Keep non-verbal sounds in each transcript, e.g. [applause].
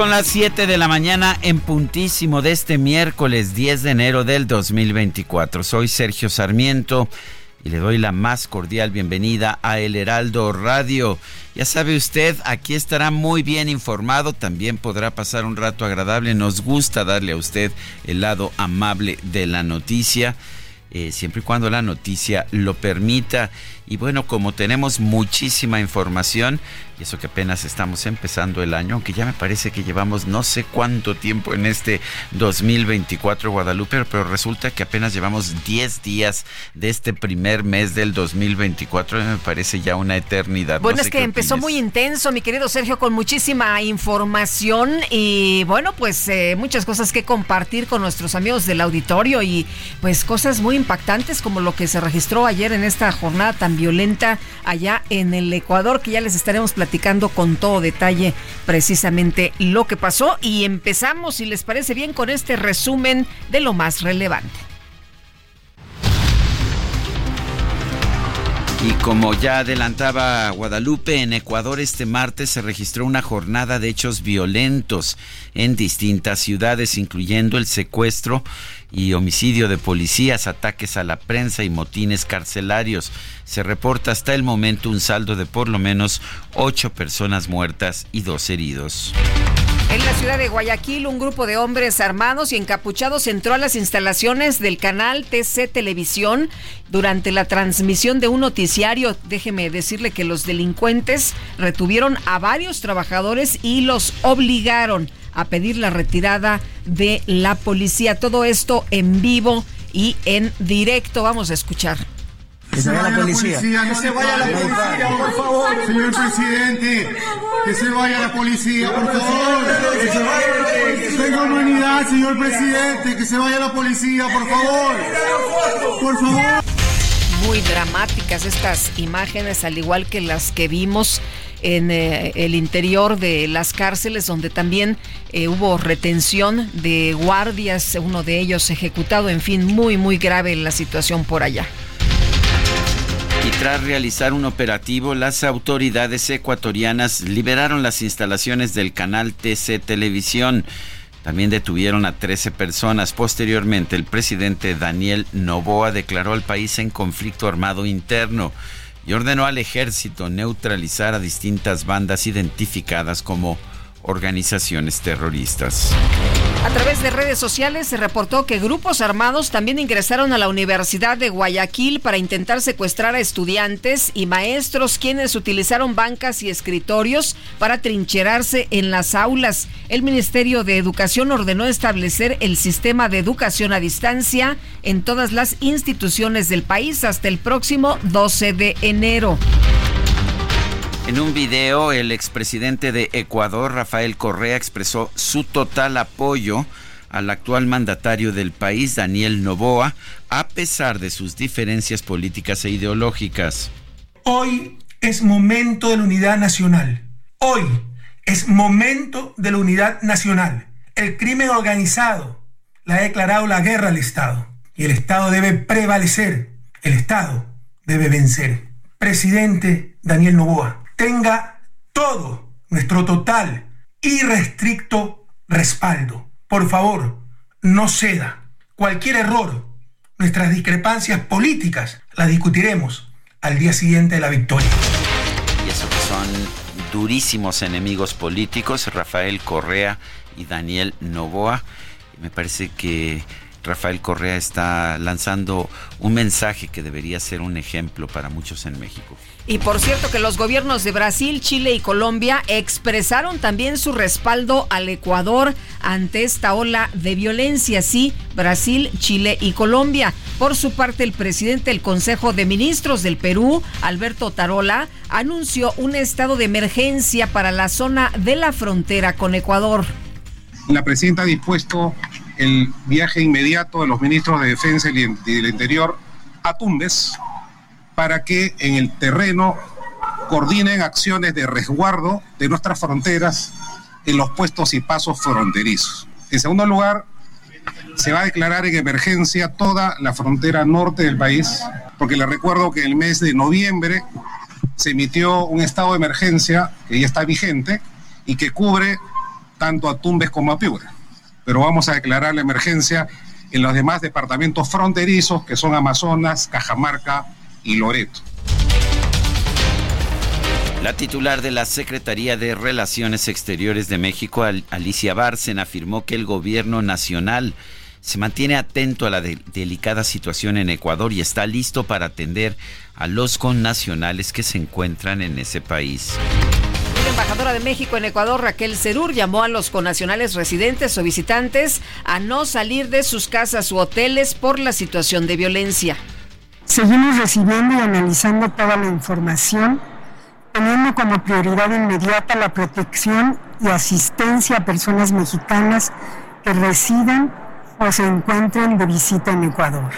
Son las 7 de la mañana en puntísimo de este miércoles 10 de enero del 2024. Soy Sergio Sarmiento y le doy la más cordial bienvenida a El Heraldo Radio. Ya sabe usted, aquí estará muy bien informado, también podrá pasar un rato agradable. Nos gusta darle a usted el lado amable de la noticia. Eh, siempre y cuando la noticia lo permita. Y bueno, como tenemos muchísima información, y eso que apenas estamos empezando el año, aunque ya me parece que llevamos no sé cuánto tiempo en este 2024 Guadalupe, pero resulta que apenas llevamos 10 días de este primer mes del 2024, me parece ya una eternidad. Bueno, es que empezó muy intenso, mi querido Sergio, con muchísima información y bueno, pues eh, muchas cosas que compartir con nuestros amigos del auditorio y pues cosas muy impactantes como lo que se registró ayer en esta jornada tan violenta allá en el Ecuador, que ya les estaremos platicando con todo detalle precisamente lo que pasó y empezamos, si les parece bien, con este resumen de lo más relevante. Y como ya adelantaba Guadalupe, en Ecuador este martes se registró una jornada de hechos violentos en distintas ciudades, incluyendo el secuestro y homicidio de policías, ataques a la prensa y motines carcelarios. Se reporta hasta el momento un saldo de por lo menos ocho personas muertas y dos heridos. En la ciudad de Guayaquil, un grupo de hombres armados y encapuchados entró a las instalaciones del canal TC Televisión durante la transmisión de un noticiario. Déjeme decirle que los delincuentes retuvieron a varios trabajadores y los obligaron a pedir la retirada de la policía. Todo esto en vivo y en directo. Vamos a escuchar. Que se vaya la policía. Que se vaya la policía, por favor. Señor presidente, que se vaya la policía, por favor. Tenga humanidad, señor presidente, que se vaya la policía, por favor. Por favor. Muy dramáticas estas imágenes, al igual que las que vimos en eh, el interior de las cárceles, donde también eh, hubo retención de guardias, uno de ellos ejecutado, en fin, muy, muy grave la situación por allá. Y tras realizar un operativo, las autoridades ecuatorianas liberaron las instalaciones del canal TC Televisión. También detuvieron a 13 personas. Posteriormente, el presidente Daniel Novoa declaró al país en conflicto armado interno y ordenó al ejército neutralizar a distintas bandas identificadas como organizaciones terroristas. A través de redes sociales se reportó que grupos armados también ingresaron a la Universidad de Guayaquil para intentar secuestrar a estudiantes y maestros quienes utilizaron bancas y escritorios para trincherarse en las aulas. El Ministerio de Educación ordenó establecer el sistema de educación a distancia en todas las instituciones del país hasta el próximo 12 de enero. En un video, el expresidente de Ecuador, Rafael Correa, expresó su total apoyo al actual mandatario del país, Daniel Novoa, a pesar de sus diferencias políticas e ideológicas. Hoy es momento de la unidad nacional. Hoy es momento de la unidad nacional. El crimen organizado le ha declarado la guerra al Estado y el Estado debe prevalecer. El Estado debe vencer. Presidente Daniel Novoa, tenga todo nuestro total y restricto respaldo. Por favor, no ceda. Cualquier error, nuestras discrepancias políticas, las discutiremos al día siguiente de la victoria. Y eso que son durísimos enemigos políticos, Rafael Correa y Daniel Novoa. Me parece que Rafael Correa está lanzando un mensaje que debería ser un ejemplo para muchos en México. Y por cierto que los gobiernos de Brasil, Chile y Colombia expresaron también su respaldo al Ecuador ante esta ola de violencia. Sí, Brasil, Chile y Colombia. Por su parte, el presidente del Consejo de Ministros del Perú, Alberto Tarola, anunció un estado de emergencia para la zona de la frontera con Ecuador. La presidenta ha dispuesto el viaje inmediato de los ministros de Defensa y del Interior a Tumbes para que en el terreno coordinen acciones de resguardo de nuestras fronteras en los puestos y pasos fronterizos. En segundo lugar, se va a declarar en emergencia toda la frontera norte del país, porque le recuerdo que en el mes de noviembre se emitió un estado de emergencia que ya está vigente y que cubre tanto a Tumbes como a Piura pero vamos a declarar la emergencia en los demás departamentos fronterizos que son Amazonas, Cajamarca y Loreto. La titular de la Secretaría de Relaciones Exteriores de México, Alicia Bárcen, afirmó que el gobierno nacional se mantiene atento a la delicada situación en Ecuador y está listo para atender a los connacionales que se encuentran en ese país embajadora de México en Ecuador, Raquel Cerur, llamó a los conacionales residentes o visitantes a no salir de sus casas u hoteles por la situación de violencia. Seguimos recibiendo y analizando toda la información, teniendo como prioridad inmediata la protección y asistencia a personas mexicanas que residan o se encuentren de visita en Ecuador.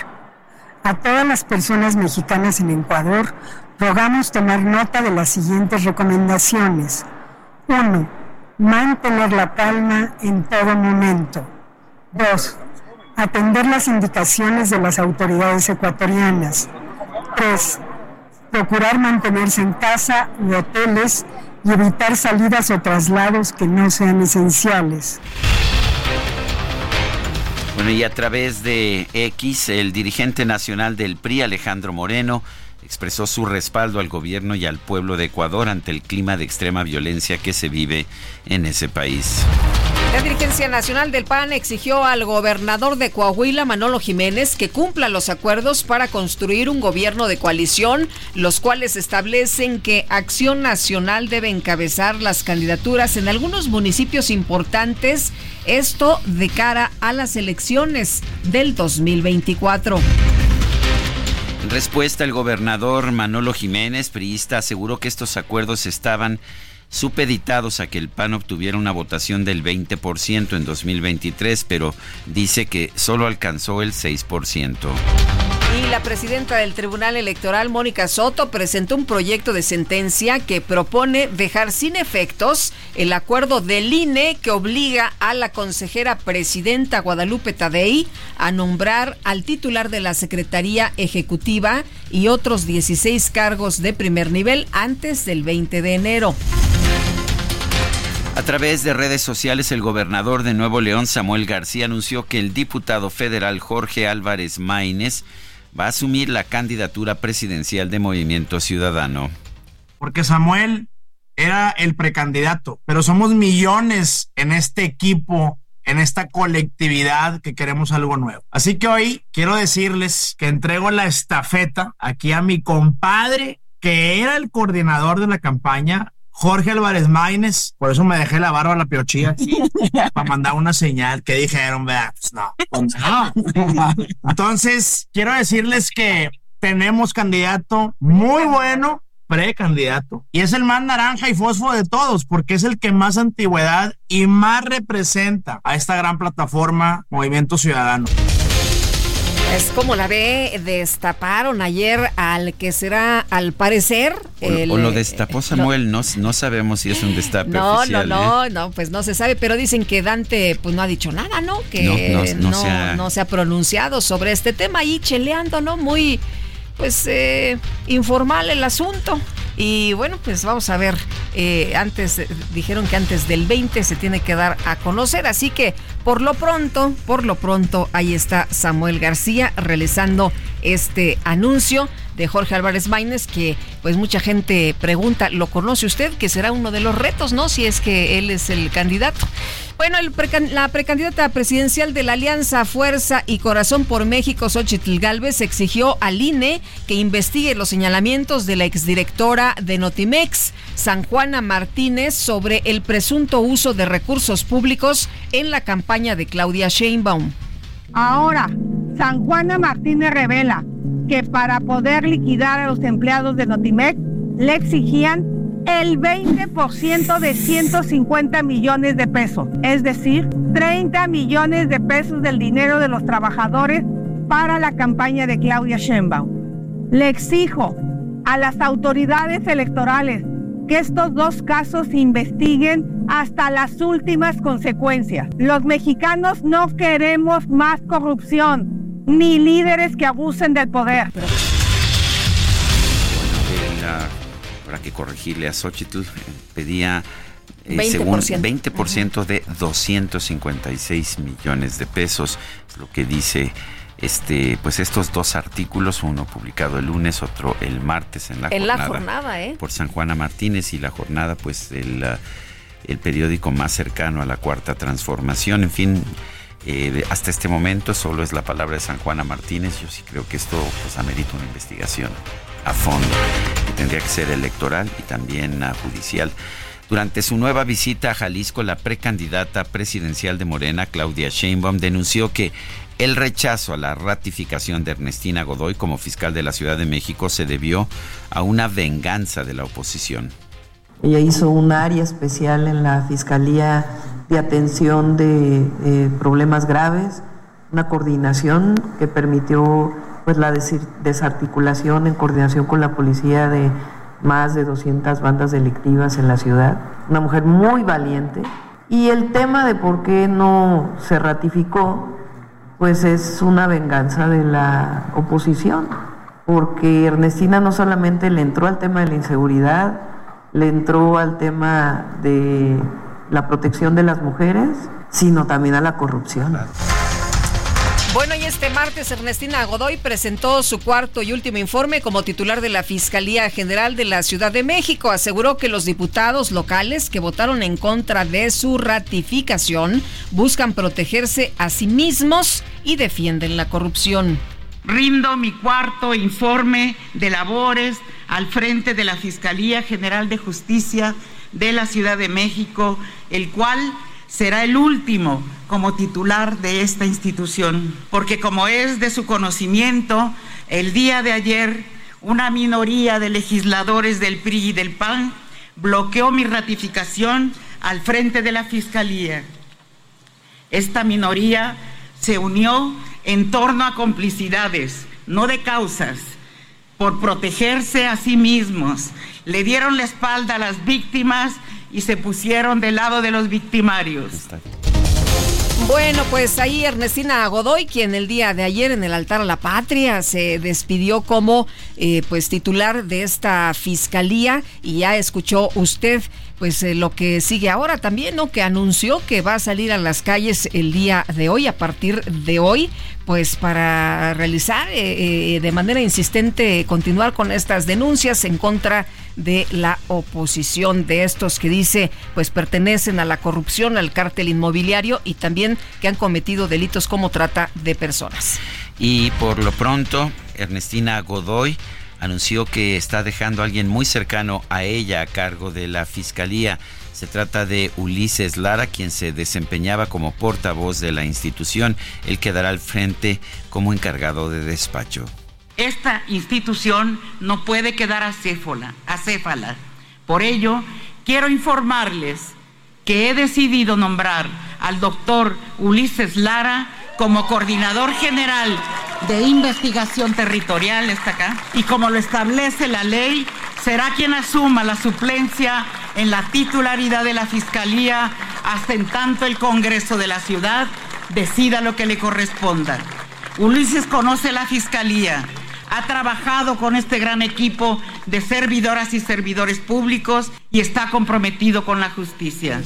A todas las personas mexicanas en Ecuador rogamos tomar nota de las siguientes recomendaciones. 1. Mantener la calma en todo momento. 2. Atender las indicaciones de las autoridades ecuatorianas. 3. Procurar mantenerse en casa u hoteles y evitar salidas o traslados que no sean esenciales. Bueno, y a través de X, el dirigente nacional del PRI, Alejandro Moreno, expresó su respaldo al gobierno y al pueblo de Ecuador ante el clima de extrema violencia que se vive en ese país. La dirigencia nacional del PAN exigió al gobernador de Coahuila, Manolo Jiménez, que cumpla los acuerdos para construir un gobierno de coalición, los cuales establecen que Acción Nacional debe encabezar las candidaturas en algunos municipios importantes, esto de cara a las elecciones del 2024. En respuesta, el gobernador Manolo Jiménez, priista, aseguró que estos acuerdos estaban supeditados a que el PAN obtuviera una votación del 20% en 2023, pero dice que solo alcanzó el 6%. Y la presidenta del Tribunal Electoral, Mónica Soto, presentó un proyecto de sentencia que propone dejar sin efectos el acuerdo del INE que obliga a la consejera presidenta Guadalupe Tadei a nombrar al titular de la Secretaría Ejecutiva y otros 16 cargos de primer nivel antes del 20 de enero. A través de redes sociales, el gobernador de Nuevo León, Samuel García, anunció que el diputado federal Jorge Álvarez Maínez va a asumir la candidatura presidencial de Movimiento Ciudadano. Porque Samuel era el precandidato, pero somos millones en este equipo, en esta colectividad que queremos algo nuevo. Así que hoy quiero decirles que entrego la estafeta aquí a mi compadre, que era el coordinador de la campaña, Jorge Álvarez Maínez, por eso me dejé la barba a la piochilla [laughs] para mandar una señal que dijeron, vea, pues no, pues no. [laughs] Entonces, quiero decirles que tenemos candidato muy bueno, precandidato, y es el más naranja y fósforo de todos, porque es el que más antigüedad y más representa a esta gran plataforma Movimiento Ciudadano. Es como la ve, destaparon ayer al que será, al parecer... O, lo destapó Samuel, no, no, sabemos si es un destape no, oficial. No, no, ¿eh? no, pues no se sabe, pero dicen que Dante pues no ha dicho nada, ¿no? Que no, se, ha... pronunciado sobre este tema, ahí cheleando, ¿no? Muy, pues, eh, informal el asunto. Y bueno, pues vamos a ver, eh, antes dijeron que antes del 20 se tiene que dar a conocer, así que por lo pronto, por lo pronto, ahí está Samuel García realizando este anuncio de Jorge Álvarez Maínez, que pues mucha gente pregunta, ¿lo conoce usted? Que será uno de los retos, ¿no? Si es que él es el candidato. Bueno, la precandidata presidencial de la Alianza Fuerza y Corazón por México, Xochitl Galvez, exigió al INE que investigue los señalamientos de la exdirectora de Notimex, San Juana Martínez, sobre el presunto uso de recursos públicos en la campaña de Claudia Sheinbaum. Ahora, San Juana Martínez revela que para poder liquidar a los empleados de Notimex le exigían el 20% de 150 millones de pesos, es decir, 30 millones de pesos del dinero de los trabajadores para la campaña de Claudia Sheinbaum. Le exijo a las autoridades electorales que estos dos casos se investiguen hasta las últimas consecuencias. Los mexicanos no queremos más corrupción ni líderes que abusen del poder. Para que corregirle a Xochitl, pedía 20%. Eh, según 20% de 256 millones de pesos, es lo que dice este, pues estos dos artículos, uno publicado el lunes, otro el martes en la en jornada. la jornada, ¿eh? Por San Juana Martínez y la jornada, pues el, el periódico más cercano a la cuarta transformación. En fin, eh, hasta este momento solo es la palabra de San Juana Martínez. Yo sí creo que esto pues amerita una investigación a fondo, que tendría que ser electoral y también judicial. Durante su nueva visita a Jalisco, la precandidata presidencial de Morena, Claudia Sheinbaum, denunció que el rechazo a la ratificación de Ernestina Godoy como fiscal de la Ciudad de México se debió a una venganza de la oposición. Ella hizo un área especial en la Fiscalía de Atención de eh, Problemas Graves, una coordinación que permitió pues, la desarticulación en coordinación con la policía de más de 200 bandas delictivas en la ciudad. Una mujer muy valiente. Y el tema de por qué no se ratificó pues es una venganza de la oposición, porque Ernestina no solamente le entró al tema de la inseguridad, le entró al tema de la protección de las mujeres, sino también a la corrupción. Bueno, y este martes Ernestina Godoy presentó su cuarto y último informe como titular de la Fiscalía General de la Ciudad de México. Aseguró que los diputados locales que votaron en contra de su ratificación buscan protegerse a sí mismos y defienden la corrupción. Rindo mi cuarto informe de labores al frente de la Fiscalía General de Justicia de la Ciudad de México, el cual será el último como titular de esta institución, porque como es de su conocimiento, el día de ayer una minoría de legisladores del PRI y del PAN bloqueó mi ratificación al frente de la Fiscalía. Esta minoría se unió en torno a complicidades, no de causas, por protegerse a sí mismos. Le dieron la espalda a las víctimas y se pusieron del lado de los victimarios. Bueno, pues ahí Ernestina Godoy, quien el día de ayer en el altar a la patria se despidió como eh, pues titular de esta fiscalía y ya escuchó usted pues eh, lo que sigue ahora también, ¿no? Que anunció que va a salir a las calles el día de hoy, a partir de hoy, pues para realizar eh, de manera insistente, continuar con estas denuncias en contra de la oposición, de estos que dice pues pertenecen a la corrupción, al cártel inmobiliario y también que han cometido delitos como trata de personas. Y por lo pronto, Ernestina Godoy anunció que está dejando a alguien muy cercano a ella a cargo de la fiscalía. Se trata de Ulises Lara, quien se desempeñaba como portavoz de la institución. Él quedará al frente como encargado de despacho. Esta institución no puede quedar acéfala, acéfala. Por ello, quiero informarles que he decidido nombrar al doctor Ulises Lara como coordinador general de investigación territorial, está acá, y como lo establece la ley, será quien asuma la suplencia en la titularidad de la Fiscalía hasta en tanto el Congreso de la Ciudad decida lo que le corresponda. Ulises conoce la Fiscalía, ha trabajado con este gran equipo de servidoras y servidores públicos y está comprometido con la justicia.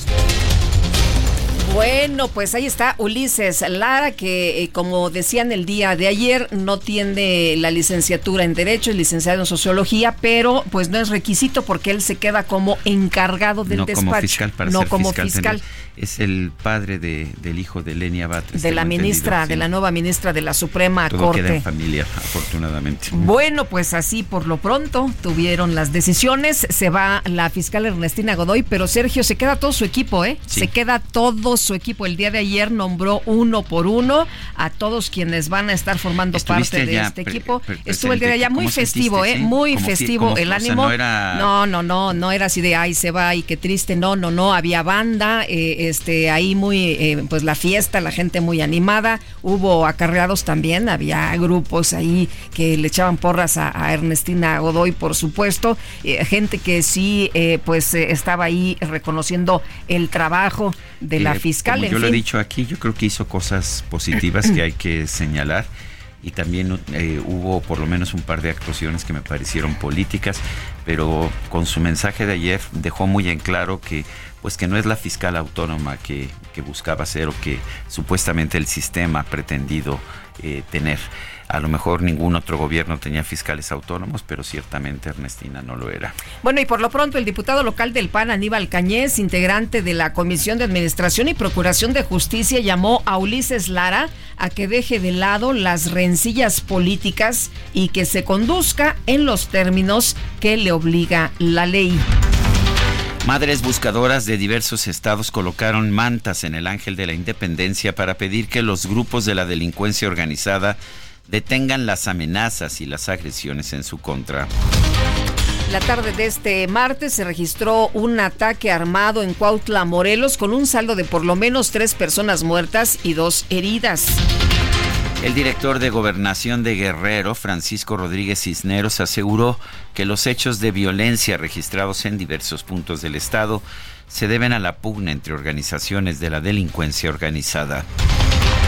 Bueno, pues ahí está Ulises Lara, que eh, como decían el día de ayer, no tiene la licenciatura en Derecho, es licenciado en Sociología, pero pues no es requisito porque él se queda como encargado del no despacho. Como fiscal, para no ser como fiscal. fiscal. Es el padre de, del hijo de Lenia Batres. De la ministra, de la nueva ministra de la Suprema Todo Corte. queda en familia, afortunadamente. Bueno, pues así por lo pronto tuvieron las decisiones. Se va la fiscal Ernestina Godoy, pero Sergio, se queda todo su equipo, ¿eh? Sí. Se queda todo su equipo. El día de ayer nombró uno por uno a todos quienes van a estar formando Estuviste parte de este equipo. Estuvo el día de allá muy ¿Cómo festivo, ¿eh? sí? Muy Como festivo como- el o sea, ánimo. no era- no, no, no, no era así de ay se va y qué triste. No, no, no. Había banda, eh, este, ahí muy, eh, pues la fiesta, la gente muy animada. Hubo acarreados también, había grupos ahí que le echaban porras a, a Ernestina Godoy, por supuesto. Eh, gente que sí, eh, pues estaba ahí reconociendo el trabajo de la fiscal. Como yo lo he dicho aquí, yo creo que hizo cosas positivas que hay que señalar y también eh, hubo por lo menos un par de actuaciones que me parecieron políticas, pero con su mensaje de ayer dejó muy en claro que pues que no es la fiscal autónoma que, que buscaba ser o que supuestamente el sistema ha pretendido eh, tener. A lo mejor ningún otro gobierno tenía fiscales autónomos, pero ciertamente Ernestina no lo era. Bueno, y por lo pronto el diputado local del PAN, Aníbal Cañez, integrante de la Comisión de Administración y Procuración de Justicia, llamó a Ulises Lara a que deje de lado las rencillas políticas y que se conduzca en los términos que le obliga la ley. Madres buscadoras de diversos estados colocaron mantas en el Ángel de la Independencia para pedir que los grupos de la delincuencia organizada detengan las amenazas y las agresiones en su contra. La tarde de este martes se registró un ataque armado en Cuautla, Morelos, con un saldo de por lo menos tres personas muertas y dos heridas. El director de Gobernación de Guerrero, Francisco Rodríguez Cisneros, aseguró que los hechos de violencia registrados en diversos puntos del estado se deben a la pugna entre organizaciones de la delincuencia organizada.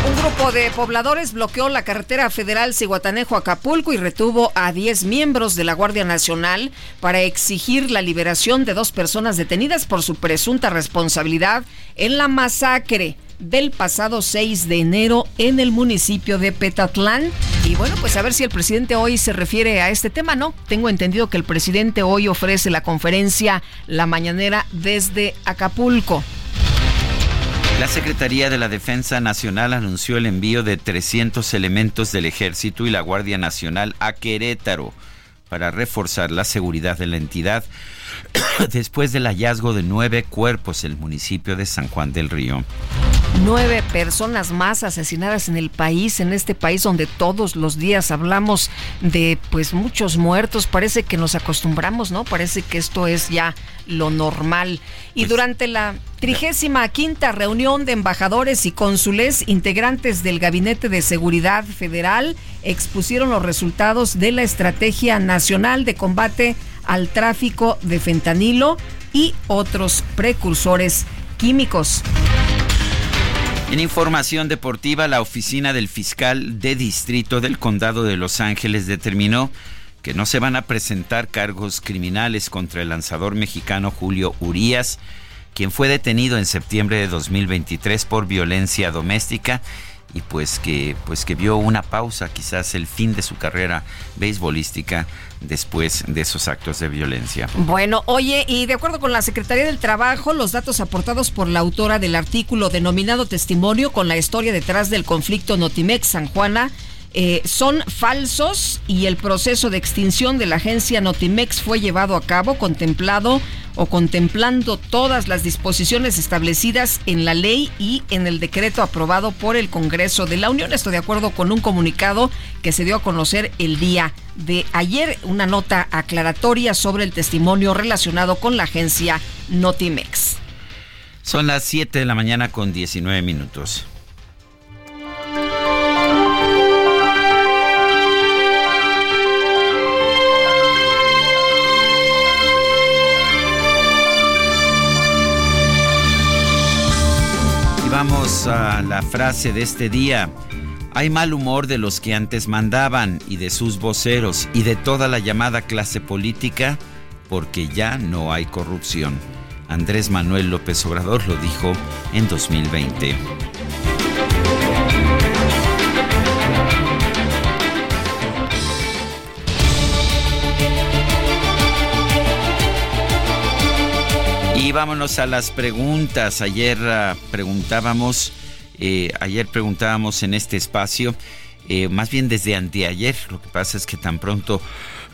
Un grupo de pobladores bloqueó la carretera federal Cihuatanejo-Acapulco y retuvo a 10 miembros de la Guardia Nacional para exigir la liberación de dos personas detenidas por su presunta responsabilidad en la masacre del pasado 6 de enero en el municipio de Petatlán. Y bueno, pues a ver si el presidente hoy se refiere a este tema, ¿no? Tengo entendido que el presidente hoy ofrece la conferencia La Mañanera desde Acapulco. La Secretaría de la Defensa Nacional anunció el envío de 300 elementos del Ejército y la Guardia Nacional a Querétaro para reforzar la seguridad de la entidad [coughs] después del hallazgo de nueve cuerpos en el municipio de San Juan del Río. Nueve personas más asesinadas en el país, en este país donde todos los días hablamos de pues muchos muertos. Parece que nos acostumbramos, ¿no? Parece que esto es ya lo normal. Y durante la trigésima quinta reunión de embajadores y cónsules, integrantes del Gabinete de Seguridad Federal expusieron los resultados de la Estrategia Nacional de Combate al Tráfico de Fentanilo y otros precursores químicos. En información deportiva, la oficina del fiscal de distrito del condado de Los Ángeles determinó que no se van a presentar cargos criminales contra el lanzador mexicano Julio Urías, quien fue detenido en septiembre de 2023 por violencia doméstica y pues que pues que vio una pausa, quizás el fin de su carrera beisbolística después de esos actos de violencia. Bueno, oye, y de acuerdo con la Secretaría del Trabajo, los datos aportados por la autora del artículo denominado Testimonio con la historia detrás del conflicto Notimex-San Juana eh, son falsos y el proceso de extinción de la agencia Notimex fue llevado a cabo contemplado o contemplando todas las disposiciones establecidas en la ley y en el decreto aprobado por el Congreso de la Unión. Esto de acuerdo con un comunicado que se dio a conocer el día de ayer, una nota aclaratoria sobre el testimonio relacionado con la agencia Notimex. Son las 7 de la mañana con 19 minutos. A la frase de este día. Hay mal humor de los que antes mandaban y de sus voceros y de toda la llamada clase política porque ya no hay corrupción. Andrés Manuel López Obrador lo dijo en 2020. Y vámonos a las preguntas. Ayer uh, preguntábamos, eh, ayer preguntábamos en este espacio, eh, más bien desde anteayer. Lo que pasa es que tan pronto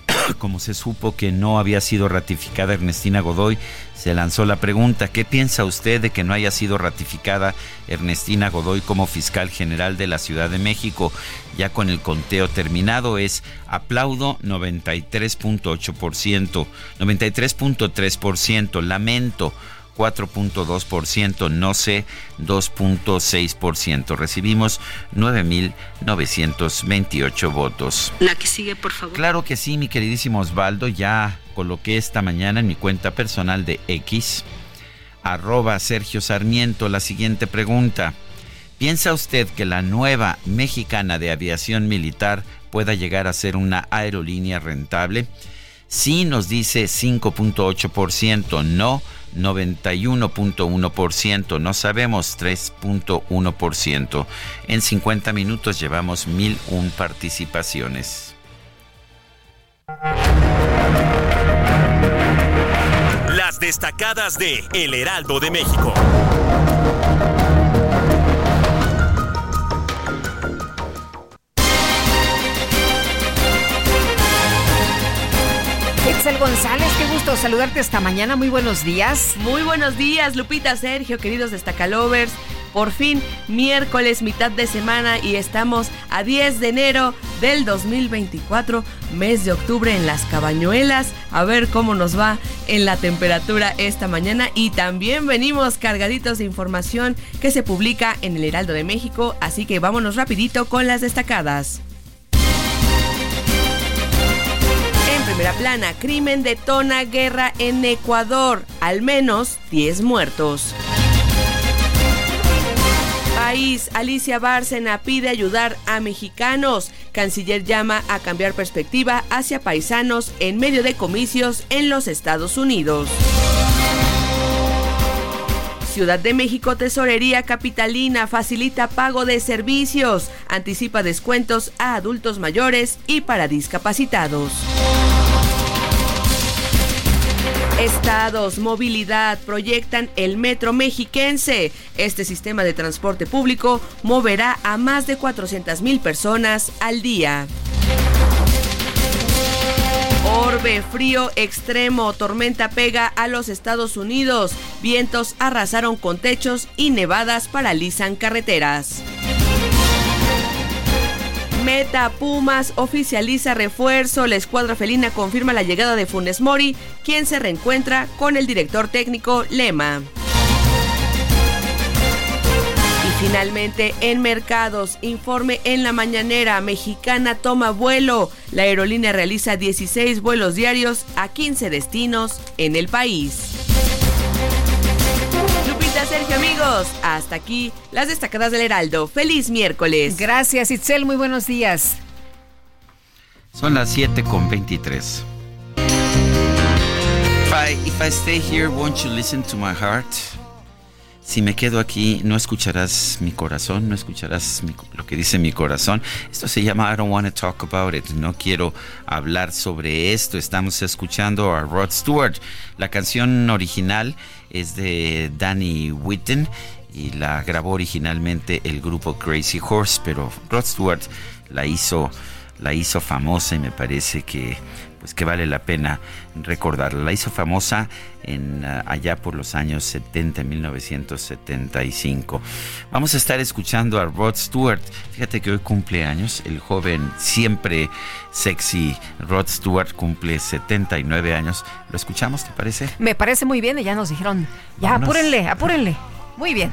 [coughs] como se supo que no había sido ratificada Ernestina Godoy, se lanzó la pregunta, ¿qué piensa usted de que no haya sido ratificada Ernestina Godoy como fiscal general de la Ciudad de México? Ya con el conteo terminado es aplaudo 93.8%, 93.3%, lamento 4.2%, no sé 2.6%. Recibimos 9.928 votos. La que sigue, por favor. Claro que sí, mi queridísimo Osvaldo, ya coloqué esta mañana en mi cuenta personal de X, arroba Sergio Sarmiento, la siguiente pregunta. ¿Piensa usted que la nueva mexicana de aviación militar pueda llegar a ser una aerolínea rentable? Sí nos dice 5.8%, no 91.1%, no sabemos 3.1%. En 50 minutos llevamos 1001 participaciones. Las destacadas de El Heraldo de México. González, qué gusto saludarte esta mañana. Muy buenos días. Muy buenos días, Lupita, Sergio, queridos destacalovers. Por fin, miércoles, mitad de semana y estamos a 10 de enero del 2024, mes de octubre en las Cabañuelas. A ver cómo nos va en la temperatura esta mañana y también venimos cargaditos de información que se publica en el Heraldo de México, así que vámonos rapidito con las destacadas. Primera plana, crimen detona guerra en Ecuador, al menos 10 muertos. País, Alicia Bárcena pide ayudar a mexicanos. Canciller llama a cambiar perspectiva hacia paisanos en medio de comicios en los Estados Unidos. Ciudad de México Tesorería Capitalina facilita pago de servicios, anticipa descuentos a adultos mayores y para discapacitados. Estados, movilidad, proyectan el metro mexiquense. Este sistema de transporte público moverá a más de 400 mil personas al día. Orbe, frío extremo, tormenta pega a los Estados Unidos. Vientos arrasaron con techos y nevadas paralizan carreteras. Meta Pumas oficializa refuerzo. La escuadra felina confirma la llegada de Funes Mori, quien se reencuentra con el director técnico Lema. Y finalmente, en mercados, informe en la mañanera, mexicana toma vuelo. La aerolínea realiza 16 vuelos diarios a 15 destinos en el país. Sergio, amigos. Hasta aquí las destacadas del Heraldo. Feliz miércoles. Gracias, Itzel. Muy buenos días. Son las 7 con 23. If I, stay here, won't you listen to my heart? Si me quedo aquí, no escucharás mi corazón, no escucharás lo que dice mi corazón. Esto se llama I don't want to talk about it. No quiero hablar sobre esto. Estamos escuchando a Rod Stewart. La canción original es de Danny Whitten y la grabó originalmente el grupo Crazy Horse, pero Rod Stewart la hizo, la hizo famosa y me parece que pues que vale la pena recordarla. La hizo famosa en uh, allá por los años 70, 1975. Vamos a estar escuchando a Rod Stewart. Fíjate que hoy cumple años. El joven siempre sexy Rod Stewart cumple 79 años. ¿Lo escuchamos, te parece? Me parece muy bien. Ya nos dijeron, ya apúrenle, apúrenle. Muy bien.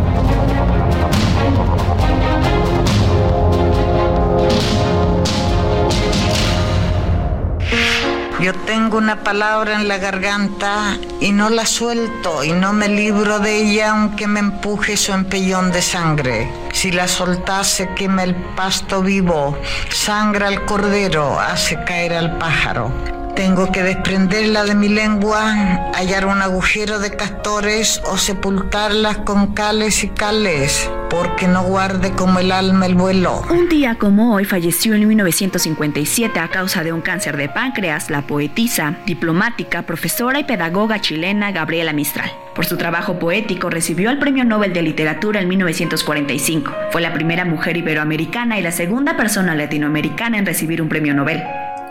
Yo tengo una palabra en la garganta y no la suelto y no me libro de ella aunque me empuje su empellón de sangre. Si la soltase quema el pasto vivo, sangra al cordero, hace caer al pájaro. Tengo que desprenderla de mi lengua, hallar un agujero de castores o sepultarlas con cales y cales, porque no guarde como el alma el vuelo. Un día como hoy falleció en 1957 a causa de un cáncer de páncreas la poetisa, diplomática, profesora y pedagoga chilena Gabriela Mistral. Por su trabajo poético recibió el Premio Nobel de Literatura en 1945. Fue la primera mujer iberoamericana y la segunda persona latinoamericana en recibir un premio Nobel.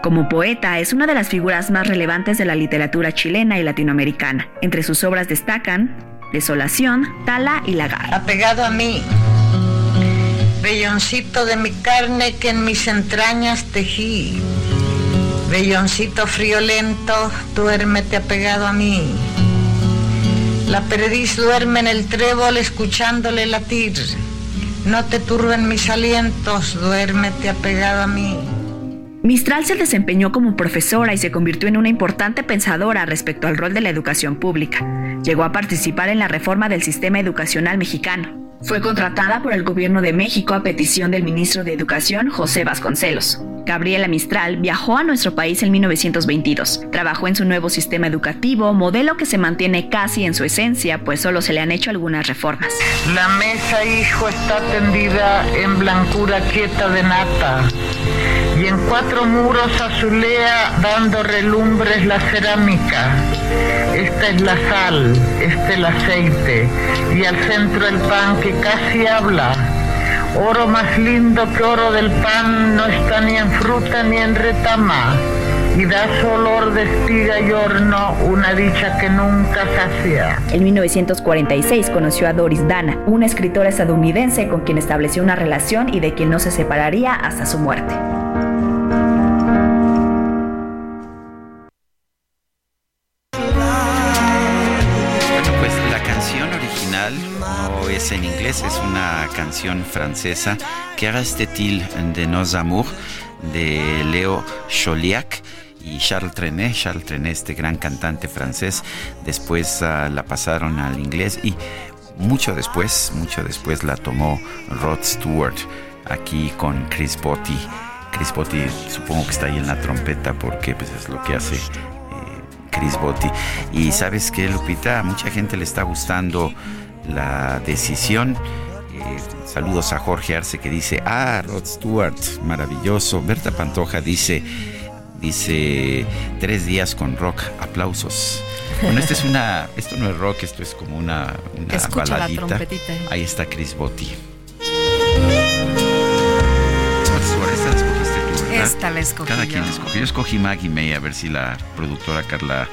Como poeta, es una de las figuras más relevantes de la literatura chilena y latinoamericana. Entre sus obras destacan Desolación, Tala y Lagar. Apegado a mí, velloncito de mi carne que en mis entrañas tejí. Velloncito friolento, duérmete apegado a mí. La perdiz duerme en el trébol escuchándole latir. No te turben mis alientos, duérmete apegado a mí. Mistral se desempeñó como profesora y se convirtió en una importante pensadora respecto al rol de la educación pública. Llegó a participar en la reforma del sistema educacional mexicano. Fue contratada por el gobierno de México a petición del ministro de Educación, José Vasconcelos. Gabriela Mistral viajó a nuestro país en 1922. Trabajó en su nuevo sistema educativo, modelo que se mantiene casi en su esencia, pues solo se le han hecho algunas reformas. La mesa, hijo, está tendida en blancura quieta de nata. Y en cuatro muros azulea dando relumbres la cerámica. Esta es la sal, este el aceite. Y al centro el pan que casi habla. Oro más lindo que oro del pan no está ni en fruta ni en retama. Y da su olor de espiga y horno, una dicha que nunca sacia. En 1946 conoció a Doris Dana, una escritora estadounidense con quien estableció una relación y de quien no se separaría hasta su muerte. Canción francesa que haga este til de Nos Amour de Leo Choliac y Charles Trenet. Charles Trenet, este gran cantante francés, después ah, la pasaron al inglés y mucho después, mucho después la tomó Rod Stewart aquí con Chris Botti. Chris Botti supongo que está ahí en la trompeta porque pues es lo que hace eh, Chris Botti. Y sabes que Lupita, a mucha gente le está gustando la decisión. Eh, saludos a Jorge Arce que dice, ah, Rod Stewart, maravilloso. Berta Pantoja dice, dice, tres días con rock, aplausos. Bueno, esta es una, esto no es rock, esto es como una, una Escucha la baladita. trompetita. Ahí está Chris Botti. Esta la escogí Cada yo. quien escogió. Yo escogí Maggie May, a ver si la productora Carla,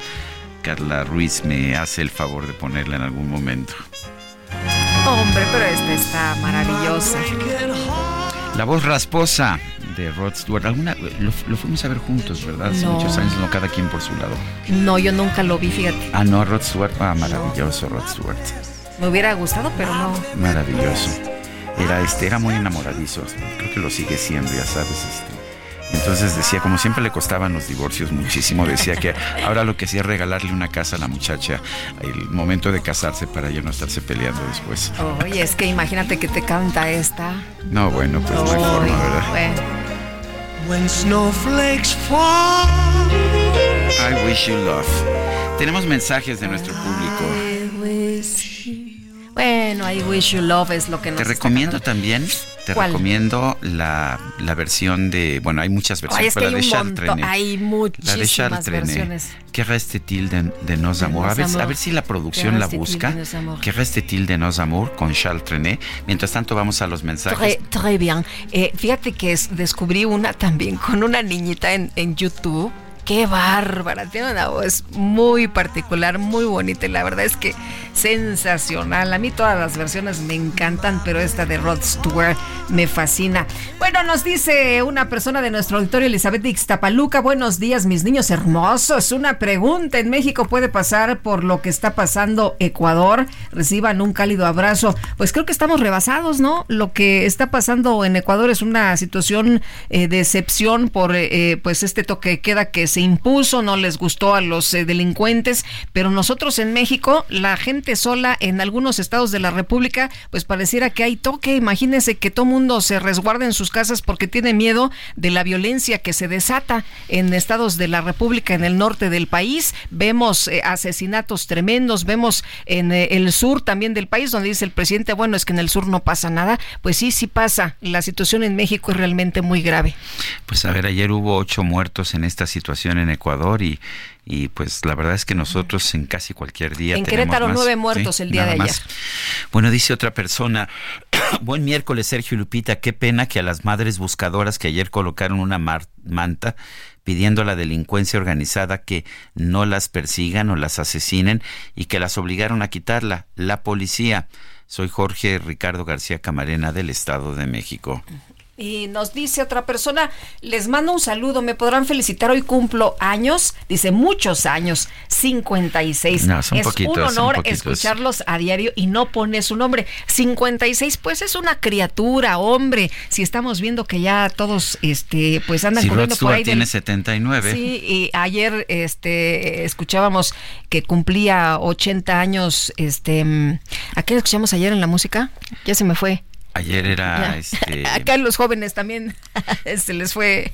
Carla Ruiz me hace el favor de ponerla en algún momento. Hombre, pero esta está maravillosa. La voz rasposa de Rod Stewart. ¿Alguna, lo, lo fuimos a ver juntos, ¿verdad? Hace No. muchos años, no cada quien por su lado. No, yo nunca lo vi, fíjate. Ah, no, Rod Stewart. Ah, maravilloso, Rod Stewart. Me hubiera gustado, pero no. Maravilloso. Era, este, era muy enamoradizo. Creo que lo sigue siendo, ya sabes. Este. Entonces decía, como siempre le costaban los divorcios muchísimo, decía que [laughs] ahora lo que hacía es regalarle una casa a la muchacha el momento de casarse para ya no estarse peleando después. Oye, es que imagínate que te canta esta. No, bueno, pues no hay forma, ¿verdad? Bueno. When snowflakes fall. I wish you love. Tenemos mensajes de nuestro público. Bueno, I Wish You Love es lo que nos Te recomiendo también, te recomiendo la, la, versión de, bueno, hay muchas versiones, pero la de Charles Trenet. Hay muchísimas la de Charles versiones. Que reste til de, de Nos Amour. A ver, a ver si la producción la busca. Que reste til de Nos Amour con Charles Trenet. Mientras tanto, vamos a los mensajes. Très bien. Eh, fíjate que es, descubrí una también con una niñita en, en YouTube qué bárbara, tiene una voz muy particular, muy bonita y la verdad es que sensacional. A mí todas las versiones me encantan, pero esta de Rod Stewart me fascina. Bueno, nos dice una persona de nuestro auditorio, Elizabeth Ixtapaluca, buenos días mis niños hermosos. Una pregunta, ¿en México puede pasar por lo que está pasando Ecuador? Reciban un cálido abrazo. Pues creo que estamos rebasados, ¿no? Lo que está pasando en Ecuador es una situación eh, de excepción por eh, pues este toque queda que se impuso, no les gustó a los eh, delincuentes, pero nosotros en México, la gente sola en algunos estados de la República, pues pareciera que hay toque. Imagínense que todo mundo se resguarda en sus casas porque tiene miedo de la violencia que se desata en estados de la República en el norte del país. Vemos eh, asesinatos tremendos, vemos en eh, el sur también del país donde dice el presidente, bueno, es que en el sur no pasa nada. Pues sí, sí pasa. La situación en México es realmente muy grave. Pues a ver, ayer hubo ocho muertos en esta situación en Ecuador y, y pues la verdad es que nosotros en casi cualquier día. En Querétaro nueve muertos el día de ayer. Bueno, dice otra persona, [coughs] buen miércoles Sergio Lupita, qué pena que a las madres buscadoras que ayer colocaron una manta pidiendo a la delincuencia organizada que no las persigan o las asesinen y que las obligaron a quitarla, la policía. Soy Jorge Ricardo García Camarena del Estado de México. Y nos dice otra persona, les mando un saludo, me podrán felicitar, hoy cumplo años, dice muchos años, 56. No, es un honor escucharlos a diario y no pone su nombre. 56, pues es una criatura, hombre. Si estamos viendo que ya todos este pues andan si corriendo por ahí tiene 79. Sí, y ayer este escuchábamos que cumplía 80 años este ¿a qué escuchamos ayer en la música? Ya se me fue. Ayer era [laughs] este acá los jóvenes también se [laughs] les fue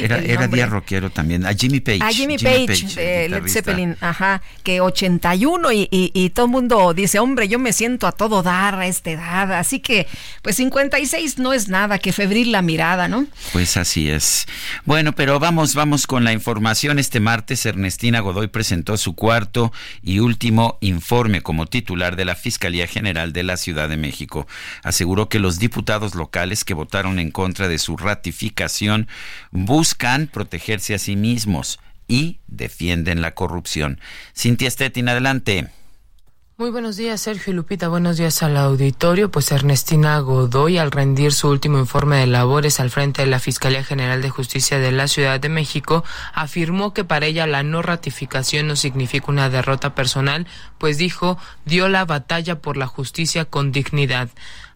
era, era día rockero también. A Jimmy Page a Jimmy, Page, de Led Zeppelin ajá que 81 y, y, y todo el mundo dice hombre yo me siento a todo dar a esta edad así que pues 56 no es nada que febril la mirada no pues así es. Bueno pero vamos vamos con la información. Este martes Ernestina Godoy presentó su cuarto y último informe como titular de la Fiscalía General de la Ciudad de México. Aseguró que los diputados locales que votaron en contra de su ratificación buscan protegerse a sí mismos y defienden la corrupción. Cintia Stettin, adelante. Muy buenos días, Sergio Lupita. Buenos días al auditorio. Pues Ernestina Godoy, al rendir su último informe de labores al frente de la Fiscalía General de Justicia de la Ciudad de México, afirmó que para ella la no ratificación no significa una derrota personal, pues dijo, dio la batalla por la justicia con dignidad.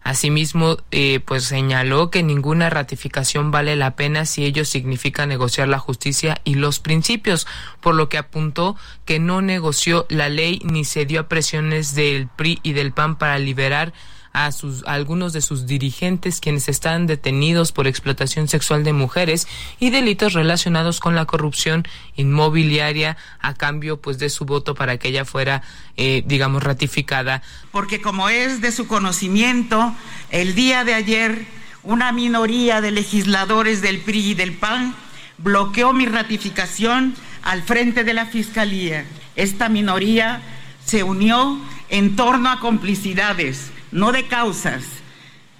Asimismo, eh, pues señaló que ninguna ratificación vale la pena si ello significa negociar la justicia y los principios, por lo que apuntó que no negoció la ley ni cedió a presiones del PRI y del PAN para liberar a, sus, algunos de sus dirigentes quienes están detenidos por explotación sexual de mujeres y delitos relacionados con la corrupción inmobiliaria a cambio pues de su voto para que ella fuera eh, digamos ratificada porque como es de su conocimiento el día de ayer una minoría de legisladores del PRI y del PAN bloqueó mi ratificación al frente de la Fiscalía. Esta minoría se unió en torno a complicidades no de causas,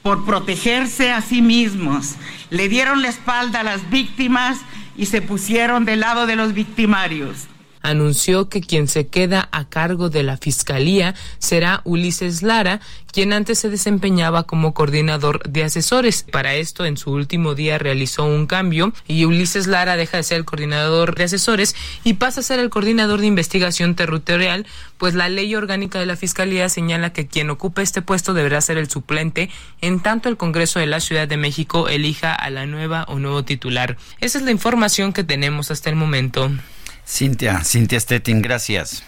por protegerse a sí mismos. Le dieron la espalda a las víctimas y se pusieron del lado de los victimarios anunció que quien se queda a cargo de la Fiscalía será Ulises Lara, quien antes se desempeñaba como coordinador de asesores. Para esto, en su último día realizó un cambio y Ulises Lara deja de ser el coordinador de asesores y pasa a ser el coordinador de investigación territorial, pues la ley orgánica de la Fiscalía señala que quien ocupe este puesto deberá ser el suplente, en tanto el Congreso de la Ciudad de México elija a la nueva o nuevo titular. Esa es la información que tenemos hasta el momento. Cintia, Cintia Stettin, gracias.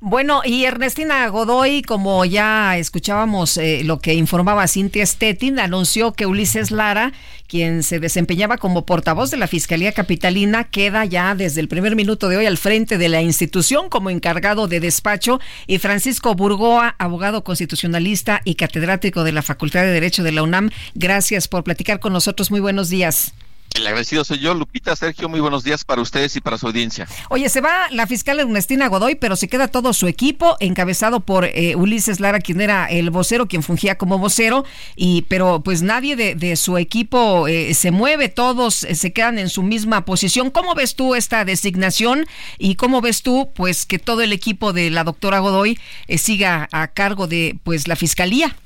Bueno, y Ernestina Godoy, como ya escuchábamos eh, lo que informaba Cintia Stettin, anunció que Ulises Lara, quien se desempeñaba como portavoz de la Fiscalía Capitalina, queda ya desde el primer minuto de hoy al frente de la institución como encargado de despacho, y Francisco Burgoa, abogado constitucionalista y catedrático de la Facultad de Derecho de la UNAM, gracias por platicar con nosotros. Muy buenos días. El agradecido soy yo, Lupita, Sergio, muy buenos días para ustedes y para su audiencia. Oye, se va la fiscal Ernestina Godoy, pero se queda todo su equipo, encabezado por eh, Ulises Lara, quien era el vocero, quien fungía como vocero, y pero pues nadie de, su equipo eh, se mueve, todos eh, se quedan en su misma posición. ¿Cómo ves tú esta designación y cómo ves tú pues que todo el equipo de la doctora Godoy siga a cargo de pues la fiscalía?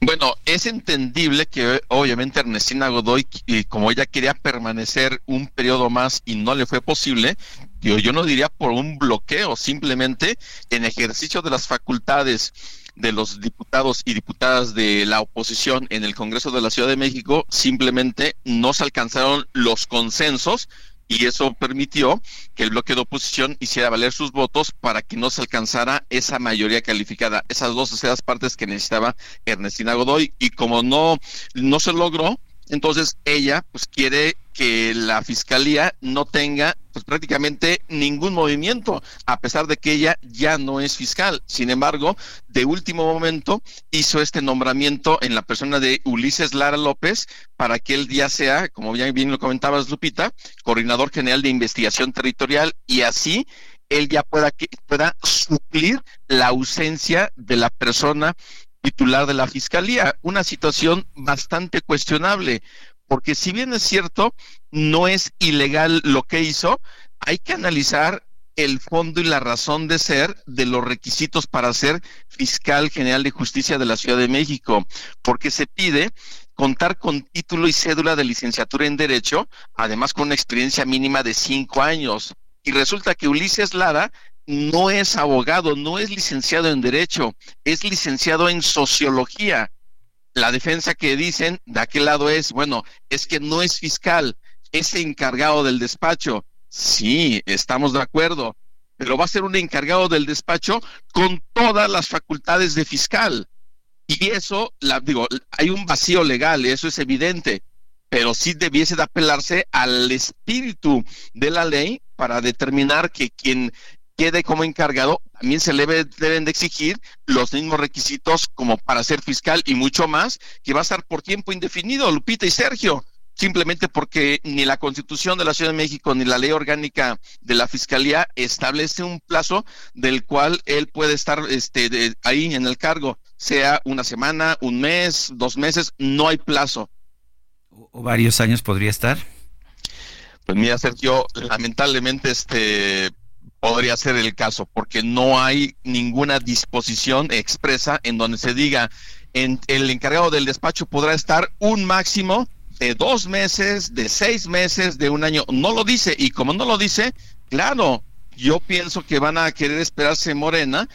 Bueno, es entendible que obviamente Ernestina Godoy, como ella quería permanecer un periodo más y no le fue posible, yo, yo no diría por un bloqueo, simplemente en ejercicio de las facultades de los diputados y diputadas de la oposición en el Congreso de la Ciudad de México, simplemente no se alcanzaron los consensos y eso permitió que el bloque de oposición hiciera valer sus votos para que no se alcanzara esa mayoría calificada, esas dos terceras partes que necesitaba Ernestina Godoy. Y como no no se logró, entonces ella pues quiere que la fiscalía no tenga pues prácticamente ningún movimiento, a pesar de que ella ya no es fiscal. Sin embargo, de último momento hizo este nombramiento en la persona de Ulises Lara López para que él ya sea, como bien, lo comentabas Lupita, coordinador general de investigación territorial y así él ya pueda, pueda suplir la ausencia de la persona titular de la fiscalía. Una situación bastante cuestionable, porque si bien es cierto, no es ilegal lo que hizo, hay que analizar el fondo y la razón de ser de los requisitos para ser fiscal general de justicia de la Ciudad de México, porque se pide contar con título y cédula de licenciatura en Derecho, además con una experiencia mínima de cinco años. Y resulta que Ulises Lara no es abogado, no es licenciado en Derecho, es licenciado en Sociología. La defensa que dicen de aquel lado es, bueno, es que no es fiscal, es encargado del despacho. Sí, estamos de acuerdo, pero va a ser un encargado del despacho con todas las facultades de fiscal. Y eso, digo, hay un vacío legal, eso es evidente, pero sí debiese de apelarse al espíritu de la ley para determinar que quien quede como encargado, también se le deben de exigir los mismos requisitos como para ser fiscal y mucho más, que va a estar por tiempo indefinido, Lupita y Sergio, simplemente porque ni la Constitución de la Ciudad de México ni la ley orgánica de la Fiscalía establece un plazo del cual él puede estar este, ahí en el cargo, sea una semana, un mes, dos meses, no hay plazo. ¿O varios años podría estar? Pues mira, Sergio, lamentablemente este podría ser el caso, porque no hay ninguna disposición expresa en donde se diga en, el encargado del despacho podrá estar un máximo de dos meses, de seis meses, de un año. No lo dice, y como no lo dice, claro, yo pienso que van a querer esperarse Morena.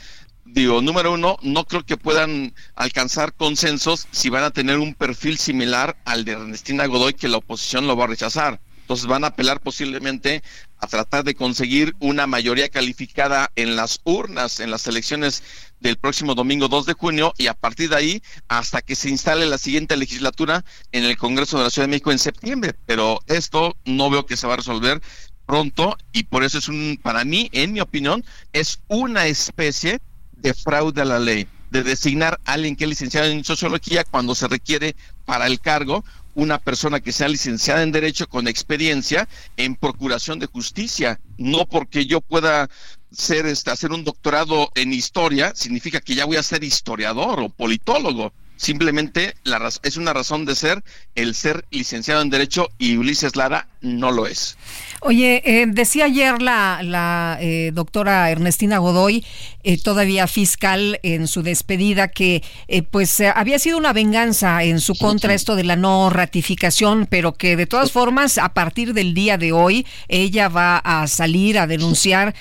Digo, número uno, no creo que puedan alcanzar consensos si van a tener un perfil similar al de Ernestina Godoy, que la oposición lo va a rechazar. Entonces van a apelar posiblemente a tratar de conseguir una mayoría calificada en las urnas, en las elecciones del próximo domingo 2 de junio y a partir de ahí hasta que se instale la siguiente legislatura en el Congreso de la Ciudad de México en septiembre. Pero esto no veo que se va a resolver pronto y por eso es un, para mí, en mi opinión, es una especie de fraude a la ley de designar a alguien que es licenciado en sociología cuando se requiere para el cargo una persona que sea licenciada en Derecho con experiencia en procuración de justicia. No porque yo pueda ser, este, hacer un doctorado en historia, significa que ya voy a ser historiador o politólogo. Simplemente la, es una razón de ser el ser licenciado en Derecho y Ulises Lara no lo es. Oye, eh, decía ayer la, la eh, doctora Ernestina Godoy, eh, todavía fiscal, en su despedida, que pues había sido una venganza en su contra esto de la no ratificación, pero que de todas formas, a partir del día de hoy, ella va a salir a denunciar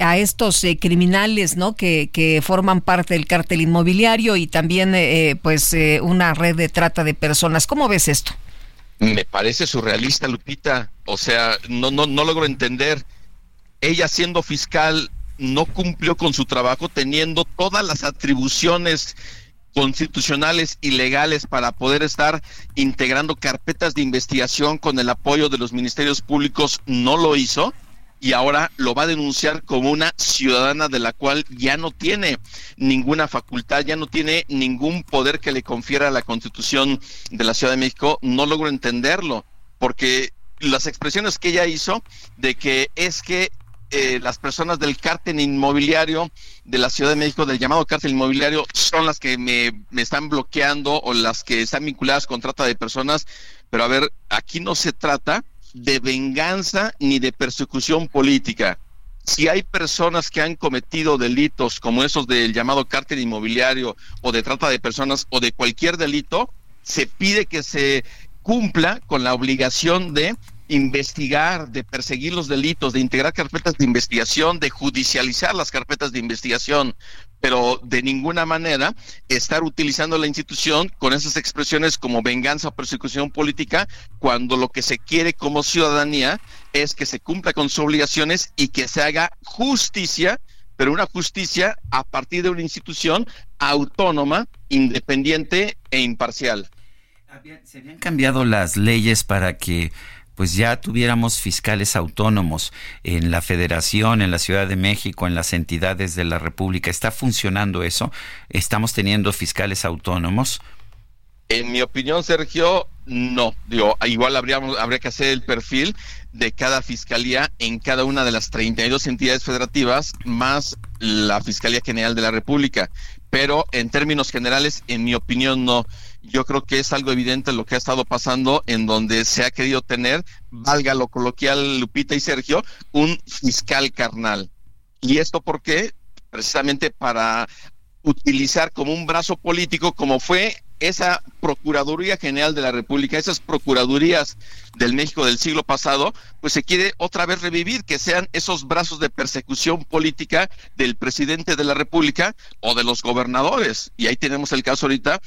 a estos criminales, ¿no? Que, que forman parte del cártel inmobiliario y también, pues, una red de trata de personas. ¿Cómo ves esto? Me parece surrealista, Lupita. O sea, no, no, no logro entender. Ella siendo fiscal no cumplió con su trabajo teniendo todas las atribuciones constitucionales y legales para poder estar integrando carpetas de investigación con el apoyo de los ministerios públicos, no lo hizo y ahora lo va a denunciar como una ciudadana de la cual ya no tiene ninguna facultad, ya no tiene ningún poder que le confiera la Constitución de la Ciudad de México. No logro entenderlo, porque las expresiones que ella hizo de que es que eh, las personas del cártel inmobiliario de la Ciudad de México, del llamado cártel inmobiliario, son las que me, me están bloqueando o las que están vinculadas con trata de personas. Pero a ver, aquí no se trata de venganza ni de persecución política. Si hay personas que han cometido delitos como esos del llamado cártel inmobiliario o de trata de personas o de cualquier delito, se pide que se cumpla con la obligación de investigar, de perseguir los delitos, de integrar carpetas de investigación, de judicializar las carpetas de investigación, pero de ninguna manera estar utilizando la institución con esas expresiones como venganza o persecución política, cuando lo que se quiere como ciudadanía es que se cumpla con sus obligaciones y que se haga justicia, pero una justicia a partir de una institución autónoma, independiente e imparcial. Se habían cambiado las leyes para que pues ya tuviéramos fiscales autónomos en la Federación, en la Ciudad de México, en las entidades de la República. ¿Está funcionando eso? ¿Estamos teniendo fiscales autónomos? En mi opinión, Sergio, no. Digo, igual habríamos, habría que hacer el perfil de cada fiscalía en cada una de las 32 entidades federativas, más la Fiscalía General de la República. Pero en términos generales, en mi opinión, no yo creo que es algo evidente lo que ha estado pasando en donde se ha querido tener, valga lo coloquial Lupita y Sergio, un fiscal carnal. ¿Y esto por qué? Precisamente para utilizar como un brazo político, como fue esa Procuraduría General de la República, esas Procuradurías del México del siglo pasado, pues se quiere otra vez revivir, que sean esos brazos de persecución política del presidente de la República o de los gobernadores. Y ahí tenemos el caso ahorita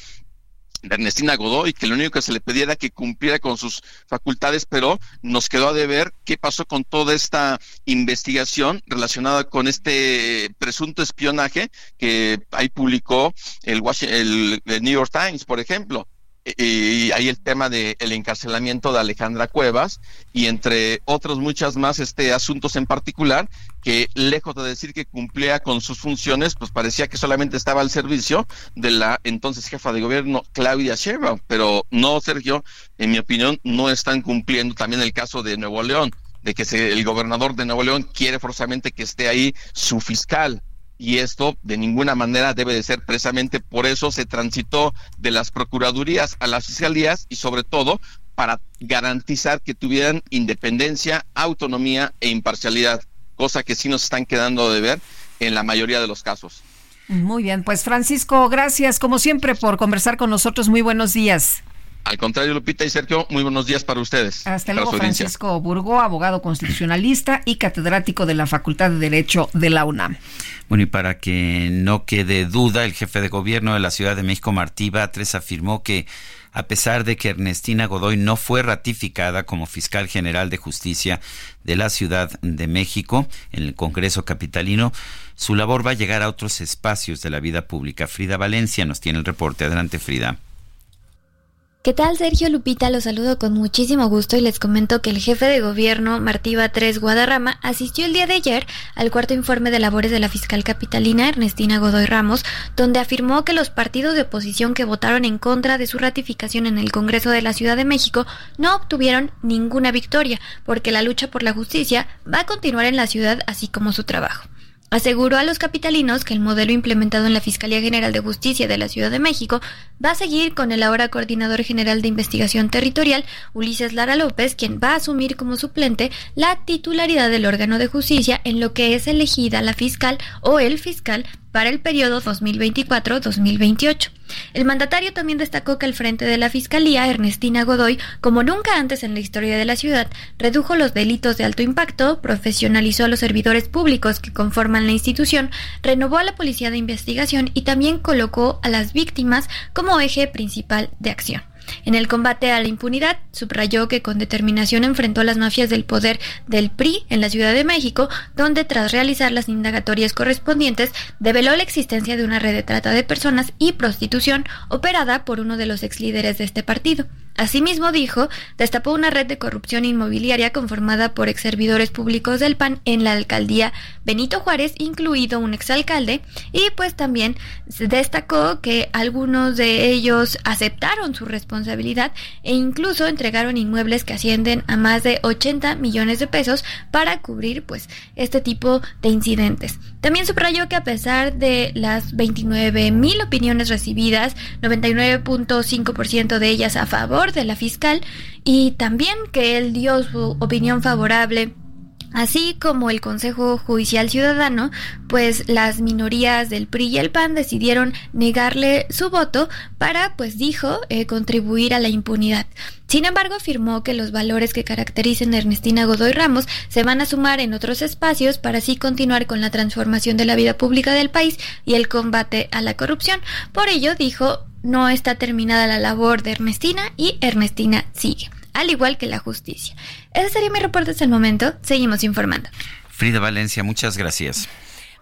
de Ernestina Godoy, que lo único que se le pedía era que cumpliera con sus facultades, pero nos quedó a deber qué pasó con toda esta investigación relacionada con este presunto espionaje que ahí publicó el, el New York Times, por ejemplo y hay el tema del el encarcelamiento de Alejandra Cuevas y entre otros muchas más este asuntos en particular que lejos de decir que cumplía con sus funciones pues parecía que solamente estaba al servicio de la entonces jefa de gobierno Claudia Sheinbaum. Pero no Sergio en mi opinión no están cumpliendo. También el caso de Nuevo León de que el gobernador de Nuevo León quiere forzosamente que esté ahí su fiscal y esto de ninguna manera debe de ser precisamente por eso se transitó de las procuradurías a las fiscalías y sobre todo para garantizar que tuvieran independencia, autonomía e imparcialidad, cosa que sí nos están quedando de ver en la mayoría de los casos. Muy bien, pues Francisco, gracias como siempre por conversar con nosotros. Muy buenos días. Al contrario, Lupita y Sergio, muy buenos días para ustedes. Hasta luego, Francisco Burgó, abogado constitucionalista y catedrático de la Facultad de Derecho de la UNAM. Bueno, y para que no quede duda, el jefe de gobierno de la Ciudad de México, Martí Batres, afirmó que a pesar de que Ernestina Godoy no fue ratificada como fiscal general de justicia de la Ciudad de México en el Congreso Capitalino, su labor va a llegar a otros espacios de la vida pública. Frida Valencia nos tiene el reporte. Adelante, Frida. ¿Qué tal, Sergio Lupita? Los saludo con muchísimo gusto y les comento que el jefe de gobierno, Martí Batres Guadarrama, asistió el día de ayer al cuarto informe de labores de la fiscal capitalina Ernestina Godoy Ramos, donde afirmó que los partidos de oposición que votaron en contra de su ratificación en el Congreso de la Ciudad de México no obtuvieron ninguna victoria, porque la lucha por la justicia va a continuar en la ciudad así como su trabajo. Aseguró a los capitalinos que el modelo implementado en la Fiscalía General de Justicia de la Ciudad de México va a seguir con el ahora coordinador general de investigación territorial, Ulises Lara López, quien va a asumir como suplente la titularidad del órgano de justicia en lo que es elegida la fiscal o el fiscal para el periodo 2024-2028. El mandatario también destacó que el frente de la Fiscalía, Ernestina Godoy, como nunca antes en la historia de la ciudad, redujo los delitos de alto impacto, profesionalizó a los servidores públicos que conforman la institución, renovó a la policía de investigación y también colocó a las víctimas como eje principal de acción. En el combate a la impunidad, subrayó que con determinación enfrentó a las mafias del poder del PRI en la Ciudad de México, donde tras realizar las indagatorias correspondientes, develó la existencia de una red de trata de personas y prostitución operada por uno de los ex líderes de este partido. Asimismo, dijo, destapó una red de corrupción inmobiliaria conformada por ex servidores públicos del PAN en la alcaldía Benito Juárez, incluido un exalcalde, y pues también destacó que algunos de ellos aceptaron su responsabilidad e incluso entregaron inmuebles que ascienden a más de 80 millones de pesos para cubrir pues este tipo de incidentes. También subrayó que a pesar de las 29 mil opiniones recibidas, 99.5% de ellas a favor de la fiscal y también que él dio su opinión favorable Así como el Consejo Judicial Ciudadano, pues las minorías del PRI y el PAN decidieron negarle su voto para, pues dijo, eh, contribuir a la impunidad. Sin embargo, afirmó que los valores que caracterizan a Ernestina Godoy Ramos se van a sumar en otros espacios para así continuar con la transformación de la vida pública del país y el combate a la corrupción. Por ello, dijo, no está terminada la labor de Ernestina y Ernestina sigue al igual que la justicia. Ese sería mi reporte hasta el momento. Seguimos informando. Frida Valencia, muchas gracias.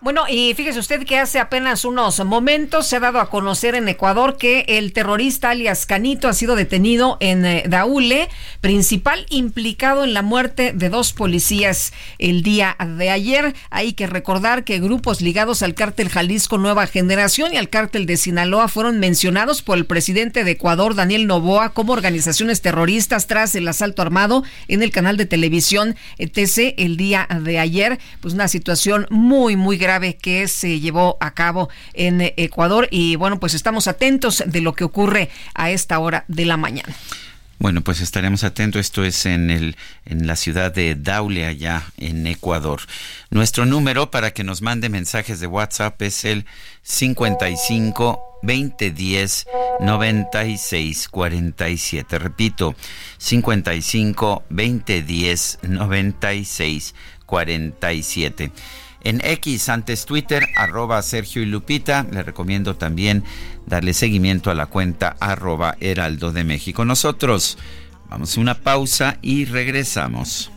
Bueno, y fíjese usted que hace apenas unos momentos se ha dado a conocer en Ecuador que el terrorista alias Canito ha sido detenido en eh, Daule, principal implicado en la muerte de dos policías el día de ayer. Hay que recordar que grupos ligados al cártel Jalisco Nueva Generación y al cártel de Sinaloa fueron mencionados por el presidente de Ecuador, Daniel Novoa, como organizaciones terroristas tras el asalto armado en el canal de televisión ETC el día de ayer. Pues una situación muy, muy grave que se llevó a cabo en Ecuador y bueno, pues estamos atentos de lo que ocurre a esta hora de la mañana. Bueno, pues estaremos atentos. Esto es en, el, en la ciudad de Daule, allá en Ecuador. Nuestro número para que nos mande mensajes de WhatsApp es el 55 2010 96 47. Repito, 55 2010 96 47 en X, antes Twitter, arroba Sergio y Lupita. Le recomiendo también darle seguimiento a la cuenta arroba Heraldo de México. Nosotros vamos a una pausa y regresamos.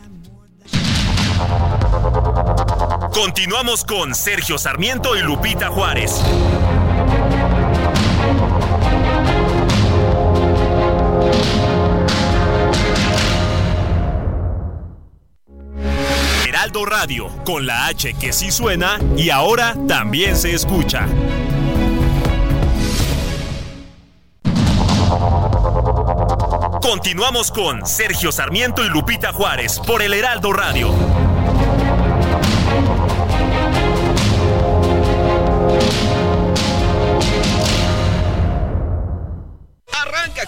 Continuamos con Sergio Sarmiento y Lupita Juárez. Heraldo Radio, con la H que sí suena y ahora también se escucha. Continuamos con Sergio Sarmiento y Lupita Juárez por el Heraldo Radio.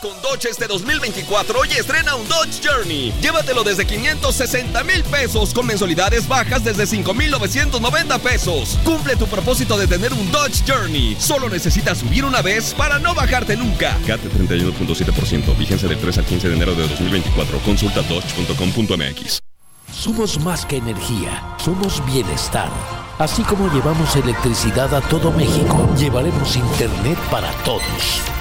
Con Dodge este 2024 y estrena un Dodge Journey. Llévatelo desde 560 mil pesos con mensualidades bajas desde 5,990 pesos. Cumple tu propósito de tener un Dodge Journey. Solo necesitas subir una vez para no bajarte nunca. CAT 31.7%. Vigencia del 3 al 15 de enero de 2024. Consulta dodge.com.mx. Somos más que energía. Somos bienestar. Así como llevamos electricidad a todo México, llevaremos Internet para todos.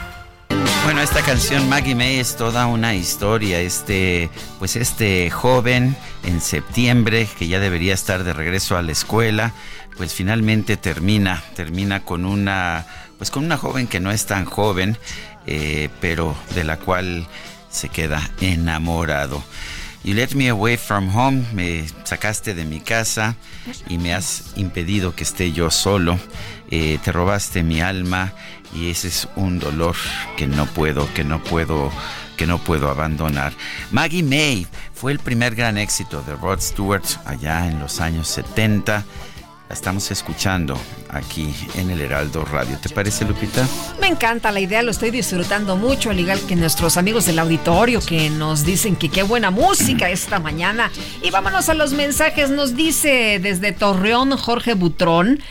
Bueno, esta canción Maggie May es toda una historia. Este, pues este joven en septiembre que ya debería estar de regreso a la escuela, pues finalmente termina, termina con una, pues con una joven que no es tan joven, eh, pero de la cual se queda enamorado. You let me away from home, me sacaste de mi casa y me has impedido que esté yo solo. Eh, te robaste mi alma y ese es un dolor que no puedo, que no puedo, que no puedo abandonar. Maggie May fue el primer gran éxito de Rod Stewart allá en los años 70. La estamos escuchando aquí en el Heraldo Radio. ¿Te parece, Lupita? Me encanta la idea, lo estoy disfrutando mucho, al igual que nuestros amigos del auditorio que nos dicen que qué buena música [clears throat] esta mañana. Y vámonos a los mensajes. Nos dice desde Torreón Jorge Butrón.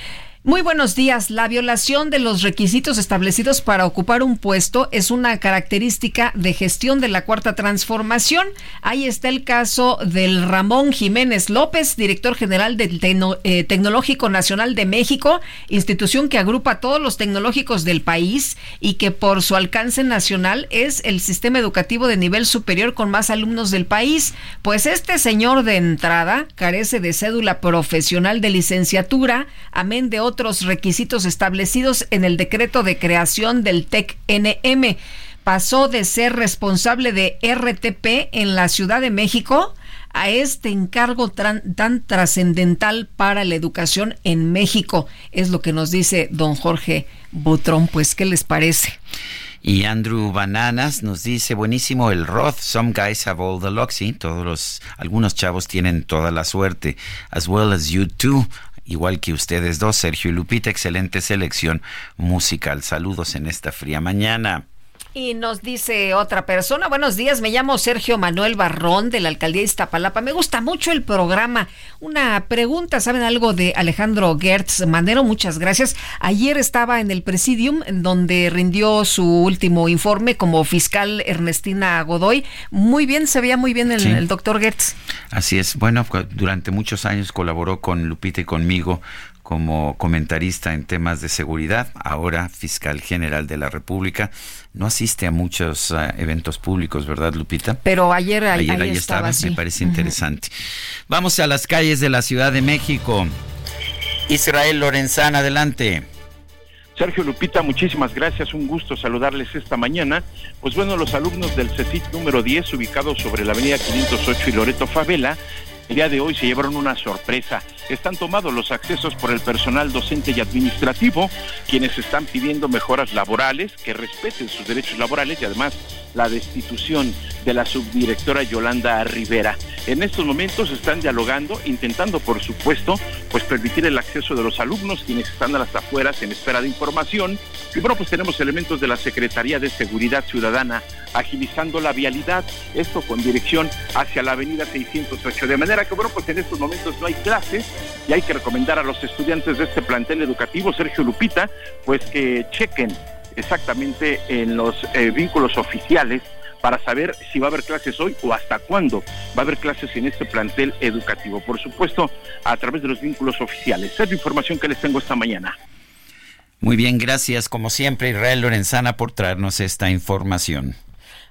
Muy buenos días. La violación de los requisitos establecidos para ocupar un puesto es una característica de gestión de la cuarta transformación. Ahí está el caso del Ramón Jiménez López, director general del eh, Tecnológico Nacional de México, institución que agrupa a todos los tecnológicos del país y que por su alcance nacional es el sistema educativo de nivel superior con más alumnos del país. Pues este señor de entrada carece de cédula profesional de licenciatura, amén de otros requisitos establecidos en el decreto de creación del TEC-NM. Pasó de ser responsable de RTP en la Ciudad de México a este encargo tan trascendental para la educación en México. Es lo que nos dice don Jorge Butrón. Pues, ¿qué les parece? Y Andrew Bananas nos dice, buenísimo el Roth, some guys have all the luck, sí, todos los, algunos chavos tienen toda la suerte, as well as you too igual que ustedes dos, Sergio y Lupita, excelente selección musical. Saludos en esta fría mañana. Y nos dice otra persona, buenos días, me llamo Sergio Manuel Barrón de la alcaldía de Iztapalapa. Me gusta mucho el programa. Una pregunta, ¿saben algo de Alejandro Gertz Manero? Muchas gracias. Ayer estaba en el Presidium, en donde rindió su último informe como fiscal Ernestina Godoy. Muy bien, se veía muy bien el, el doctor Gertz. Así es. Bueno, durante muchos años colaboró con Lupita y conmigo como comentarista en temas de seguridad, ahora fiscal general de la República. No asiste a muchos eh, eventos públicos, ¿verdad, Lupita? Pero ayer, ayer ahí estaba, me parece interesante. Vamos a las calles de la Ciudad de México. Israel Lorenzán, adelante. Sergio Lupita, muchísimas gracias, un gusto saludarles esta mañana. Pues bueno, los alumnos del CECIT número 10, ubicados sobre la avenida 508 y Loreto Favela, el día de hoy se llevaron una sorpresa. Están tomados los accesos por el personal docente y administrativo, quienes están pidiendo mejoras laborales, que respeten sus derechos laborales y además la destitución de la subdirectora Yolanda Rivera. En estos momentos están dialogando, intentando, por supuesto, pues permitir el acceso de los alumnos, quienes están a las afueras en espera de información. Y bueno, pues tenemos elementos de la Secretaría de Seguridad Ciudadana agilizando la vialidad, esto con dirección hacia la avenida 608. De manera que, bueno, pues en estos momentos no hay clases y hay que recomendar a los estudiantes de este plantel educativo, Sergio Lupita, pues que chequen exactamente en los eh, vínculos oficiales para saber si va a haber clases hoy o hasta cuándo va a haber clases en este plantel educativo. Por supuesto, a través de los vínculos oficiales. Es la información que les tengo esta mañana. Muy bien, gracias como siempre Israel Lorenzana por traernos esta información.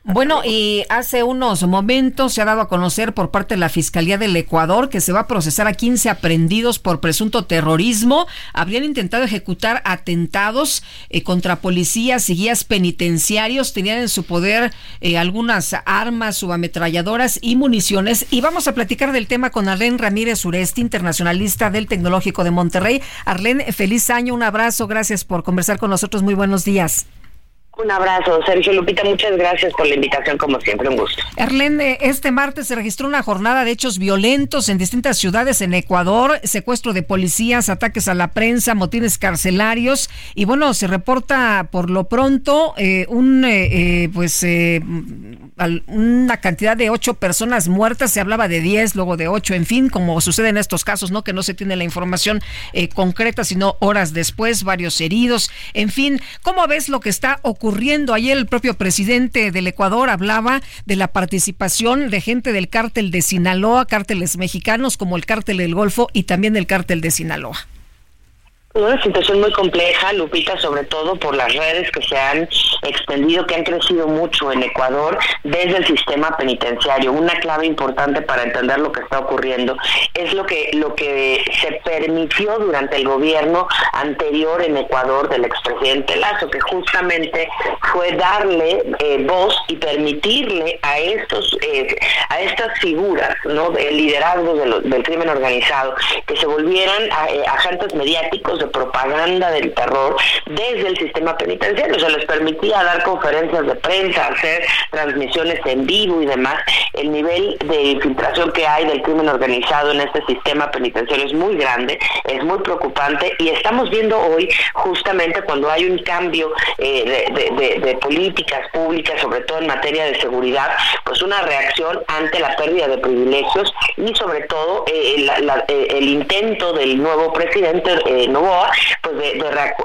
Bueno, y hace unos momentos se ha dado a conocer por parte de la Fiscalía del Ecuador que se va a procesar a 15 aprendidos por presunto terrorismo. Habrían intentado ejecutar atentados eh, contra policías y guías penitenciarios. Tenían en su poder eh, algunas armas, subametralladoras y municiones. Y vamos a platicar del tema con Arlene Ramírez Sureste, internacionalista del Tecnológico de Monterrey. Arlene, feliz año, un abrazo. Gracias por conversar con nosotros. Muy buenos días. Un abrazo, Sergio Lupita, muchas gracias por la invitación, como siempre, un gusto. Erlene, este martes se registró una jornada de hechos violentos en distintas ciudades en Ecuador, secuestro de policías, ataques a la prensa, motines carcelarios, y bueno, se reporta por lo pronto eh, un, eh, eh, pues, una cantidad de ocho personas muertas, se hablaba de diez, luego de ocho, en fin, como sucede en estos casos, ¿no? Que no se tiene la información concreta, sino horas después, varios heridos, en fin, ¿cómo ves lo que está ocurriendo? Ocurriendo. Ayer el propio presidente del Ecuador hablaba de la participación de gente del cártel de Sinaloa, cárteles mexicanos como el cártel del Golfo y también el cártel de Sinaloa. Una situación muy compleja, Lupita, sobre todo por las redes que se han extendido, que han crecido mucho en Ecuador desde el sistema penitenciario. Una clave importante para entender lo que está ocurriendo es lo que lo que se permitió durante el gobierno anterior en Ecuador del expresidente Lazo, que justamente fue darle eh, voz y permitirle a estos eh, a estas figuras, no, del liderazgo del crimen organizado, que se volvieran eh, agentes mediáticos de propaganda del terror desde el sistema penitenciario. Se les permitía dar conferencias de prensa, hacer transmisiones en vivo y demás. El nivel de infiltración que hay del crimen organizado en este sistema penitenciario es muy grande, es muy preocupante y estamos viendo hoy justamente cuando hay un cambio eh, de, políticas públicas, sobre todo en materia de seguridad, pues una reacción ante la pérdida de privilegios y sobre todo eh, el intento del nuevo presidente Pues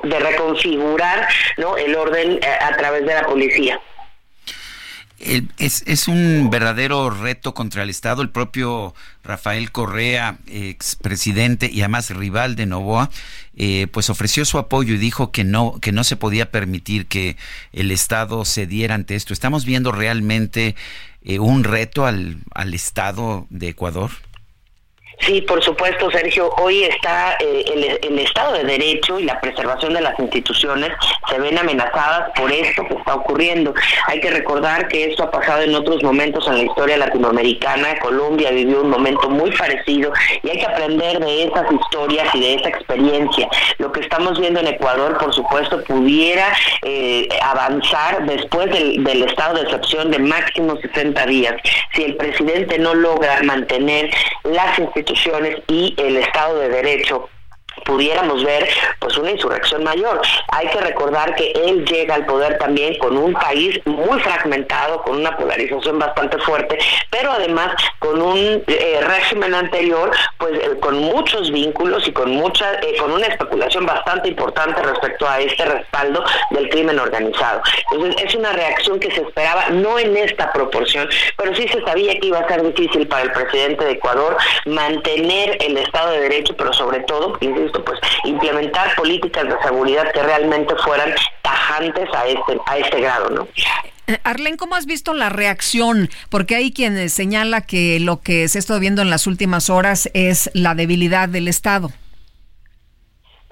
de, reconfigurar el orden a través de la policía es, es, un verdadero reto contra el Estado. El propio Rafael Correa, expresidente y además rival de Novoa, eh, pues ofreció su apoyo y dijo que no, que no se podía permitir que el Estado cediera ante esto. ¿Estamos viendo realmente eh, un reto al, al Estado de Ecuador? Sí, por supuesto, Sergio. Hoy está eh, el, Estado de Derecho y la preservación de las instituciones se ven amenazadas por esto que está ocurriendo. Hay que recordar que esto ha pasado en otros momentos en la historia latinoamericana. Colombia vivió un momento muy parecido y hay que aprender de esas historias y de esa experiencia. Lo que estamos viendo en Ecuador, por supuesto, pudiera eh, avanzar después del, estado de excepción de máximo 60 días. Si el presidente no logra mantener las instituciones y el Estado de Derecho pudiéramos ver pues una insurrección mayor. Hay que recordar que él llega al poder también con un país muy fragmentado, con una polarización bastante fuerte, pero además con un eh, régimen anterior pues eh, con muchos vínculos y con mucha eh, con una especulación bastante importante respecto a este respaldo del crimen organizado. Entonces es una reacción que se esperaba no en esta proporción, pero sí se sabía que iba a ser difícil para el presidente de Ecuador mantener el Estado de Derecho, pero sobre todo, pues implementar políticas de seguridad que realmente fueran tajantes a este, a este grado, ¿no? Eh, Arlen, ¿cómo has visto la reacción? Porque hay quien señala que lo que se estado viendo en las últimas horas es la debilidad del Estado.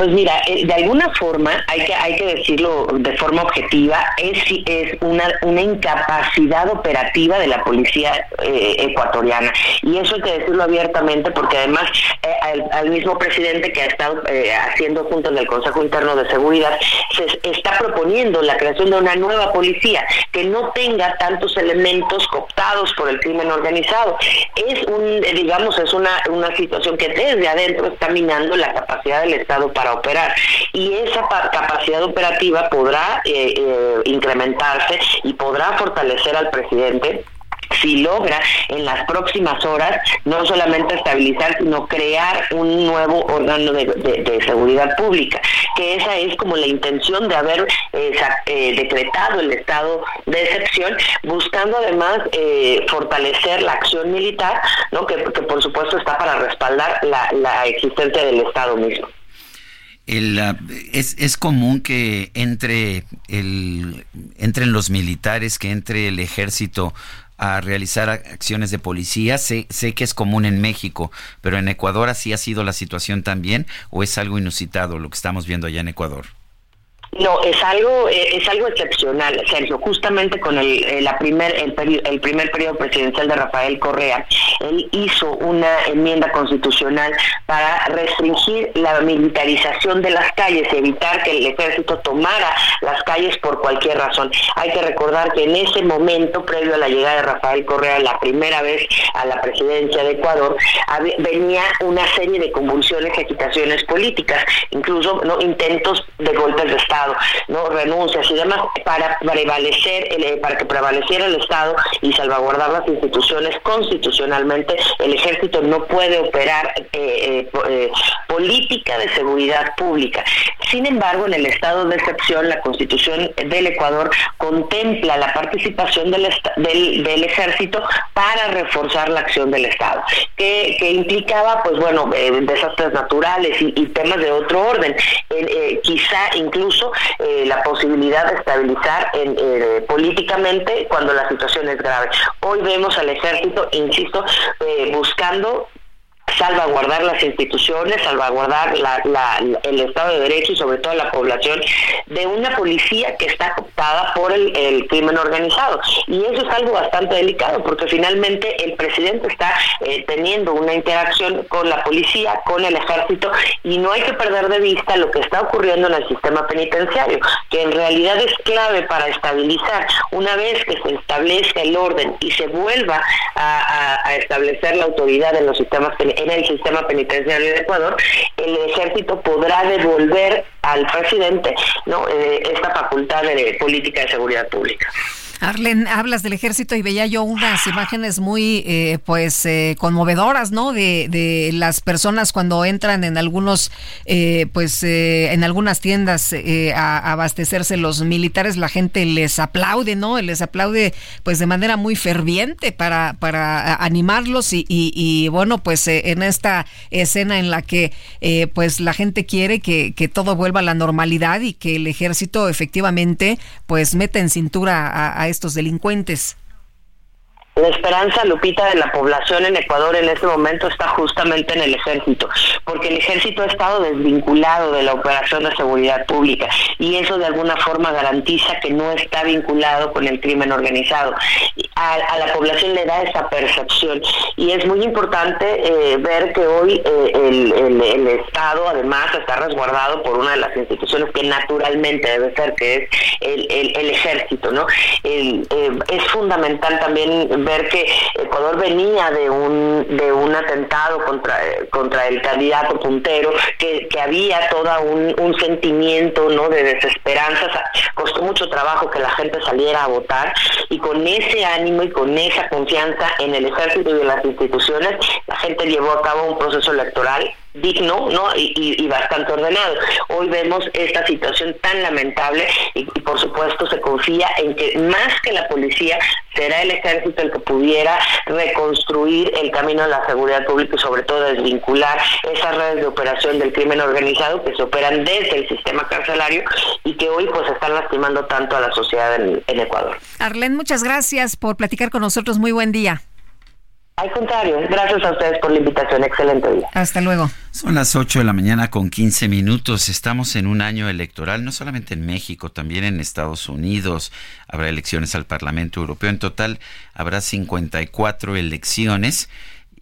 Pues mira, eh, de alguna forma, hay que, hay que decirlo de forma objetiva, es, es una, una incapacidad operativa de la policía eh, ecuatoriana. Y eso hay que decirlo abiertamente porque además eh, al, mismo presidente que ha estado haciendo junto en el Consejo Interno de Seguridad, se está proponiendo la creación de una nueva policía que no tenga tantos elementos cooptados por el crimen organizado. Es un, digamos, es una, una situación que desde adentro está minando la capacidad del Estado para operar. Y esa capacidad operativa podrá eh, eh, incrementarse y podrá fortalecer al presidente si logra en las próximas horas no solamente estabilizar, sino crear un nuevo órgano de, seguridad pública, que esa es como la intención de haber eh, decretado el estado de excepción, buscando además fortalecer la acción militar, ¿no? que, por supuesto está para respaldar la existencia del Estado mismo el, es, es, común que entre el, entren los militares, que entre el ejército a realizar acciones de policía. Sé, sé que es común en México, pero en Ecuador así ha sido la situación también, o es algo inusitado lo que estamos viendo allá en Ecuador. No, es algo eh, es algo excepcional, Sergio. Justamente con el, eh, la primer el, primer periodo presidencial de Rafael Correa, él hizo una enmienda constitucional para restringir la militarización de las calles evitar que el ejército tomara las calles por cualquier razón. Hay que recordar que en ese momento, previo a la llegada de Rafael Correa, la primera vez a la presidencia de Ecuador, venía una serie de convulsiones y agitaciones políticas, incluso no intentos de golpes de Estado no renuncias y demás para prevalecer eh, para que prevaleciera el Estado y salvaguardar las instituciones. Constitucionalmente el ejército no puede operar eh, eh, política de seguridad pública. Sin embargo en el estado de excepción la constitución del Ecuador contempla la participación del, del, ejército para reforzar la acción del Estado que, implicaba pues bueno desastres naturales y, temas de otro orden. Quizá incluso eh, la posibilidad de estabilizar eh, políticamente cuando la situación es grave. Hoy vemos al ejército, insisto, eh, buscando salvaguardar las instituciones, salvaguardar el Estado de Derecho y sobre todo la población de una policía que está cooptada por el, crimen organizado. Y eso es algo bastante delicado porque finalmente el presidente está eh, teniendo una interacción con la policía, con el ejército y no hay que perder de vista lo que está ocurriendo en el sistema penitenciario, que en realidad es clave para estabilizar. Una vez que se establezca el orden y se vuelva a, establecer la autoridad en los sistemas penitenciarios, en el sistema penitenciario de Ecuador, el ejército podrá devolver al presidente ¿no? Eh, esta facultad de política de seguridad pública. Arlen, hablas del ejército y veía yo unas imágenes muy, eh, pues, eh, conmovedoras, ¿no? De, de, las personas cuando entran en algunos, eh, pues, en algunas tiendas a, abastecerse los militares, la gente les aplaude, ¿no? Les aplaude, pues, de manera muy ferviente para, para animarlos y, y, bueno, pues, en esta escena en la que, pues, la gente quiere que, que todo vuelva a la normalidad y que el ejército efectivamente, pues, meta en cintura a, a estos delincuentes. La esperanza, Lupita, de la población en Ecuador en este momento está justamente en el ejército, porque el ejército ha estado desvinculado de la operación de seguridad pública y eso de alguna forma garantiza que no está vinculado con el crimen organizado. A, la población le da esa percepción y es muy importante eh, ver que hoy eh, el, Estado además está resguardado por una de las instituciones que naturalmente debe ser, que es el, ejército. ¿no? Eh, es fundamental también ver que Ecuador venía de un de un atentado contra contra el candidato puntero, que, que había todo un, un, sentimiento no de desesperanza, costó mucho trabajo que la gente saliera a votar y con ese ánimo y con esa confianza en el ejército y en las instituciones, la gente llevó a cabo un proceso electoral digno ¿no? Y, bastante ordenado. Hoy vemos esta situación tan lamentable y, por supuesto se confía en que más que la policía será el ejército el que pudiera reconstruir el camino de la seguridad pública y sobre todo desvincular esas redes de operación del crimen organizado que se operan desde el sistema carcelario y que hoy pues están lastimando tanto a la sociedad en, en Ecuador. Arlen, muchas gracias por platicar con nosotros. Muy buen día. Al contrario, gracias a ustedes por la invitación. Excelente día. Hasta luego. Son las 8 de la mañana con 15 minutos. Estamos en un año electoral, no solamente en México, también en Estados Unidos. Habrá elecciones al Parlamento Europeo. En total habrá 54 elecciones.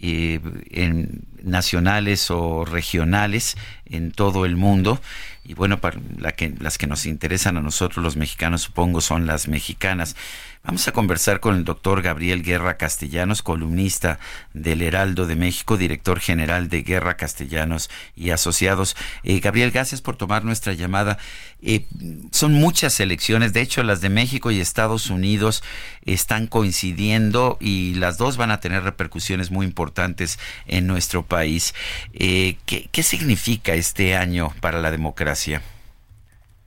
Eh, en nacionales o regionales en todo el mundo y bueno para la que, las que nos interesan a nosotros los mexicanos supongo son las mexicanas Vamos a conversar con el doctor Gabriel Guerra Castellanos, columnista del Heraldo de México, director general de Guerra Castellanos y Asociados. Eh, Gabriel, gracias por tomar nuestra llamada. Eh, son muchas elecciones, de hecho las de México y Estados Unidos están coincidiendo y las dos van a tener repercusiones muy importantes en nuestro país. Eh, ¿qué, ¿Qué significa este año para la democracia?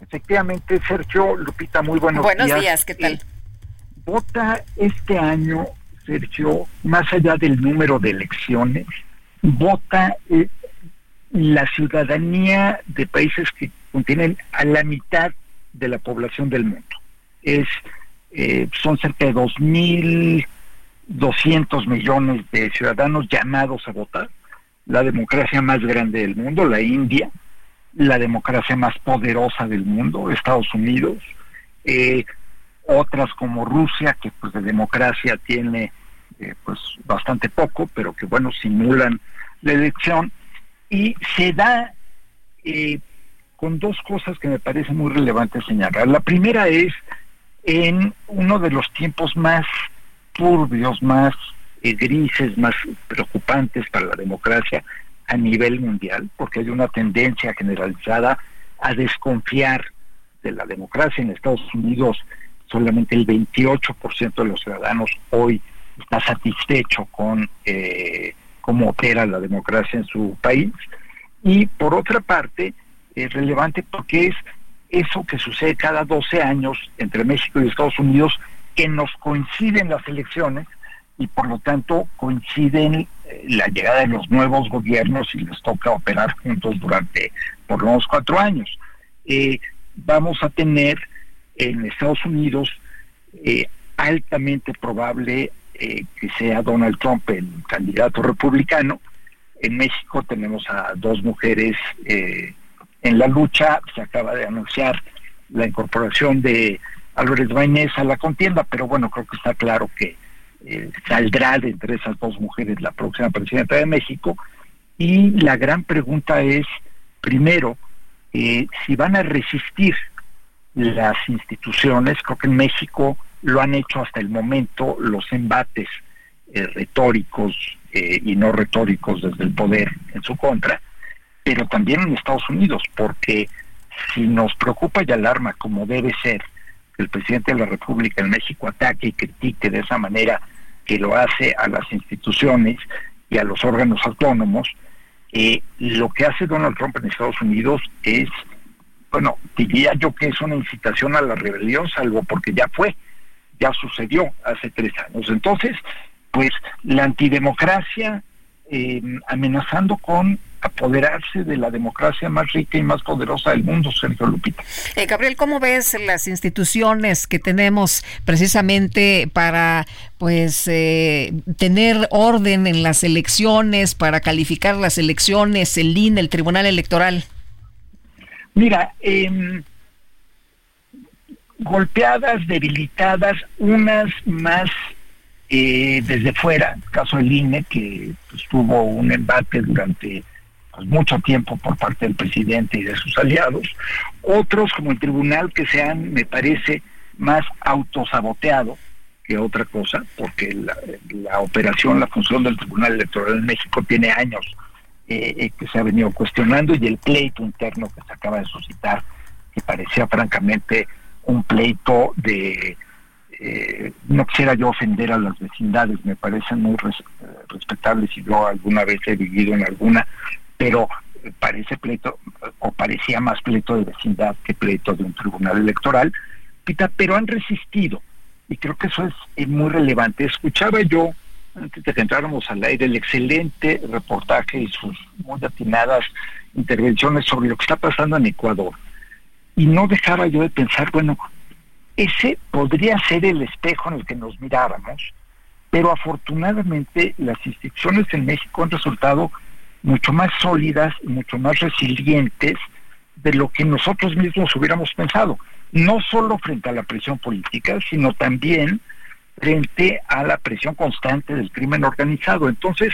Efectivamente, Sergio, Lupita, muy buenos, días. Buenos días, ¿qué tal? Vota este año, Sergio, más allá del número de elecciones, vota eh, la ciudadanía de países que contienen a la mitad de la población del mundo. Es, eh, son cerca de 2.200 millones de ciudadanos llamados a votar. La democracia más grande del mundo, la India, la democracia más poderosa del mundo, Estados Unidos, eh, otras como Rusia, que pues de democracia tiene eh, pues bastante poco, pero que bueno, simulan la elección, y se da eh, con dos cosas que me parece muy relevante señalar. La primera es en uno de los tiempos más turbios, más eh, grises, más preocupantes para la democracia a nivel mundial, porque hay una tendencia generalizada a desconfiar de la democracia en Estados Unidos solamente el 28% de los ciudadanos hoy está satisfecho con eh, cómo opera la democracia en su país. Y por otra parte, es relevante porque es eso que sucede cada 12 años entre México y Estados Unidos, que nos coinciden las elecciones y por lo tanto coinciden eh, la llegada de los nuevos gobiernos y les toca operar juntos durante por lo menos cuatro años. Eh, vamos a tener en Estados Unidos eh, altamente probable eh, que sea Donald Trump el candidato republicano. En México tenemos a dos mujeres eh, en la lucha. Se acaba de anunciar la incorporación de Álvarez Bañez a la contienda, pero bueno, creo que está claro que saldrá de entre esas dos mujeres la próxima presidenta de México. Y la gran pregunta es, primero, si van a resistir las instituciones, creo que en México lo han hecho hasta el momento los embates eh, retóricos eh, y no retóricos desde el poder en su contra, pero también en Estados Unidos, porque si nos preocupa y alarma como debe ser que el presidente de la República en México ataque y critique de esa manera que lo hace a las instituciones y a los órganos autónomos, eh, lo que hace Donald Trump en Estados Unidos es, bueno, diría yo que es una incitación a la rebelión, salvo porque ya fue, ya sucedió hace tres años. Entonces, pues la antidemocracia eh, amenazando con apoderarse de la democracia más rica y más poderosa del mundo, Sergio Lupita. Eh, Gabriel, ¿cómo ves las instituciones que tenemos precisamente para pues eh, tener orden en las elecciones, para calificar las elecciones, el INE, el Tribunal Electoral? Mira, eh, golpeadas, debilitadas, unas más eh, desde fuera, el caso del INE, que pues, tuvo un embate durante pues, mucho tiempo por parte del presidente y de sus aliados, otros como el tribunal que se han, me parece, más autosaboteado que otra cosa, porque la, operación, la función del Tribunal Electoral en México tiene años eh, eh, que se ha venido cuestionando y el pleito interno que se acaba de suscitar, que parecía francamente un pleito de eh, no quisiera yo ofender a las vecindades, me parecen muy eh, respetables y yo alguna vez he vivido en alguna, pero parece pleito, o parecía más pleito de vecindad que pleito de un tribunal electoral, pero han resistido, y creo que eso es, muy relevante. Escuchaba yo, antes de que entráramos al aire, el excelente reportaje y sus muy atinadas intervenciones sobre lo que está pasando en Ecuador, y no dejaba yo de pensar, bueno, ese podría ser el espejo en el que nos miráramos, pero afortunadamente las instituciones en México han resultado mucho más sólidas y mucho más resilientes de lo que nosotros mismos hubiéramos pensado, no solo frente a la presión política, sino también frente a la presión constante del crimen organizado. Entonces,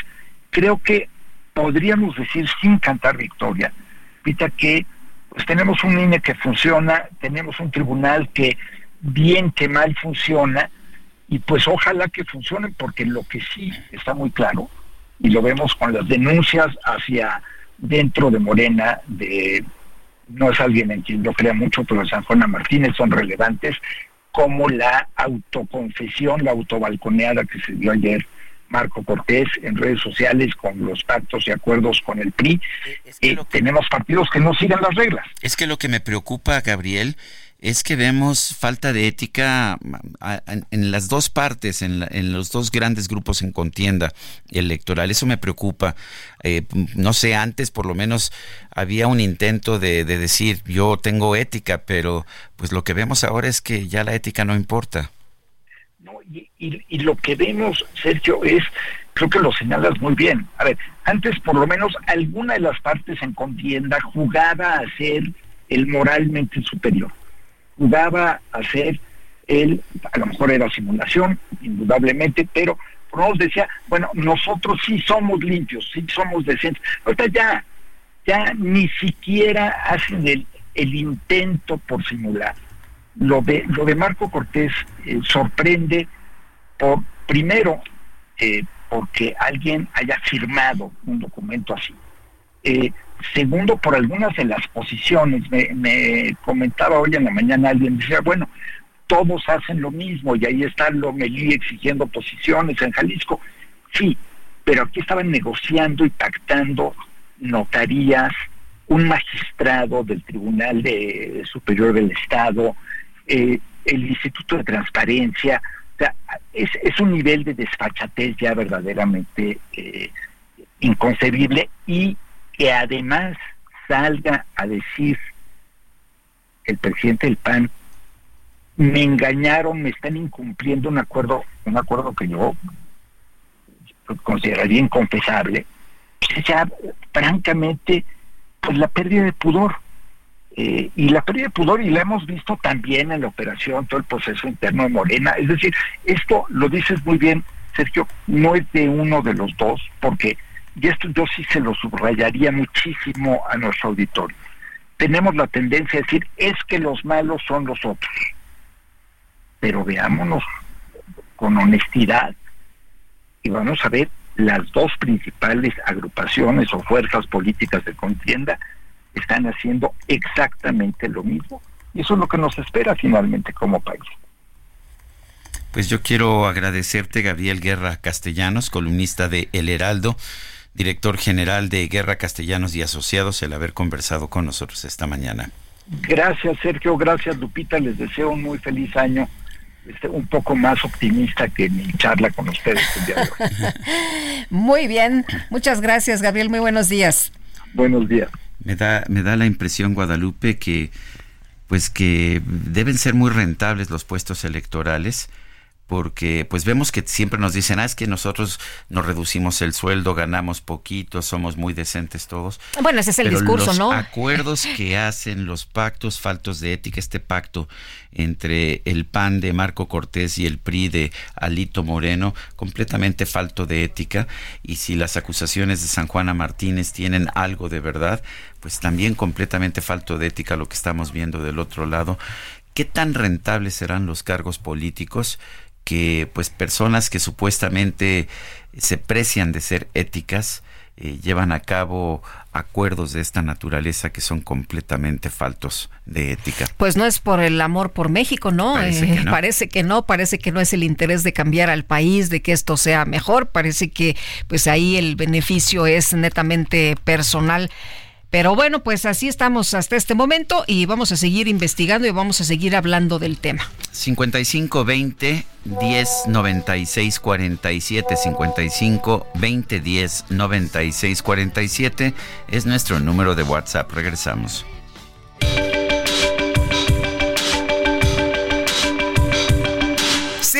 creo que podríamos decir sin cantar victoria, Pita, que pues tenemos un INE que funciona, tenemos un tribunal que bien que mal funciona, y pues ojalá que funcione, porque lo que sí está muy claro, y lo vemos con las denuncias hacia dentro de Morena, de no es alguien en quien yo crea mucho, pero San Juana Martínez son relevantes, como la autoconfesión, la autobalconeada que se dio ayer Marco Cortés en redes sociales con los pactos y acuerdos con el PRI. Eh, tenemos partidos que no siguen las reglas. Es que lo que me preocupa, Gabriel, es que vemos falta de ética en las dos partes, en, los dos grandes grupos en contienda electoral. Eso me preocupa. Eh, no sé, antes por lo menos había un intento de, decir yo tengo ética, pero pues lo que vemos ahora es que ya la ética no importa. y, y lo que vemos, Sergio, es, creo que lo señalas muy bien. A ver, antes por lo menos alguna de las partes en contienda jugaba a ser el moralmente superior jugaba a ser él, a lo mejor era simulación, indudablemente, pero nos decía, bueno, nosotros sí somos limpios, sí somos decentes. Ahorita ya, ya ni siquiera hacen el, el intento por simular. Lo de, lo de Marco Cortés eh, sorprende por, primero, eh, porque alguien haya firmado un documento así. Eh, Segundo, por algunas de las posiciones. Me, comentaba hoy en la mañana alguien, decía, bueno, todos hacen lo mismo y ahí está Lomelí exigiendo posiciones en Jalisco. Sí, pero aquí estaban negociando y pactando notarías, un magistrado del Tribunal de Superior del Estado, eh, el Instituto de Transparencia. O sea, es, un nivel de desfachatez ya verdaderamente eh, inconcebible y que además salga a decir el presidente del PAN, me engañaron, me están incumpliendo un acuerdo, un acuerdo que yo consideraría inconfesable, pues ya francamente, pues la pérdida de pudor. Eh, y la pérdida de pudor, y la hemos visto también en la operación, todo el proceso interno de Morena. Es decir, esto lo dices muy bien, Sergio, no es de uno de los dos, porque y esto yo sí se lo subrayaría muchísimo a nuestro auditorio, tenemos la tendencia a decir, es que los malos son los otros. Pero veámonos con honestidad y vamos a ver las dos principales agrupaciones o fuerzas políticas de contienda están haciendo exactamente lo mismo. Y eso es lo que nos espera finalmente como país. Pues yo quiero agradecerte, Gabriel Guerra Castellanos, columnista de El Heraldo, director general de Guerra Castellanos y Asociados, el haber conversado con nosotros esta mañana. Gracias, Sergio. Gracias, Lupita. Les deseo un muy feliz año este, un poco más optimista que mi charla con ustedes [laughs] Muy bien, muchas gracias Gabriel, muy buenos días. Buenos días. Me da, me da la impresión, Guadalupe, que pues que deben ser muy rentables los puestos electorales porque pues vemos que siempre nos dicen, ah, es que nosotros nos reducimos el sueldo, ganamos poquito, somos muy decentes todos. Bueno, ese es el discurso, los ¿no? acuerdos que [laughs] hacen, los pactos faltos de ética, este pacto entre el PAN de Marco Cortés y el PRI de Alito Moreno, completamente falto de ética, y si las acusaciones de San Juana Martínez tienen algo de verdad, pues también completamente falto de ética lo que estamos viendo del otro lado. ¿Qué tan rentables serán los cargos políticos? Que pues personas que supuestamente se precian de ser éticas eh, llevan a cabo acuerdos de esta naturaleza que son completamente faltos de ética. Pues no es por el amor por México, ¿no? Parece, que eh, no. parece que no, parece que no es el interés de cambiar al país, de que esto sea mejor, parece que pues ahí el beneficio es netamente personal. Pero bueno, pues así estamos hasta este momento y vamos a seguir investigando y vamos a seguir hablando del tema. 55 20 10 96 47 55 20 10 96 47 es nuestro número de WhatsApp. Regresamos.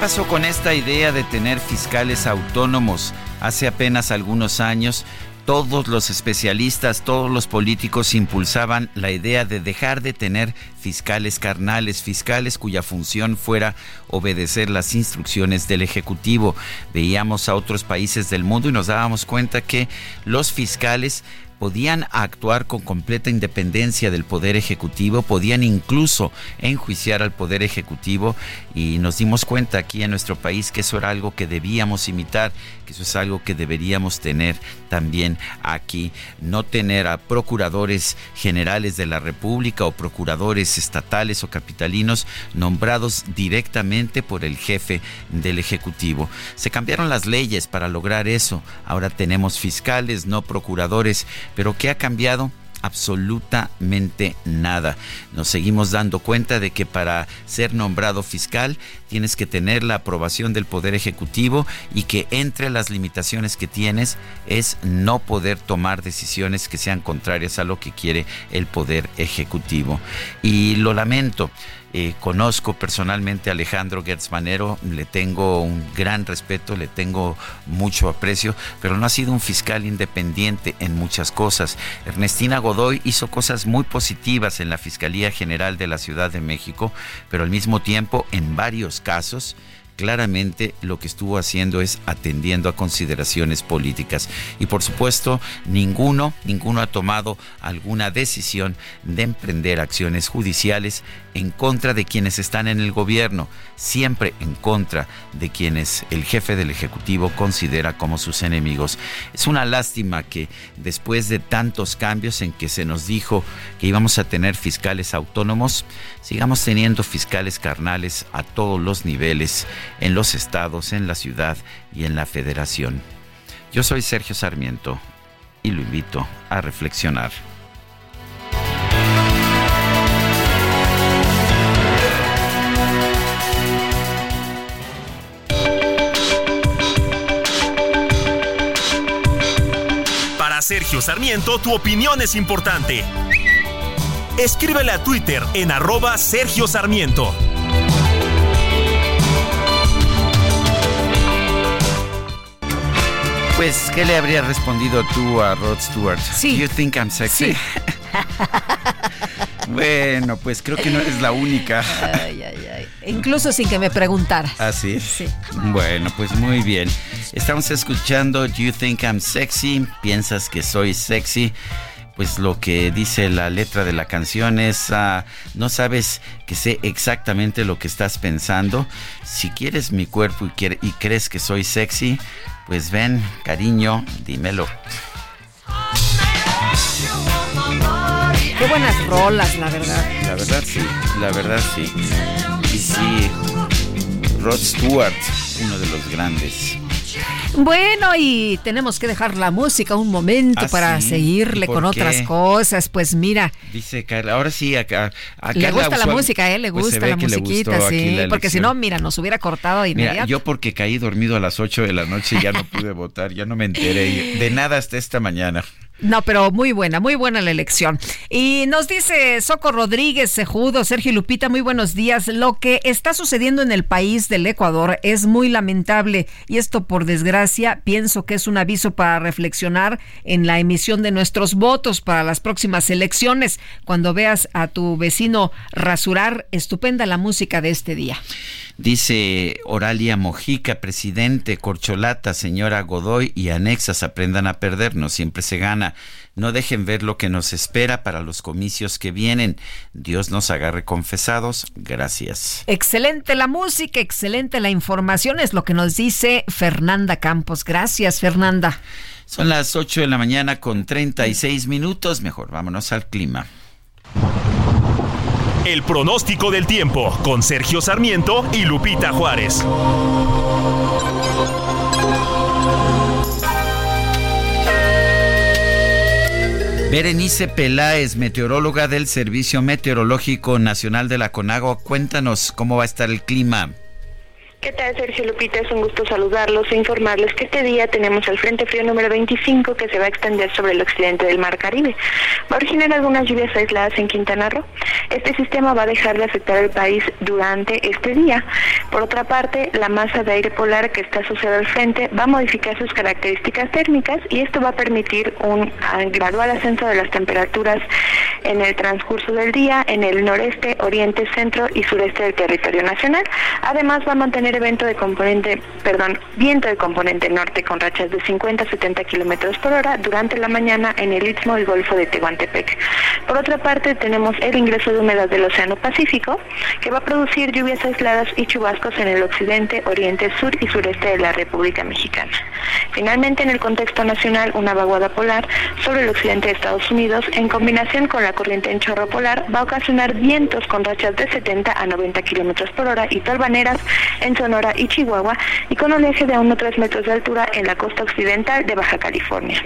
Pasó con esta idea de tener fiscales autónomos? Hace apenas algunos años todos los especialistas, todos los políticos impulsaban la idea de dejar de tener fiscales carnales, fiscales cuya función fuera obedecer las instrucciones del Ejecutivo. Veíamos a otros países del mundo y nos dábamos cuenta que los fiscales podían actuar con completa independencia del Poder Ejecutivo, podían incluso enjuiciar al Poder Ejecutivo y nos dimos cuenta aquí en nuestro país que eso era algo que debíamos imitar, que eso es algo que deberíamos tener también aquí, no tener a procuradores generales de la República o procuradores estatales o capitalinos nombrados directamente por el jefe del Ejecutivo. Se cambiaron las leyes para lograr eso, ahora tenemos fiscales, no procuradores, pero ¿qué ha cambiado? absolutamente nada. Nos seguimos dando cuenta de que para ser nombrado fiscal tienes que tener la aprobación del Poder Ejecutivo y que entre las limitaciones que tienes es no poder tomar decisiones que sean contrarias a lo que quiere el Poder Ejecutivo. Y lo lamento. Eh, conozco personalmente a Alejandro Gertz Manero, le tengo un gran respeto, le tengo mucho aprecio, pero no ha sido un fiscal independiente en muchas cosas. Ernestina Godoy hizo cosas muy positivas en la Fiscalía General de la Ciudad de México, pero al mismo tiempo, en varios casos, claramente lo que estuvo haciendo es atendiendo a consideraciones políticas. Y por supuesto, ninguno, ninguno ha tomado alguna decisión de emprender acciones judiciales en contra de quienes están en el gobierno, siempre en contra de quienes el jefe del Ejecutivo considera como sus enemigos. Es una lástima que después de tantos cambios en que se nos dijo que íbamos a tener fiscales autónomos, sigamos teniendo fiscales carnales a todos los niveles, en los estados, en la ciudad y en la federación. Yo soy Sergio Sarmiento y lo invito a reflexionar. Sergio Sarmiento, tu opinión es importante. Escríbele a Twitter en arroba Sergio Sarmiento. Pues, ¿qué le habría respondido tú a Rod Stewart? Sí. Do you think I'm sexy? Sí. [laughs] [laughs] bueno, pues creo que no eres la única. Ay, ay, ay. Incluso sin que me preguntara. ¿Así? Sí. Bueno, pues muy bien. Estamos escuchando Do You Think I'm Sexy? ¿Piensas que soy sexy? Pues lo que dice la letra de la canción es, ah, no sabes que sé exactamente lo que estás pensando. Si quieres mi cuerpo y, quiere- y crees que soy sexy, pues ven, cariño, dímelo. Buenas rolas, la verdad. La verdad sí, la verdad sí. Y sí, Rod Stewart, uno de los grandes. Bueno, y tenemos que dejar la música un momento ¿Ah, para sí? seguirle ¿Y con qué? otras cosas. Pues mira, Dice Carla, ahora sí, acá. le gusta la música, ¿eh? Le pues gusta la musiquita, sí. la Porque si no, mira, nos hubiera cortado de Mira, yo porque caí dormido a las 8 de la noche ya no pude [laughs] votar, ya no me enteré de nada hasta esta mañana. No, pero muy buena, muy buena la elección. Y nos dice Soco Rodríguez Cejudo, Sergio Lupita, muy buenos días. Lo que está sucediendo en el país del Ecuador es muy lamentable y esto por desgracia pienso que es un aviso para reflexionar en la emisión de nuestros votos para las próximas elecciones. Cuando veas a tu vecino rasurar, estupenda la música de este día. Dice Oralia Mojica, presidente, corcholata, señora Godoy y anexas, aprendan a perder, no siempre se gana. No dejen ver lo que nos espera para los comicios que vienen. Dios nos agarre confesados. Gracias. Excelente la música, excelente la información, es lo que nos dice Fernanda Campos. Gracias, Fernanda. Son las 8 de la mañana con 36 minutos. Mejor vámonos al clima. El pronóstico del tiempo con Sergio Sarmiento y Lupita Juárez. Berenice Peláez, meteoróloga del Servicio Meteorológico Nacional de la Conagua, cuéntanos cómo va a estar el clima. ¿Qué tal, Sergio Lupita? Es un gusto saludarlos e informarles que este día tenemos el Frente Frío número 25 que se va a extender sobre el occidente del Mar Caribe. Va a originar algunas lluvias aisladas en Quintana Roo. Este sistema va a dejar de afectar el país durante este día. Por otra parte, la masa de aire polar que está asociada al frente va a modificar sus características térmicas y esto va a permitir un gradual ascenso de las temperaturas en el transcurso del día en el noreste, oriente, centro y sureste del territorio nacional. Además, va a mantener evento de componente, perdón, viento de componente norte con rachas de 50 a 70 kilómetros por hora durante la mañana en el istmo y golfo de Tehuantepec. Por otra parte, tenemos el ingreso de humedad del Océano Pacífico que va a producir lluvias aisladas y chubascos en el occidente, oriente, sur y sureste de la República Mexicana. Finalmente, en el contexto nacional, una vaguada polar sobre el occidente de Estados Unidos, en combinación con la corriente en chorro polar, va a ocasionar vientos con rachas de 70 a 90 kilómetros por hora y tolvaneras en Sonora y Chihuahua y con oleaje de 1 a 3 metros de altura en la costa occidental de Baja California.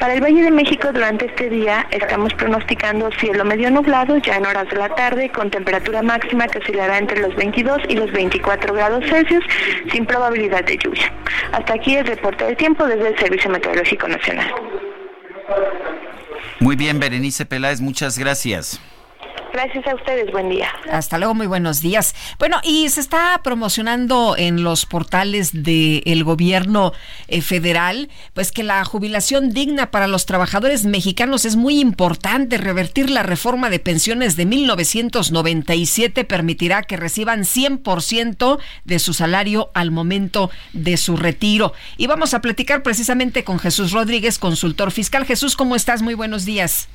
Para el Valle de México, durante este día, estamos pronosticando cielo medio nublado ya en horas de la tarde, con temperatura máxima que oscilará entre los 22 y los 24 grados Celsius, sin probabilidad de lluvia. Hasta aquí el reporte del tiempo desde el Servicio Meteorológico Nacional. Muy bien, Berenice Peláez, muchas gracias. Gracias a ustedes, buen día. Hasta luego, muy buenos días. Bueno, y se está promocionando en los portales del gobierno eh, federal, pues que la jubilación digna para los trabajadores mexicanos es muy importante. Revertir la reforma de pensiones de 1997 permitirá que reciban 100% de su salario al momento de su retiro. Y vamos a platicar precisamente con Jesús Rodríguez, consultor fiscal. Jesús, ¿cómo estás? Muy buenos días.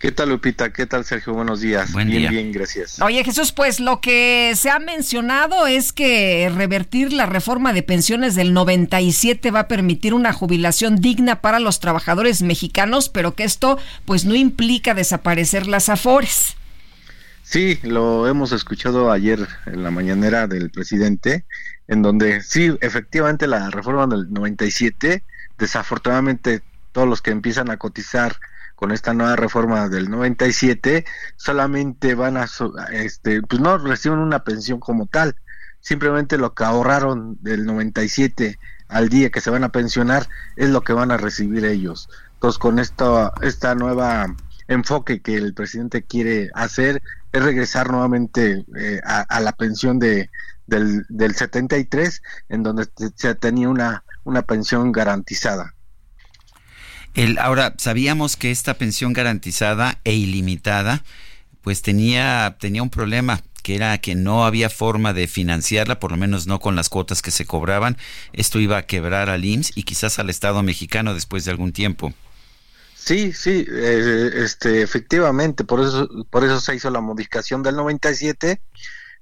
¿Qué tal, Lupita? ¿Qué tal, Sergio? Buenos días. Buen bien, día. bien, gracias. Oye, Jesús, pues lo que se ha mencionado es que revertir la reforma de pensiones del 97 va a permitir una jubilación digna para los trabajadores mexicanos, pero que esto pues no implica desaparecer las afores. Sí, lo hemos escuchado ayer en la mañanera del presidente, en donde sí, efectivamente la reforma del 97, desafortunadamente todos los que empiezan a cotizar con esta nueva reforma del 97 solamente van a este pues no reciben una pensión como tal simplemente lo que ahorraron del 97 al día que se van a pensionar es lo que van a recibir ellos. Entonces con esta esta nueva enfoque que el presidente quiere hacer es regresar nuevamente eh, a, la pensión de del, del 73 en donde se tenía una una pensión garantizada Ahora, sabíamos que esta pensión garantizada e ilimitada, pues tenía, tenía un problema, que era que no había forma de financiarla, por lo menos no con las cuotas que se cobraban. Esto iba a quebrar al IMSS y quizás al Estado mexicano después de algún tiempo. Sí, sí, eh, este, efectivamente, por eso, por eso se hizo la modificación del 97,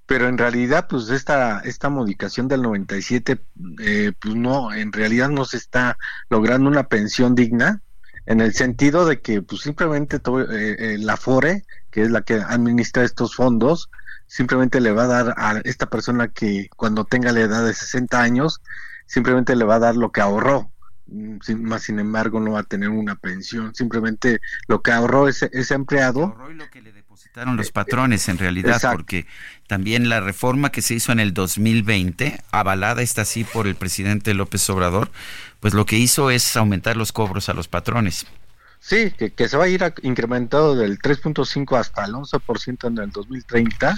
pero en realidad, pues esta, esta modificación del 97, eh, pues no, en realidad no se está logrando una pensión digna, en el sentido de que, pues simplemente eh, eh, la FORE, que es la que administra estos fondos, simplemente le va a dar a esta persona que cuando tenga la edad de 60 años, simplemente le va a dar lo que ahorró sin, más sin embargo no va a tener una pensión simplemente lo que ahorró ese, ese empleado Quitaron los patrones en realidad, Exacto. porque también la reforma que se hizo en el 2020, avalada está así por el presidente López Obrador, pues lo que hizo es aumentar los cobros a los patrones. sí que, que se va a ir a- incrementado del 3.5 hasta el 11% en el 2030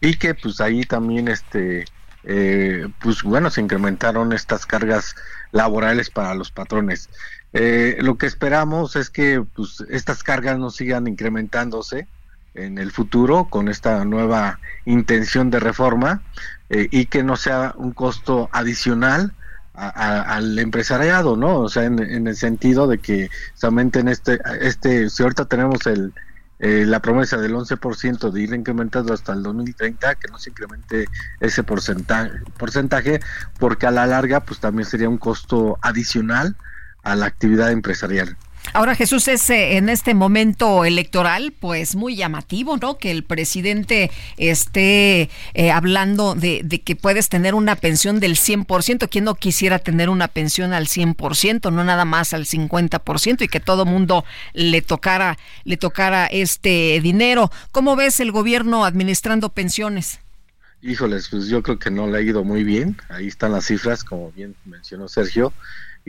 y que pues ahí también este eh, pues bueno se incrementaron estas cargas laborales para los patrones Eh, lo que esperamos es que pues estas cargas no sigan incrementándose en el futuro con esta nueva intención de reforma eh, y que no sea un costo adicional a- al empresariado, ¿no? O sea, en, en el sentido de que se aumenten este, este, si ahorita tenemos el, eh, la promesa del 11% de ir incrementando hasta el 2030, que no se incremente ese porcentaje, porcentaje, porque a la larga, pues también sería un costo adicional a la actividad empresarial. Ahora Jesús es eh, en este momento electoral pues muy llamativo, ¿no? Que el presidente esté eh, hablando de, de que puedes tener una pensión del 100%. ¿Quién no quisiera tener una pensión al 100%, no nada más al 50% y que todo mundo le tocara le tocara este dinero? ¿Cómo ves el gobierno administrando pensiones? Híjoles, pues yo creo que no le ha ido muy bien. Ahí están las cifras, como bien mencionó Sergio.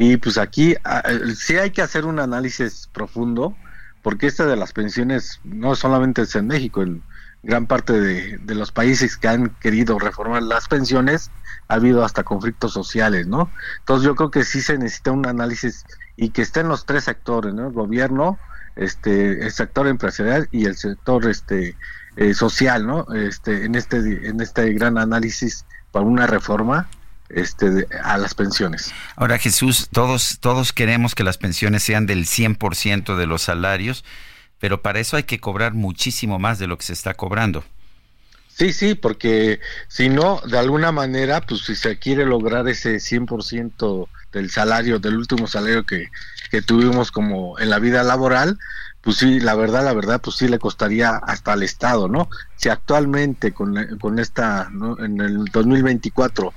Y pues aquí ah, eh, sí hay que hacer un análisis profundo, porque este de las pensiones no solamente es en México, en gran parte de, de los países que han querido reformar las pensiones, ha habido hasta conflictos sociales, ¿no? Entonces yo creo que sí se necesita un análisis y que estén los tres sectores, ¿no? El gobierno, este, el sector empresarial y el sector este eh, social, ¿no? Este, en este en este gran análisis para una reforma este de- a las pensiones. Ahora Jesús, todos, todos queremos que las pensiones sean del 100% de los salarios, pero para eso hay que cobrar muchísimo más de lo que se está cobrando. Sí, sí, porque si no, de alguna manera, pues si se quiere lograr ese 100% del salario, del último salario que, que tuvimos como en la vida laboral, pues sí, la verdad, la verdad, pues sí le costaría hasta al Estado, ¿no? Si actualmente con, con esta, ¿no? en el 2024,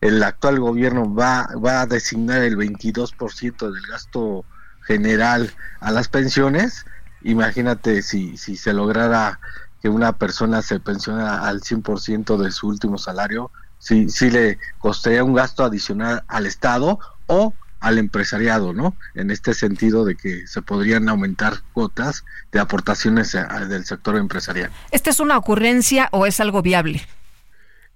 el actual gobierno va, va a designar el 22% del gasto general a las pensiones, imagínate si, si se lograra que una persona se pensiona al 100% de su último salario, sí, sí le costaría un gasto adicional al Estado o al empresariado, ¿no? En este sentido de que se podrían aumentar cuotas de aportaciones del sector empresarial. ¿Esta es una ocurrencia o es algo viable?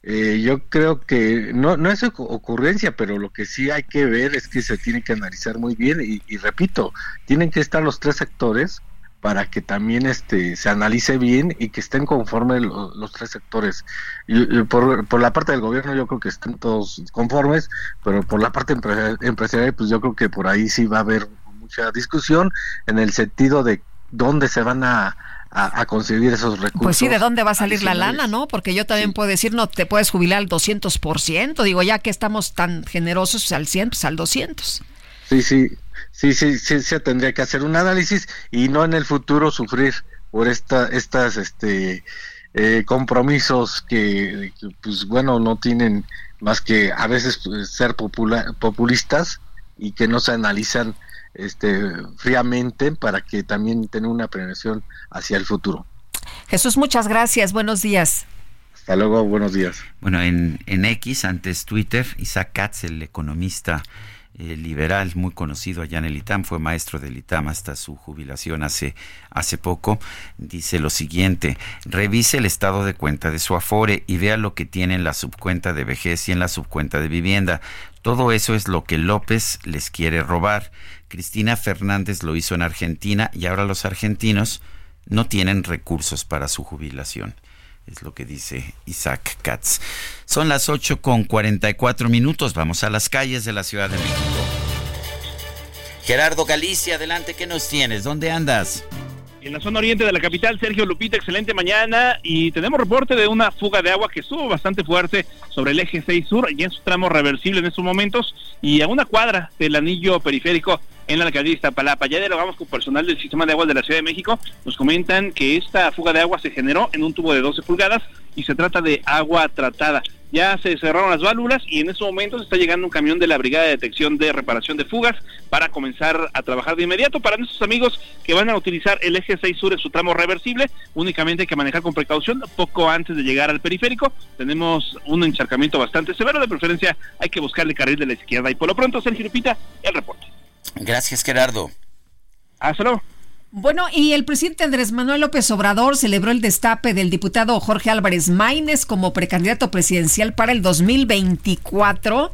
Eh, yo creo que no, no es ocurrencia, pero lo que sí hay que ver es que se tiene que analizar muy bien y, repito, tienen que estar los tres sectores para que también este se analice bien y que estén conformes los, tres sectores. Y, por, por, la parte del gobierno yo creo que están todos conformes, pero por la parte empresarial pues yo creo que por ahí sí va a haber mucha discusión en el sentido de dónde se van a a, conseguir esos recursos. Pues sí, ¿de dónde va a salir la lana, no? Porque yo también puedo decir, no, te puedes jubilar al 200%, digo, ya que estamos tan generosos al 100, pues al 200. Sí, sí, sí, sí, sí, se tendría que hacer un análisis y no en el futuro sufrir por esta, estas, este, eh, compromisos que, pues bueno, no tienen más que a veces pues, ser populistas y que no se analizan este, fríamente para que también tenga una prevención hacia el futuro. Jesús, muchas gracias. Buenos días. Hasta luego, buenos días. Bueno, en, en X, antes Twitter, Isaac Katz, el economista eh, liberal muy conocido allá en el ITAM, fue maestro del ITAM hasta su jubilación hace, hace poco, dice lo siguiente, revise el estado de cuenta de su Afore y vea lo que tiene en la subcuenta de vejez y en la subcuenta de vivienda. Todo eso es lo que López les quiere robar. Cristina Fernández lo hizo en Argentina y ahora los argentinos no tienen recursos para su jubilación. Es lo que dice Isaac Katz. Son las 8 con 44 minutos. Vamos a las calles de la Ciudad de México. Gerardo Galicia, adelante, ¿qué nos tienes? ¿Dónde andas? En la zona oriente de la capital, Sergio Lupita, excelente mañana y tenemos reporte de una fuga de agua que estuvo bastante fuerte sobre el eje 6 sur y en su tramo reversible en estos momentos y a una cuadra del anillo periférico en la alcaldía de Iztapalapa. Ya dialogamos con personal del sistema de aguas de la Ciudad de México. Nos comentan que esta fuga de agua se generó en un tubo de 12 pulgadas y se trata de agua tratada ya se cerraron las válvulas y en estos momentos está llegando un camión de la Brigada de Detección de Reparación de Fugas para comenzar a trabajar de inmediato. Para nuestros amigos que van a utilizar el eje 6 sur en su tramo reversible, únicamente hay que manejar con precaución poco antes de llegar al periférico. Tenemos un encharcamiento bastante severo, de preferencia hay que buscarle carril de la izquierda. Y por lo pronto, Sergio Lupita, el reporte. Gracias, Gerardo. Hasta luego. Bueno, y el presidente Andrés Manuel López Obrador celebró el destape del diputado Jorge Álvarez Maínez como precandidato presidencial para el 2024.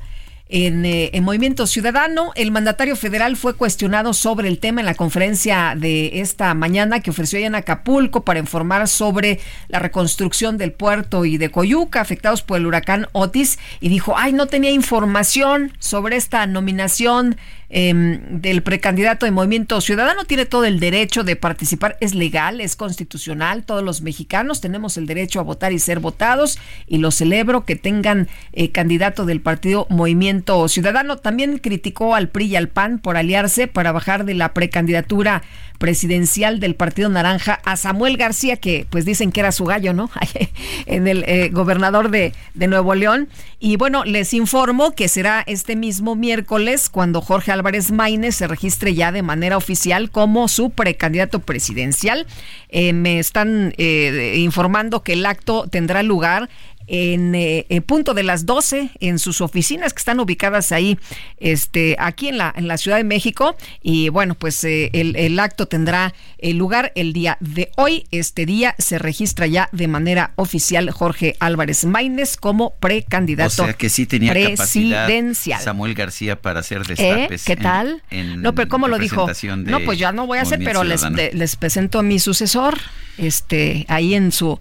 En, eh, en, Movimiento Ciudadano, el mandatario federal fue cuestionado sobre el tema en la conferencia de esta mañana que ofreció en Acapulco para informar sobre la reconstrucción del puerto y de Coyuca afectados por el huracán Otis y dijo, ay, no tenía información sobre esta nominación Em, del precandidato de Movimiento Ciudadano tiene todo el derecho de participar, es legal, es constitucional, todos los mexicanos tenemos el derecho a votar y ser votados y lo celebro que tengan eh, candidato del partido Movimiento Ciudadano. También criticó al PRI y al PAN por aliarse para bajar de la precandidatura presidencial del Partido Naranja a Samuel García, que pues dicen que era su gallo, ¿no? [laughs] en el eh, gobernador de, de Nuevo León. Y bueno, les informo que será este mismo miércoles cuando Jorge Álvarez Maínez se registre ya de manera oficial como su precandidato presidencial. Eh, me están eh, informando que el acto tendrá lugar en eh, punto de las 12 en sus oficinas que están ubicadas ahí este aquí en la en la Ciudad de México. Y bueno pues eh, el, acto tendrá el lugar el día de hoy. Este día se registra ya de manera oficial Jorge Álvarez Maínez como precandidato o sea que sí tenía presidencial. Samuel García para hacer ¿Eh? destapes ¿qué tal? no pero cómo lo dijo no pues ya no voy a hacer pero les, les presento a mi sucesor este ahí en su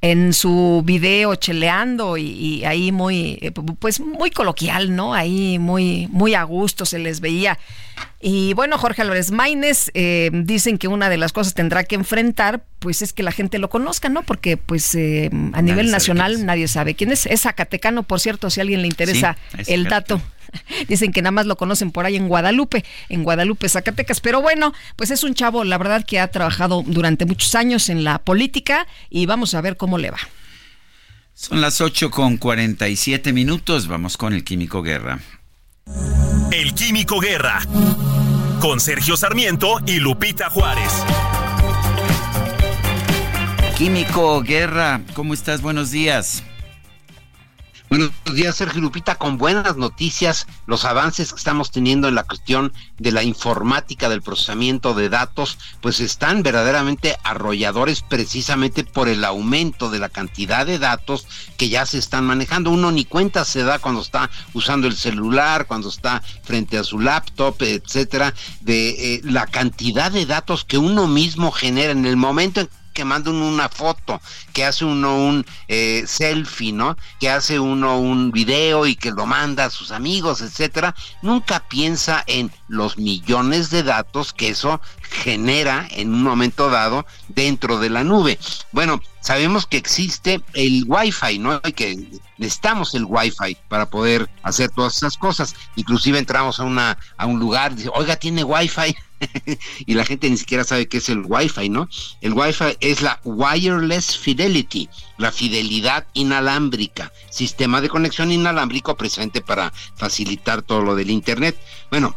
en su video cheleando y, ahí muy eh, pues muy coloquial no ahí muy muy a gusto se les veía. Y bueno Jorge Álvarez Maínez eh, dicen que una de las cosas tendrá que enfrentar pues es que la gente lo conozca no porque pues eh, a nivel nacional nadie sabe quién es. Es Zacatecano por cierto si a alguien le interesa el dato [laughs] Dicen que nada más lo conocen por ahí en Guadalupe, en Guadalupe, Zacatecas. Pero bueno, pues es un chavo, la verdad, que ha trabajado durante muchos años en la política y vamos a ver cómo le va. Son las 8 con 47 minutos. Vamos con el Químico Guerra. El Químico Guerra. Con Sergio Sarmiento y Lupita Juárez. Químico Guerra, ¿cómo estás? Buenos días. Buenos días, Sergio Lupita, con buenas noticias, los avances que estamos teniendo en la cuestión de la informática, del procesamiento de datos, pues están verdaderamente arrolladores precisamente por el aumento de la cantidad de datos que ya se están manejando. Uno ni cuenta se da cuando está usando el celular, cuando está frente a su laptop, etcétera, de eh, la cantidad de datos que uno mismo genera en el momento en que manda uno una foto, que hace uno un eh, selfie, ¿no? Que hace uno un video y que lo manda a sus amigos, etcétera, nunca piensa en los millones de datos que eso genera en un momento dado dentro de la nube. Bueno, sabemos que existe el Wi-Fi, ¿no? Y que necesitamos el Wi-Fi para poder hacer todas esas cosas. Inclusive entramos a una a un lugar, dice, oiga, tiene Wi-Fi. [laughs] y la gente ni siquiera sabe qué es el Wi-Fi, ¿no? El Wi-Fi es la Wireless Fidelity, la fidelidad inalámbrica, sistema de conexión inalámbrico presente para facilitar todo lo del Internet. Bueno,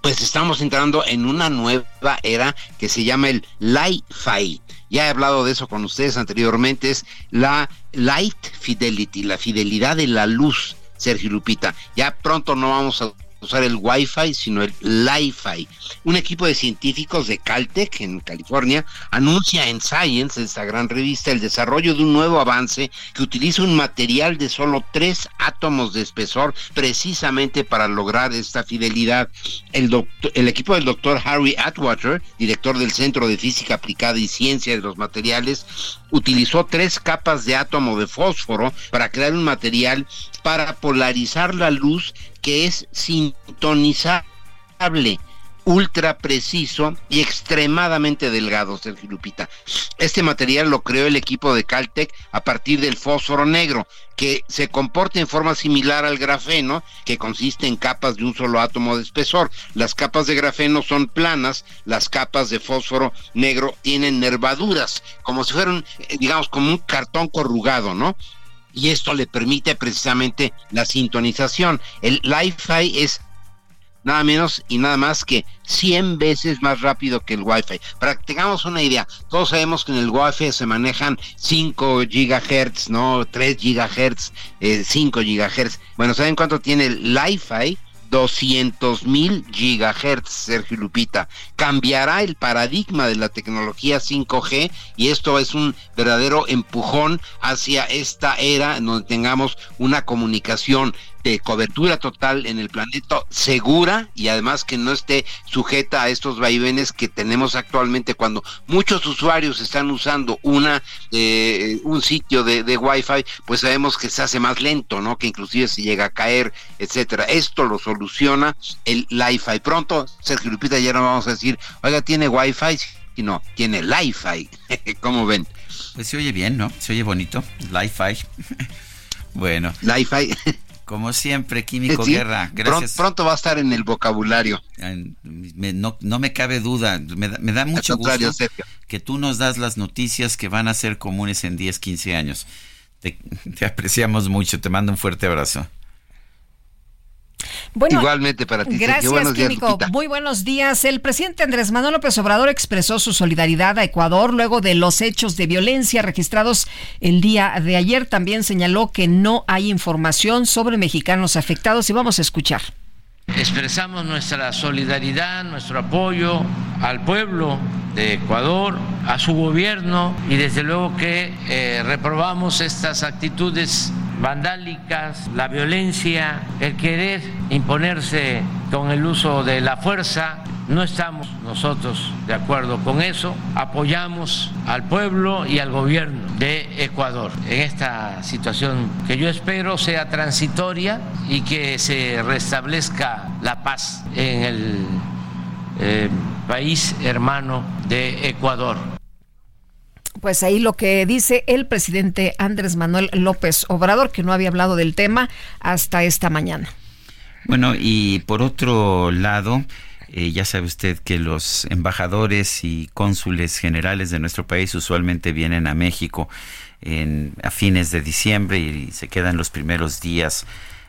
pues estamos entrando en una nueva era que se llama el Li-Fi. Ya he hablado de eso con ustedes anteriormente, es la Light Fidelity, la fidelidad de la luz, Sergio Lupita. Ya pronto no vamos a usar el Wi-Fi, sino el Li-Fi. Un equipo de científicos de Caltech en California anuncia en Science, esta gran revista, el desarrollo de un nuevo avance que utiliza un material de solo tres átomos de espesor precisamente para lograr esta fidelidad. El, el equipo del doctor Harry Atwater, director del Centro de Física Aplicada y Ciencia de los Materiales, utilizó tres capas de átomo de fósforo para crear un material para polarizar la luz que es sintonizable ultra preciso y extremadamente delgado, Sergio Lupita. Este material lo creó el equipo de Caltech a partir del fósforo negro, que se comporta en forma similar al grafeno, que consiste en capas de un solo átomo de espesor. Las capas de grafeno son planas, las capas de fósforo negro tienen nervaduras, como si fueran, eh, digamos, como un cartón corrugado, ¿no? y esto le permite precisamente la sintonización. El Li-Fi es nada menos y nada más que 100 veces más rápido que el Wi-Fi. Para que tengamos una idea, todos sabemos que en el Wi-Fi se manejan 5 gigahertz, ¿no? 3 gigahertz, 5 gigahertz. Bueno, ¿saben cuánto tiene el Li-Fi? 200 mil gigahertz, Sergio Lupita. Cambiará el paradigma de la tecnología 5G y esto es un verdadero empujón hacia esta era donde tengamos una comunicación de cobertura total en el planeta segura y además que no esté sujeta a estos vaivenes que tenemos actualmente cuando muchos usuarios están usando una eh, un sitio de, de Wi-Fi, pues sabemos que se hace más lento, ¿no? Que inclusive se llega a caer, etcétera. Esto lo soluciona el Li-Fi. Pronto, Sergio Lupita, ya no vamos a decir, oiga, ¿tiene Wi-Fi? Y no, tiene Li-Fi. [laughs] ¿Cómo ven? Pues se oye bien, ¿no? Se oye bonito. Li-Fi. [laughs] bueno. Li-Fi. Como siempre, Químico Guerra. Gracias. Pronto, va a estar en el vocabulario. no, me cabe duda. Me, da mucho gusto que tú nos das las noticias que van a ser comunes en 10, 15 años. [laughs] te apreciamos mucho. Te mando un fuerte abrazo. Bueno, Igualmente para ti. Gracias, buenos Químico. Muy buenos días. El presidente Andrés Manuel López Obrador expresó su solidaridad a Ecuador luego de los hechos de violencia registrados el día de ayer. También señaló que no hay información sobre mexicanos afectados y vamos a escuchar. Expresamos nuestra solidaridad, nuestro apoyo al pueblo de Ecuador, a su gobierno y desde luego que eh, reprobamos estas actitudes vandálicas, la violencia, el querer imponerse con el uso de la fuerza. No estamos nosotros de acuerdo con eso. Apoyamos al pueblo y al gobierno de Ecuador en esta situación que yo espero sea transitoria y que se restablezca la paz en el eh, país hermano de Ecuador. Pues ahí lo que dice el presidente Andrés Manuel López Obrador, que no había hablado del tema hasta esta mañana. Bueno, y por otro lado, eh, ya sabe usted que los embajadores y cónsules generales de nuestro país usualmente vienen a México en, a fines de diciembre y se quedan los primeros días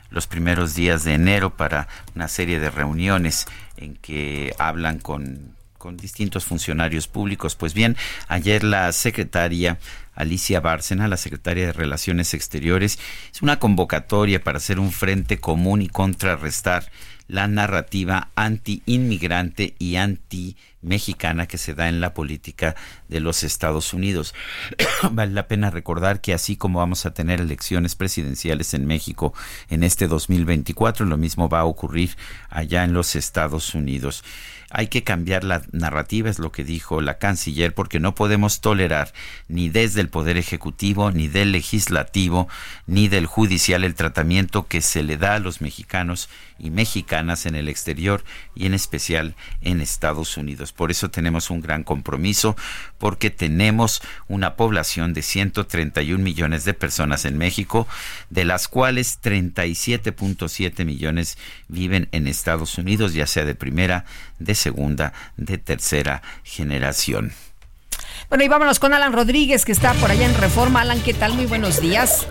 los primeros días de enero para una serie de reuniones en que hablan con con distintos funcionarios públicos. Pues bien, ayer la secretaria Alicia Bárcena, la secretaria de Relaciones Exteriores. Es una convocatoria para hacer un frente común y contrarrestar la narrativa anti-inmigrante y anti-mexicana que se da en la política de los Estados Unidos. [coughs] vale la pena recordar que así como vamos a tener elecciones presidenciales en México en este 2024, lo mismo va a ocurrir allá en los Estados Unidos. Hay que cambiar la narrativa, es lo que dijo la canciller, porque no podemos tolerar ni desde el Poder Ejecutivo, ni del Legislativo, ni del Judicial el tratamiento que se le da a los mexicanos y mexicanas en el exterior y en especial en Estados Unidos. Por eso tenemos un gran compromiso, porque tenemos una población de 131 millones de personas en México, de las cuales 37.7 millones viven en Estados Unidos, ya sea de primera, de segunda, de tercera generación. Bueno, y vámonos con Alan Rodríguez, que está por allá en Reforma. Alan, ¿qué tal? Muy buenos días.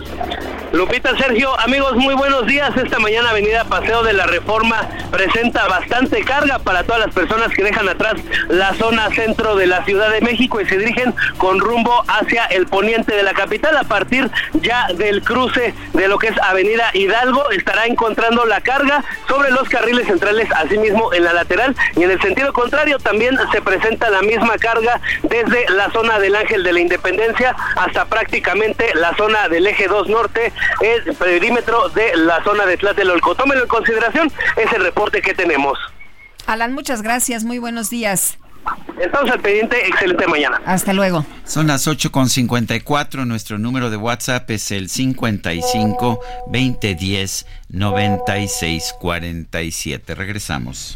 Lupita, Sergio, amigos, muy buenos días. Esta mañana Avenida Paseo de la Reforma presenta bastante carga para todas las personas que dejan atrás la zona centro de la Ciudad de México y se dirigen con rumbo hacia el poniente de la capital. A partir ya del cruce de lo que es Avenida Hidalgo, estará encontrando la carga sobre los carriles centrales, asimismo en la lateral. Y en el sentido contrario también se presenta la misma carga desde la zona del Ángel de la Independencia hasta prácticamente la zona del eje 2 norte, el perímetro de la zona de Tlatelolco. Tómenlo en consideración, es el reporte que tenemos. Alan, muchas gracias, muy buenos días. Estamos al pendiente, excelente mañana. Hasta luego. Son las 8.54, nuestro número de WhatsApp es el 55 2010 9647. Regresamos.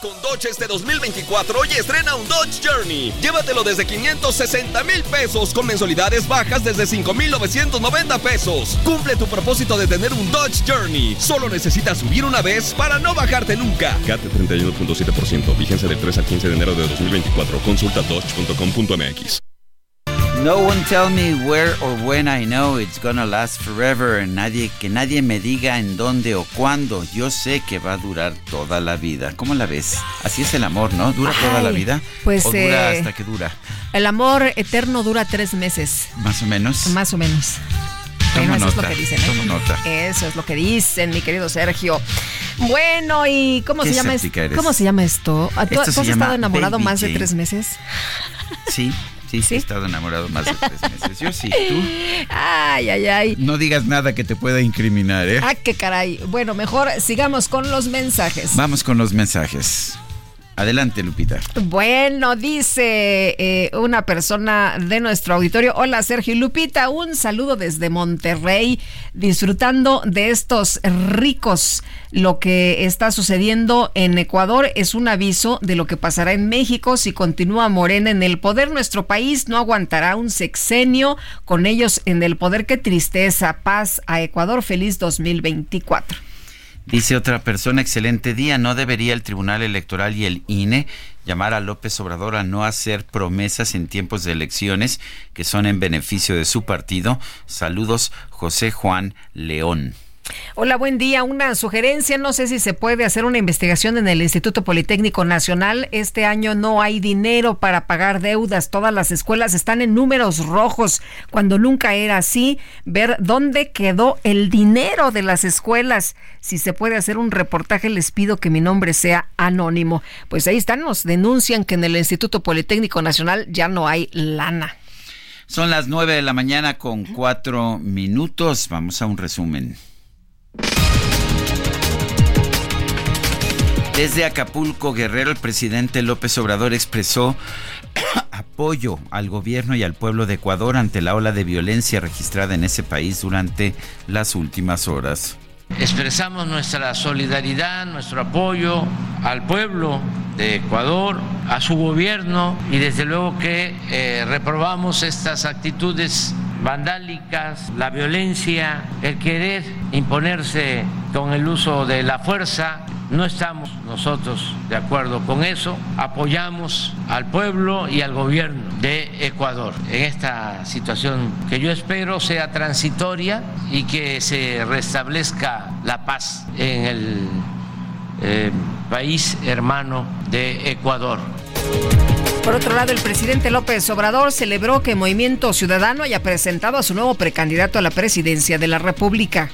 Con Dodge este 2024 y estrena un Dodge Journey. Llévatelo desde 560 mil pesos con mensualidades bajas desde 5,990 pesos. Cumple tu propósito de tener un Dodge Journey. Solo necesitas subir una vez para no bajarte nunca. CAT 31.7%. Vigencia del 3 al 15 de enero de 2024. Consulta dodge.com.mx. No one tell me where or when I know it's gonna last forever. Nadie, que nadie me diga en dónde o cuándo. Yo sé que va a durar toda la vida. ¿Cómo la ves? Así es el amor, ¿no? ¿Dura toda la vida? pues, ¿O dura eh, hasta que dura? El amor eterno dura tres meses, Más o menos. más o menos. Bueno, eso es lo que dicen, ¿eh? nota. Eso es lo que dicen, mi querido Sergio. Bueno, ¿y cómo se llama esto? eres. ¿Cómo se llama esto? ¿Tú, Esto tú se has llama estado enamorado más de tres meses? Sí, sí, sí, he estado enamorado más de tres meses. Yo sí, tú. [laughs] Ay, ay, ay. No digas nada que te pueda incriminar, ¿eh? Ah, qué caray. Bueno, mejor sigamos con los mensajes. Vamos con los mensajes. Adelante, Lupita. Bueno, dice eh, una persona de nuestro auditorio, hola Sergio y Lupita, un saludo desde Monterrey, disfrutando de estos ricos. Lo que está sucediendo en Ecuador es un aviso de lo que pasará en México si continúa Morena en el poder. Nuestro país no aguantará un sexenio con ellos en el poder. Qué tristeza. Paz a Ecuador. Feliz 2024. Dice otra persona, excelente día. ¿No debería el Tribunal Electoral y el INE llamar a López Obrador a no hacer promesas en tiempos de elecciones que son en beneficio de su partido? Saludos, José Juan León. Hola, buen día. Una sugerencia, no sé si se puede hacer una investigación en el Instituto Politécnico Nacional. Este año no hay dinero para pagar deudas. Todas las escuelas están en números rojos, cuando nunca era así. Ver dónde quedó el dinero de las escuelas. Si se puede hacer un reportaje, les pido que mi nombre sea anónimo. Pues ahí están, nos denuncian que en el Instituto Politécnico Nacional ya no hay lana. Son las nueve de la mañana con cuatro minutos. Vamos a un resumen. Desde Acapulco, Guerrero, el presidente López Obrador expresó [coughs] apoyo al gobierno y al pueblo de Ecuador ante la ola de violencia registrada en ese país durante las últimas horas. Expresamos nuestra solidaridad, nuestro apoyo al pueblo de Ecuador, a su gobierno y desde luego que eh, reprobamos estas actitudes vandálicas, la violencia, el querer imponerse con el uso de la fuerza. No estamos nosotros de acuerdo con eso. Apoyamos al pueblo y al gobierno de Ecuador en esta situación que yo espero sea transitoria y que se restablezca la paz en el eh, país hermano de Ecuador. Por otro lado, el presidente López Obrador celebró que Movimiento Ciudadano haya presentado a su nuevo precandidato a la presidencia de la República.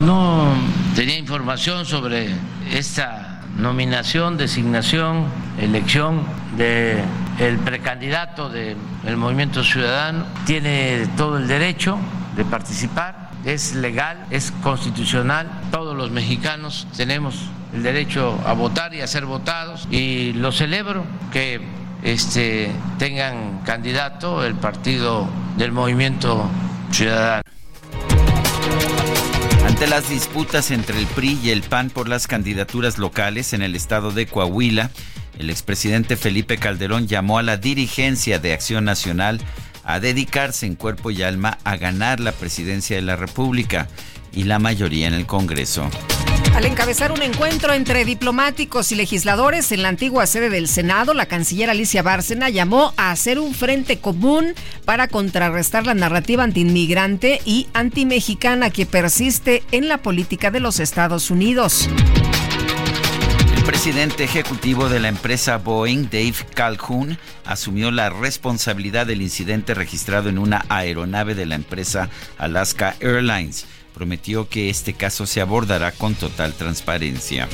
No tenía información sobre esta nominación, designación, elección de el precandidato del Movimiento Ciudadano. Tiene todo el derecho de participar, es legal, es constitucional. Todos los mexicanos tenemos el derecho a votar y a ser votados y lo celebro que este, tengan candidato el partido del movimiento ciudadano. Ante las disputas entre el PRI y el PAN por las candidaturas locales en el estado de Coahuila, el expresidente Felipe Calderón llamó a la dirigencia de Acción Nacional a dedicarse en cuerpo y alma a ganar la presidencia de la República y la mayoría en el Congreso. Al encabezar un encuentro entre diplomáticos y legisladores en la antigua sede del Senado, la canciller Alicia Bárcena llamó a hacer un frente común para contrarrestar la narrativa antiinmigrante y antimexicana que persiste en la política de los Estados Unidos. El presidente ejecutivo de la empresa Boeing, Dave Calhoun, asumió la responsabilidad del incidente registrado en una aeronave de la empresa Alaska Airlines prometió que este caso se abordará con total transparencia.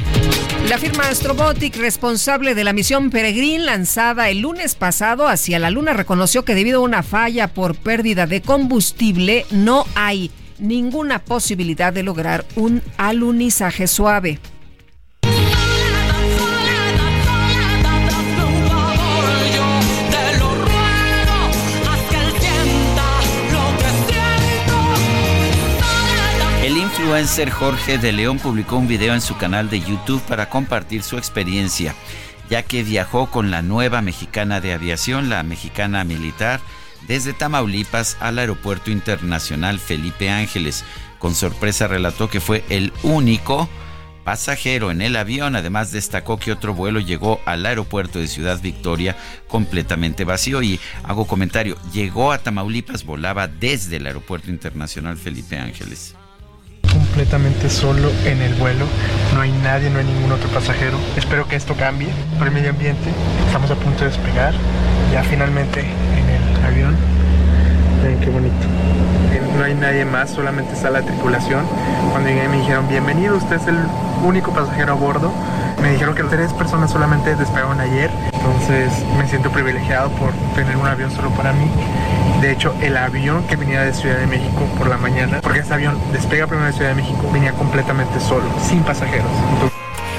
La firma Astrobotic, responsable de la misión Peregrine lanzada el lunes pasado hacia la Luna, reconoció que debido a una falla por pérdida de combustible no hay ninguna posibilidad de lograr un alunizaje suave. Influencer Jorge de León publicó un video en su canal de YouTube para compartir su experiencia, ya que viajó con la nueva mexicana de aviación, la mexicana militar, desde Tamaulipas al Aeropuerto Internacional Felipe Ángeles. Con sorpresa relató que fue el único pasajero en el avión. Además destacó que otro vuelo llegó al aeropuerto de Ciudad Victoria completamente vacío. Y hago comentario, llegó a Tamaulipas, volaba desde el Aeropuerto Internacional Felipe Ángeles completamente solo en el vuelo. No hay nadie, no hay ningún otro pasajero. Espero que esto cambie por el medio ambiente. Estamos a punto de despegar. Ya finalmente en el avión. Miren qué bonito. No hay nadie más, solamente está la tripulación. Cuando llegué me dijeron, bienvenido, usted es el único pasajero a bordo. Me dijeron que tres personas solamente despegaron ayer, entonces me siento privilegiado por tener un avión solo para mí. De hecho, el avión que venía de Ciudad de México por la mañana, porque este avión despega primero de Ciudad de México, venía completamente solo, sin pasajeros.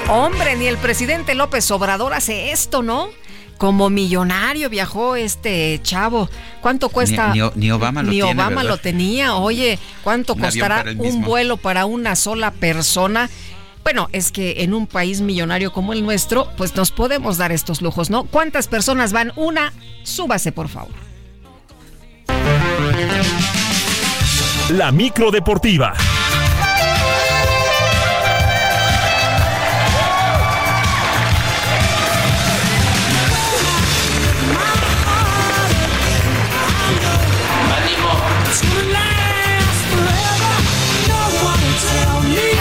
Hombre, ni el presidente López Obrador hace esto, ¿no? Como millonario viajó este chavo. ¿Cuánto cuesta? Ni, Obama lo Ni Obama lo tenía. Oye, ¿cuánto costará un vuelo para una sola persona? Bueno, es que en un país millonario como el nuestro, pues nos podemos dar estos lujos, ¿no? ¿Cuántas personas van? Una, súbase por favor. La micro deportiva.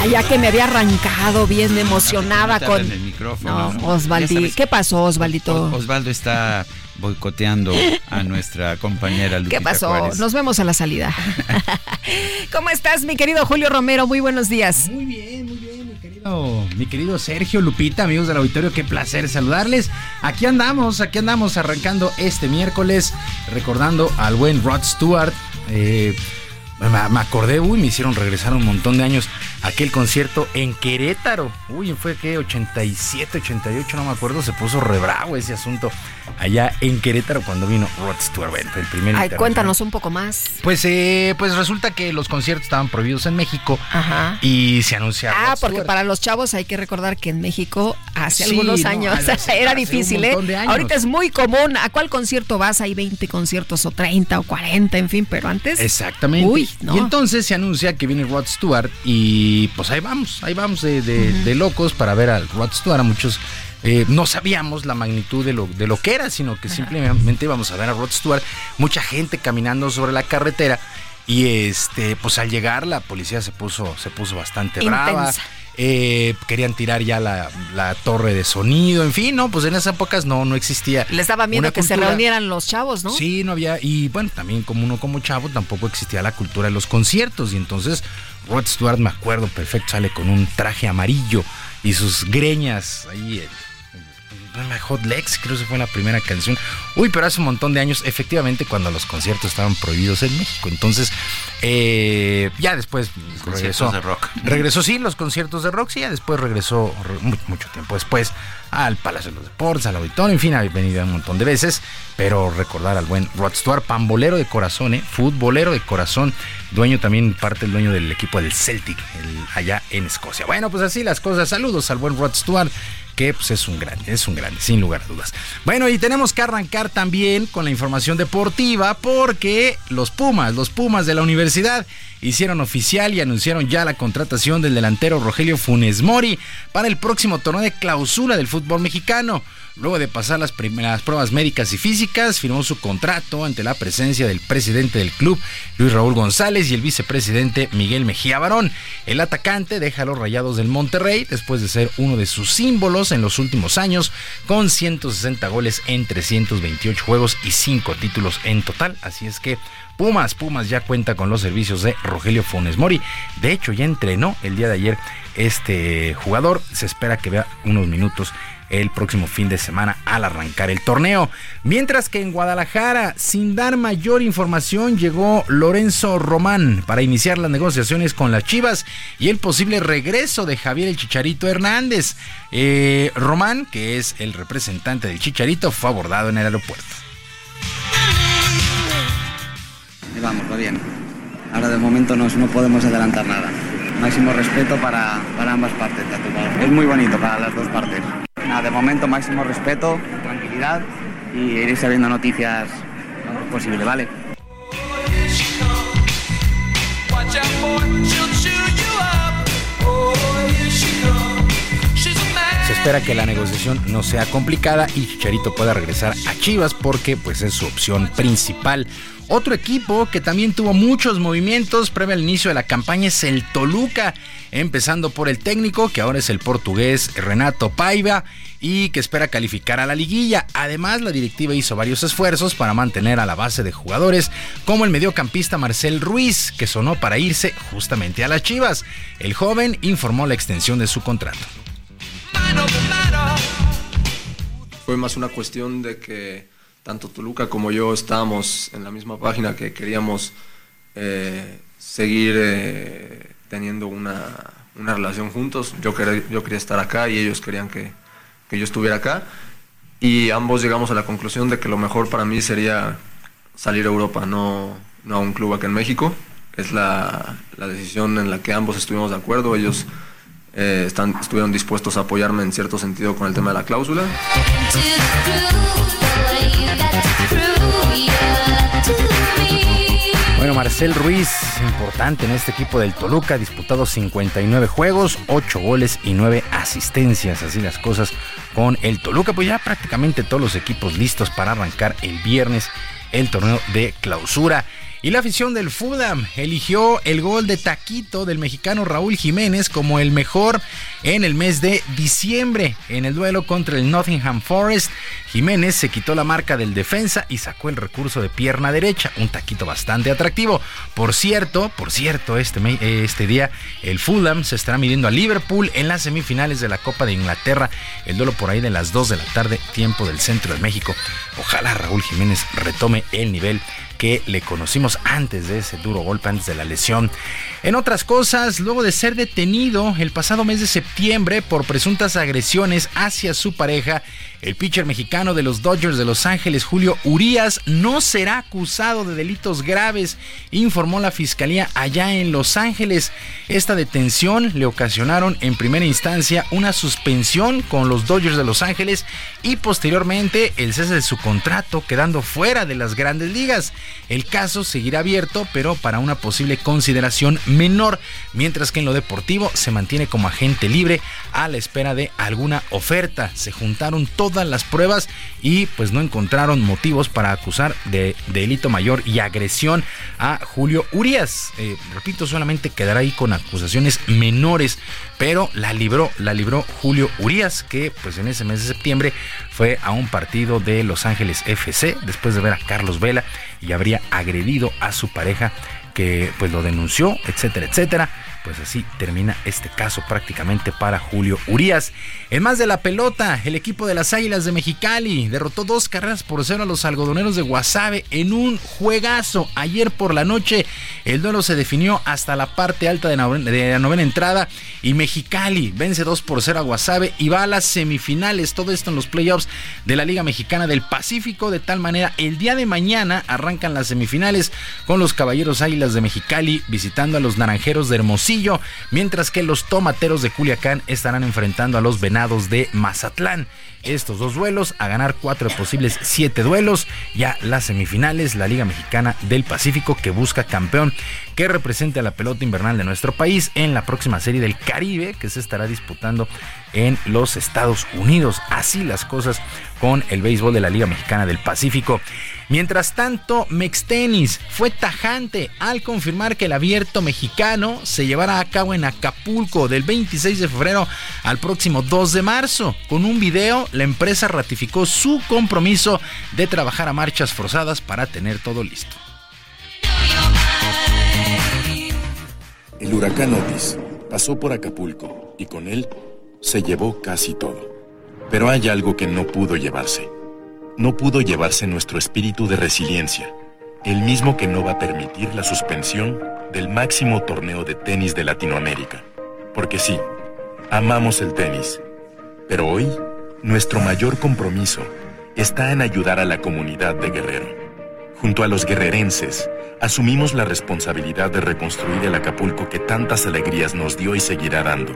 Ya que me había arrancado bien emocionada con el micrófono, no, Osvaldi. ¿Qué pasó, Osvaldito? Osvaldo está boicoteando a [laughs] nuestra compañera Lupita ¿Qué pasó? Nos vemos a la salida. [laughs] ¿Cómo estás, mi querido Julio Romero? Muy buenos días. Muy bien, muy bien, mi querido, mi querido Sergio Lupita, amigos del auditorio, qué placer saludarles. Aquí andamos, aquí andamos arrancando este miércoles, recordando al buen Rod Stewart. Eh, me acordé, uy, me hicieron regresar un montón de años. Aquel concierto en Querétaro. Uy, fue que 87, 88, no me acuerdo, se puso re bravo ese asunto allá en Querétaro cuando vino Rod Stewart, bueno, el primer Ay, cuéntanos un poco más. Pues, eh, pues resulta que los conciertos estaban prohibidos en México Ajá. y se anuncia. Ah, Rod porque Stewart. para los chavos hay que recordar que en México hace Sí, algunos no, años [laughs] era difícil, ¿eh? Ahorita es muy común. ¿A cuál concierto vas? Hay 20 conciertos o 30 o 40, en fin, pero antes. Exactamente. Uy, no. Y entonces se anuncia que viene Rod Stewart y pues ahí vamos, ahí vamos de, de- de locos para ver al Rod Stewart. A muchos eh, no sabíamos la magnitud de lo, de lo que era, sino que simplemente íbamos a ver a Rod Stewart. Mucha gente caminando sobre la carretera y este, pues al llegar la policía se puso, se puso bastante brava. Eh, querían tirar ya la, la torre de sonido, en fin, no, pues en esas épocas no, no existía. Les daba miedo que se reunieran los chavos, ¿no? Sí, no había, y bueno, también como uno como chavo tampoco existía la cultura de los conciertos y entonces Rod Stewart me acuerdo perfecto, sale con un traje amarillo y sus greñas ahí en- en My Hot Legs, creo que fue la primera canción. Uy, pero hace un montón de años, efectivamente, cuando los conciertos estaban prohibidos en México. Entonces, eh, ya después regresó. conciertos de rock. Regresó, sí, los conciertos de rock, sí, ya después regresó re- mu- mucho tiempo después al Palacio de los Deportes, al Auditorio, en fin, ha venido un montón de veces, pero recordar al buen Rod Stewart, pambolero de corazón, ¿eh? futbolero de corazón, dueño también, parte del dueño del equipo del Celtic, el- allá en Escocia. Bueno, pues así las cosas, saludos al buen Rod Stewart, que pues es un grande, es un grande, sin lugar a dudas. Bueno, y tenemos que arrancar también con la información deportiva, porque los Pumas, los Pumas de la universidad, hicieron oficial y anunciaron ya la contratación del delantero Rogelio Funes Mori para el próximo torneo de clausura del fútbol mexicano. Luego de pasar las primeras pruebas médicas y físicas, firmó su contrato ante la presencia del presidente del club, Luis Raúl González, y el vicepresidente Miguel Mejía Barón. El atacante deja los rayados del Monterrey después de ser uno de sus símbolos en los últimos años, con 160 goles en 328 juegos y 5 títulos en total. Así es que Pumas, Pumas ya cuenta con los servicios de Rogelio Funes Mori. De hecho, ya entrenó el día de ayer este jugador. Se espera que vea unos minutos el próximo fin de semana al arrancar el torneo. Mientras que en Guadalajara, sin dar mayor información, llegó Lorenzo Román para iniciar las negociaciones con las Chivas y el posible regreso de Javier el Chicharito Hernández. Eh, Román, que es el representante del Chicharito, fue abordado en el aeropuerto. Vamos, va bien. Ahora de momento no, no podemos adelantar nada. Máximo respeto para, para ambas partes. Es muy bonito para las dos partes. Nada, de momento máximo respeto, tranquilidad y ir sabiendo noticias lo posible, ¿vale? Se espera que la negociación no sea complicada y Chicharito pueda regresar a Chivas porque pues es su opción principal. Otro equipo que también tuvo muchos movimientos previo al inicio de la campaña es el Toluca, empezando por el técnico que ahora es el portugués Renato Paiva y que espera calificar a la liguilla. Además, la directiva hizo varios esfuerzos para mantener a la base de jugadores, como el mediocampista Marcel Ruiz, que sonó para irse justamente a las Chivas. El joven informó la extensión de su contrato. Fue más una cuestión de que tanto Toluca como yo estábamos en la misma página que queríamos eh, seguir eh, teniendo una, una relación juntos. Yo quería, yo quería estar acá y ellos querían que, que yo estuviera acá. Y ambos llegamos a la conclusión de que lo mejor para mí sería salir a Europa, no, no a un club acá en México. Es la, la decisión en la que ambos estuvimos de acuerdo. Ellos eh, están, estuvieron dispuestos a apoyarme en cierto sentido con el tema de la cláusula. Bueno, Marcel Ruiz, importante en este equipo del Toluca, disputado 59 juegos, 8 goles y 9 asistencias. Así las cosas con el Toluca. Pues ya prácticamente todos los equipos listos para arrancar el viernes el torneo de clausura. Y la afición del Fulham eligió el gol de taquito del mexicano Raúl Jiménez como el mejor en el mes de diciembre. En el duelo contra el Nottingham Forest, Jiménez se quitó la marca del defensa y sacó el recurso de pierna derecha, un taquito bastante atractivo. Por cierto, por cierto, este, este día el Fulham se estará midiendo a Liverpool en las semifinales de la Copa de Inglaterra. El duelo por ahí de las 2 de la tarde, tiempo del centro de México. Ojalá Raúl Jiménez retome el nivel que le conocimos antes de ese duro golpe, antes de la lesión. En otras cosas, luego de ser detenido el pasado mes de septiembre por presuntas agresiones hacia su pareja, el pitcher mexicano de los Dodgers de Los Ángeles, Julio Urias, no será acusado de delitos graves, informó la fiscalía allá en Los Ángeles. Esta detención le ocasionaron en primera instancia una suspensión con los Dodgers de Los Ángeles y posteriormente el cese de su contrato, quedando fuera de las grandes ligas. El caso seguirá abierto, pero para una posible consideración menor, mientras que en lo deportivo se mantiene como agente libre a la espera de alguna oferta. Se juntaron todos todas las pruebas y pues no encontraron motivos para acusar de, delito mayor y agresión a Julio Urias. Eh, repito, solamente quedará ahí con acusaciones menores, pero la libró, la libró Julio Urias, que pues en ese mes de septiembre fue a un partido de Los Ángeles FC después de ver a Carlos Vela y habría agredido a su pareja que pues lo denunció, etcétera, etcétera pues así termina este caso prácticamente para Julio Urias. En más de la pelota, el equipo de las Águilas de Mexicali derrotó dos carreras por cero a los algodoneros de Guasave en un juegazo. Ayer por la noche el duelo se definió hasta la parte alta de, la novena entrada y Mexicali vence 2 por 0 a Guasave y va a las semifinales. Todo esto en los playoffs de la Liga Mexicana del Pacífico. De tal manera, el día de mañana arrancan las semifinales con los Caballeros Águilas de Mexicali visitando a los Naranjeros de Hermosillo mientras que los tomateros de Culiacán estarán enfrentando a los venados de Mazatlán. Estos dos duelos, a ganar cuatro posibles siete duelos, ya las semifinales, la Liga Mexicana del Pacífico que busca campeón que represente a la pelota invernal de nuestro país en la próxima serie del Caribe que se estará disputando en los Estados Unidos. Así las cosas con el béisbol de la Liga Mexicana del Pacífico. Mientras tanto, Mextenis fue tajante al confirmar que el abierto mexicano se llevará a cabo en Acapulco del 26 de febrero al próximo 2 de marzo. Con un video, la empresa ratificó su compromiso de trabajar a marchas forzadas para tener todo listo. El huracán Otis pasó por Acapulco y con él se llevó casi todo. Pero hay algo que no pudo llevarse no pudo llevarse nuestro espíritu de resiliencia, el mismo que no va a permitir la suspensión del máximo torneo de tenis de Latinoamérica. Porque sí, amamos el tenis, pero hoy nuestro mayor compromiso está en ayudar a la comunidad de Guerrero. Junto a los guerrerenses, asumimos la responsabilidad de reconstruir el Acapulco que tantas alegrías nos dio y seguirá dando.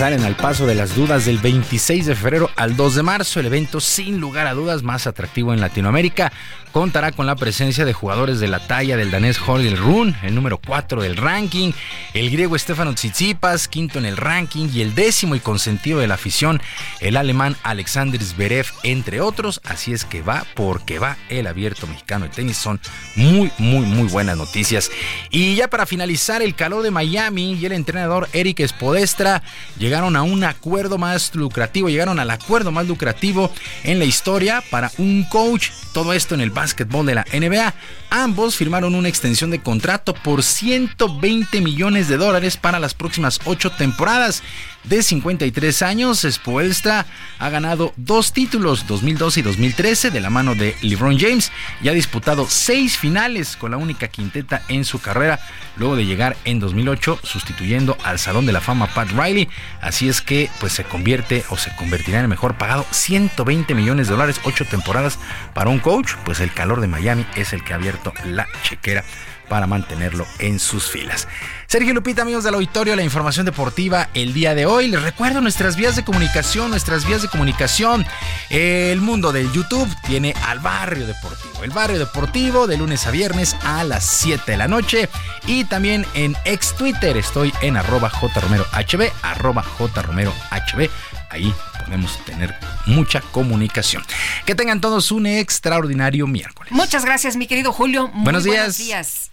Salen al paso de las dudas del 26 de febrero al 2 de marzo, el evento sin lugar a dudas más atractivo en Latinoamérica contará con la presencia de jugadores de la talla del danés Holger Rune, el número 4 del ranking, el griego Stefano Tsitsipas, quinto en el ranking, y el décimo y consentido de la afición, el alemán Alexander Zverev, entre otros. Así es que va porque va el abierto mexicano de tenis. Son muy, muy, muy buenas noticias. Y ya para finalizar, el calor de Miami y el entrenador Eric Espodestra llegaron a un acuerdo más lucrativo, llegaron al acuerdo más lucrativo en la historia para un coach. Todo esto en el básquetbol de la NBA. Ambos firmaron una extensión de contrato por 120 millones de dólares para las próximas ocho temporadas de 53 años, Spoelstra ha ganado dos títulos, 2012 y 2013, de la mano de LeBron James y ha disputado seis finales con la única quinteta en su carrera, luego de llegar en 2008 sustituyendo al Salón de la Fama Pat Riley. Así es que pues se convierte o se convertirá en el mejor pagado, 120 millones de dólares, ocho temporadas para un coach, pues el calor de Miami es el que ha abierto la chequera para mantenerlo en sus filas. Sergio Lupita, amigos del auditorio, la información deportiva el día de hoy. Les recuerdo nuestras vías de comunicación, nuestras vías de comunicación. El mundo del YouTube tiene al barrio deportivo. El barrio deportivo de lunes a viernes a las 7 de la noche. Y también en ex Twitter estoy en arroba jromerohb, arroba jromerohb. Ahí podemos tener mucha comunicación. Que tengan todos un extraordinario miércoles. Muchas gracias, mi querido Julio. buenos días. Buenos días.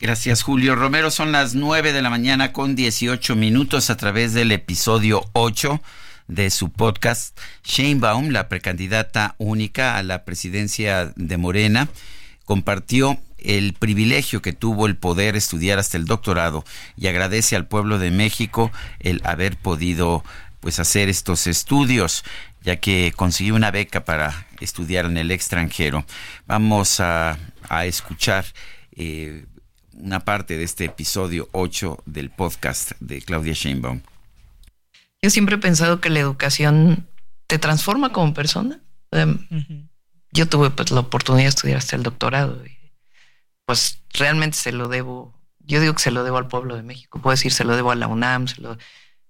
Gracias, Julio Romero. Son las 9 de la mañana con 18 minutos a través del episodio 8 de su podcast. Shane Baum, la precandidata única a la presidencia de Morena, compartió el privilegio que tuvo el poder estudiar hasta el doctorado y agradece al pueblo de México el haber podido pues hacer estos estudios. ya que consiguió una beca para estudiar en el extranjero. Vamos a, escuchar eh, una parte de este episodio 8 del podcast de Claudia Sheinbaum. Yo siempre he pensado que la educación te transforma como persona. Em, yo tuve pues, la oportunidad de estudiar hasta el doctorado y pues realmente se lo debo, yo digo que se lo debo al pueblo de México, puedo decir se lo debo a la UNAM,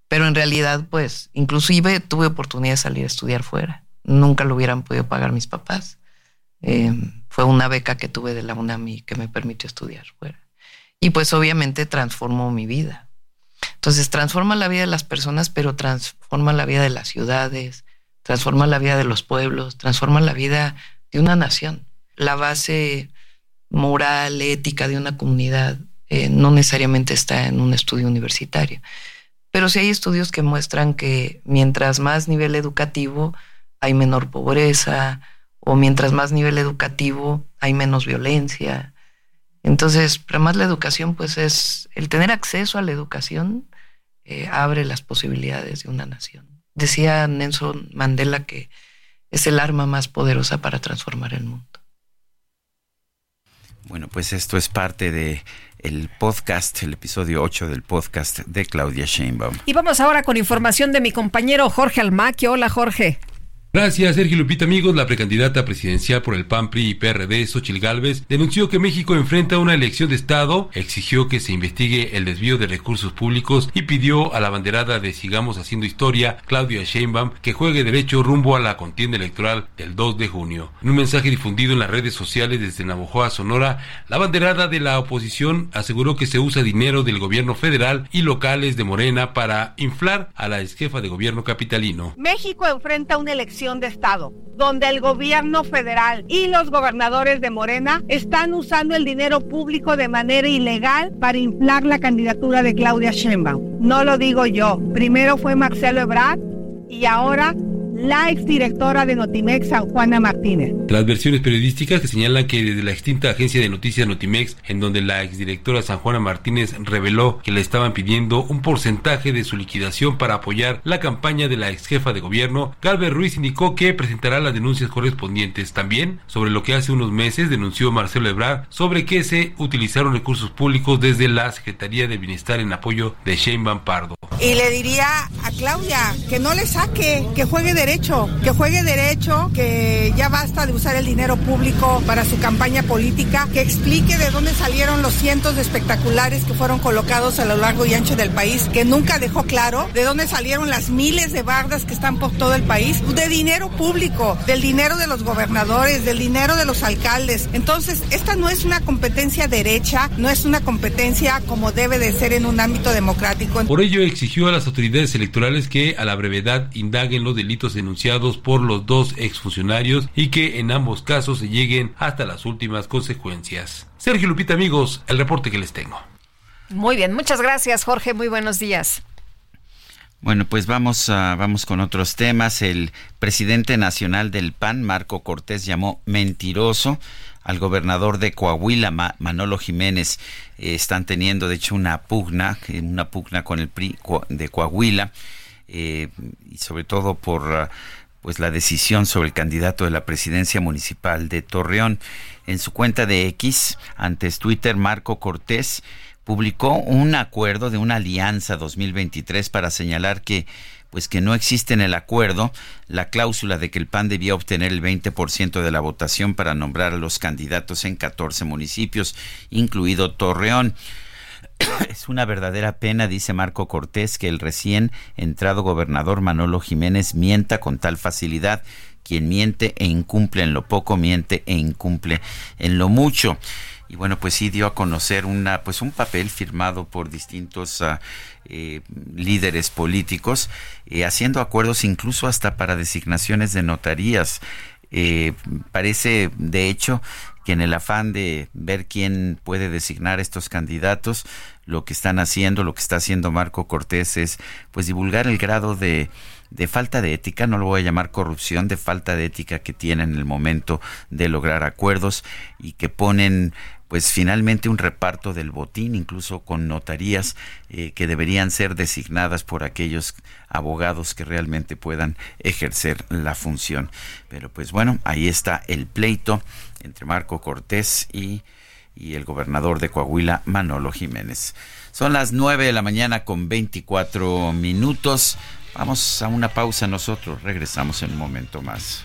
pero en realidad pues inclusive tuve oportunidad de salir a estudiar fuera. Nunca lo hubieran podido pagar mis papás. Em, fue una beca que tuve de la UNAM y que me permitió estudiar fuera. Y pues obviamente transformó mi vida. Entonces transforma la vida de las personas, pero transforma la vida de las ciudades, transforma la vida de los pueblos, transforma la vida de una nación. La base moral, ética de una comunidad eh, no necesariamente está en un estudio universitario. Pero sí hay estudios que muestran que mientras más nivel educativo hay menor pobreza, o mientras más nivel educativo hay menos violencia, entonces, para más la educación, pues es el tener acceso a la educación eh, abre las posibilidades de una nación. Decía Nelson Mandela que es el arma más poderosa para transformar el mundo. Bueno, pues esto es parte de el podcast, el episodio 8 del podcast de Claudia Sheinbaum. Y vamos ahora con información de mi compañero Jorge Almaquio. Hola, Jorge. Gracias, Sergio Lupita. Amigos, la precandidata presidencial por el PAN, PRI y PRD, Xochil Gálvez, denunció que México enfrenta una elección de Estado, exigió que se investigue el desvío de recursos públicos y pidió a la banderada de Sigamos Haciendo Historia, Claudia Sheinbaum, que juegue derecho rumbo a la contienda electoral del 2 de junio. En un mensaje difundido en las redes sociales desde Navojoa, Sonora, la banderada de la oposición aseguró que se usa dinero del gobierno federal y locales de Morena para inflar a la exjefa de gobierno capitalino. México enfrenta una elección de Estado, donde el gobierno federal y los gobernadores de Morena están usando el dinero público de manera ilegal para inflar la candidatura de Claudia Sheinbaum. No lo digo yo. Primero fue Marcelo Ebrard y ahora la exdirectora de Notimex, San Juana Martínez. Las versiones periodísticas que señalan que desde la extinta agencia de noticias Notimex, en donde la exdirectora San Juana Martínez reveló que le estaban pidiendo un porcentaje de su liquidación para apoyar la campaña de la ex jefa de gobierno, Galvez Ruiz indicó que presentará las denuncias correspondientes. También sobre lo que hace unos meses denunció Marcelo Ebrard sobre que se utilizaron recursos públicos desde la Secretaría de Bienestar en apoyo de Shane Van Pardo. Y le diría a Claudia que no le saque, que juegue de derecho, que juegue derecho, que ya basta de usar el dinero público para su campaña política, que explique de dónde salieron los cientos de espectaculares que fueron colocados a lo largo y ancho del país, que nunca dejó claro de dónde salieron las miles de bardas que están por todo el país, de dinero público, del dinero de los gobernadores, del dinero de los alcaldes. Entonces, esta no es una competencia derecha, no es una competencia como debe de ser en un ámbito democrático. Por ello exigió a las autoridades electorales que a la brevedad indaguen los delitos denunciados por los dos exfuncionarios y que en ambos casos se lleguen hasta las últimas consecuencias. Sergio Lupita, amigos, el reporte que les tengo. Muy bien, muchas gracias, Jorge. Muy buenos días. Bueno, pues vamos, a, vamos con otros temas. El presidente nacional del PAN, Marco Cortés, llamó mentiroso al gobernador de Coahuila, Manolo Jiménez. Eh, están teniendo, de hecho, una pugna, una pugna con el PRI de Coahuila eh, y sobre todo por ah, pues la decisión sobre el candidato de la presidencia municipal de Torreón. En su cuenta de X, antes Twitter, Marco Cortés publicó un acuerdo de una alianza 2023 para señalar que pues que no existe en el acuerdo la cláusula de que el PAN debía obtener el 20% de la votación para nombrar a los candidatos en 14 municipios, incluido Torreón. [coughs] Es una verdadera pena, dice Marco Cortés, que el recién entrado gobernador Manolo Jiménez mienta con tal facilidad. Quien miente e incumple en lo poco, miente e incumple en lo mucho. Y bueno, pues sí dio a conocer una, pues un papel firmado por distintos ah, eh, líderes políticos, eh, haciendo acuerdos incluso hasta para designaciones de notarías. Eh, parece, de hecho, en el afán de ver quién puede designar estos candidatos, lo que están haciendo, lo que está haciendo Marco Cortés es pues divulgar el grado de, de falta de ética, no lo voy a llamar corrupción, de falta de ética que tienen en el momento de lograr acuerdos y que ponen pues finalmente un reparto del botín, incluso con notarías eh, que deberían ser designadas por aquellos abogados que realmente puedan ejercer la función. Pero pues bueno, ahí está el pleito entre Marco Cortés y, y el gobernador de Coahuila, Manolo Jiménez. Son las 9 de la mañana con 24 minutos. Vamos a una pausa nosotros, regresamos en un momento más.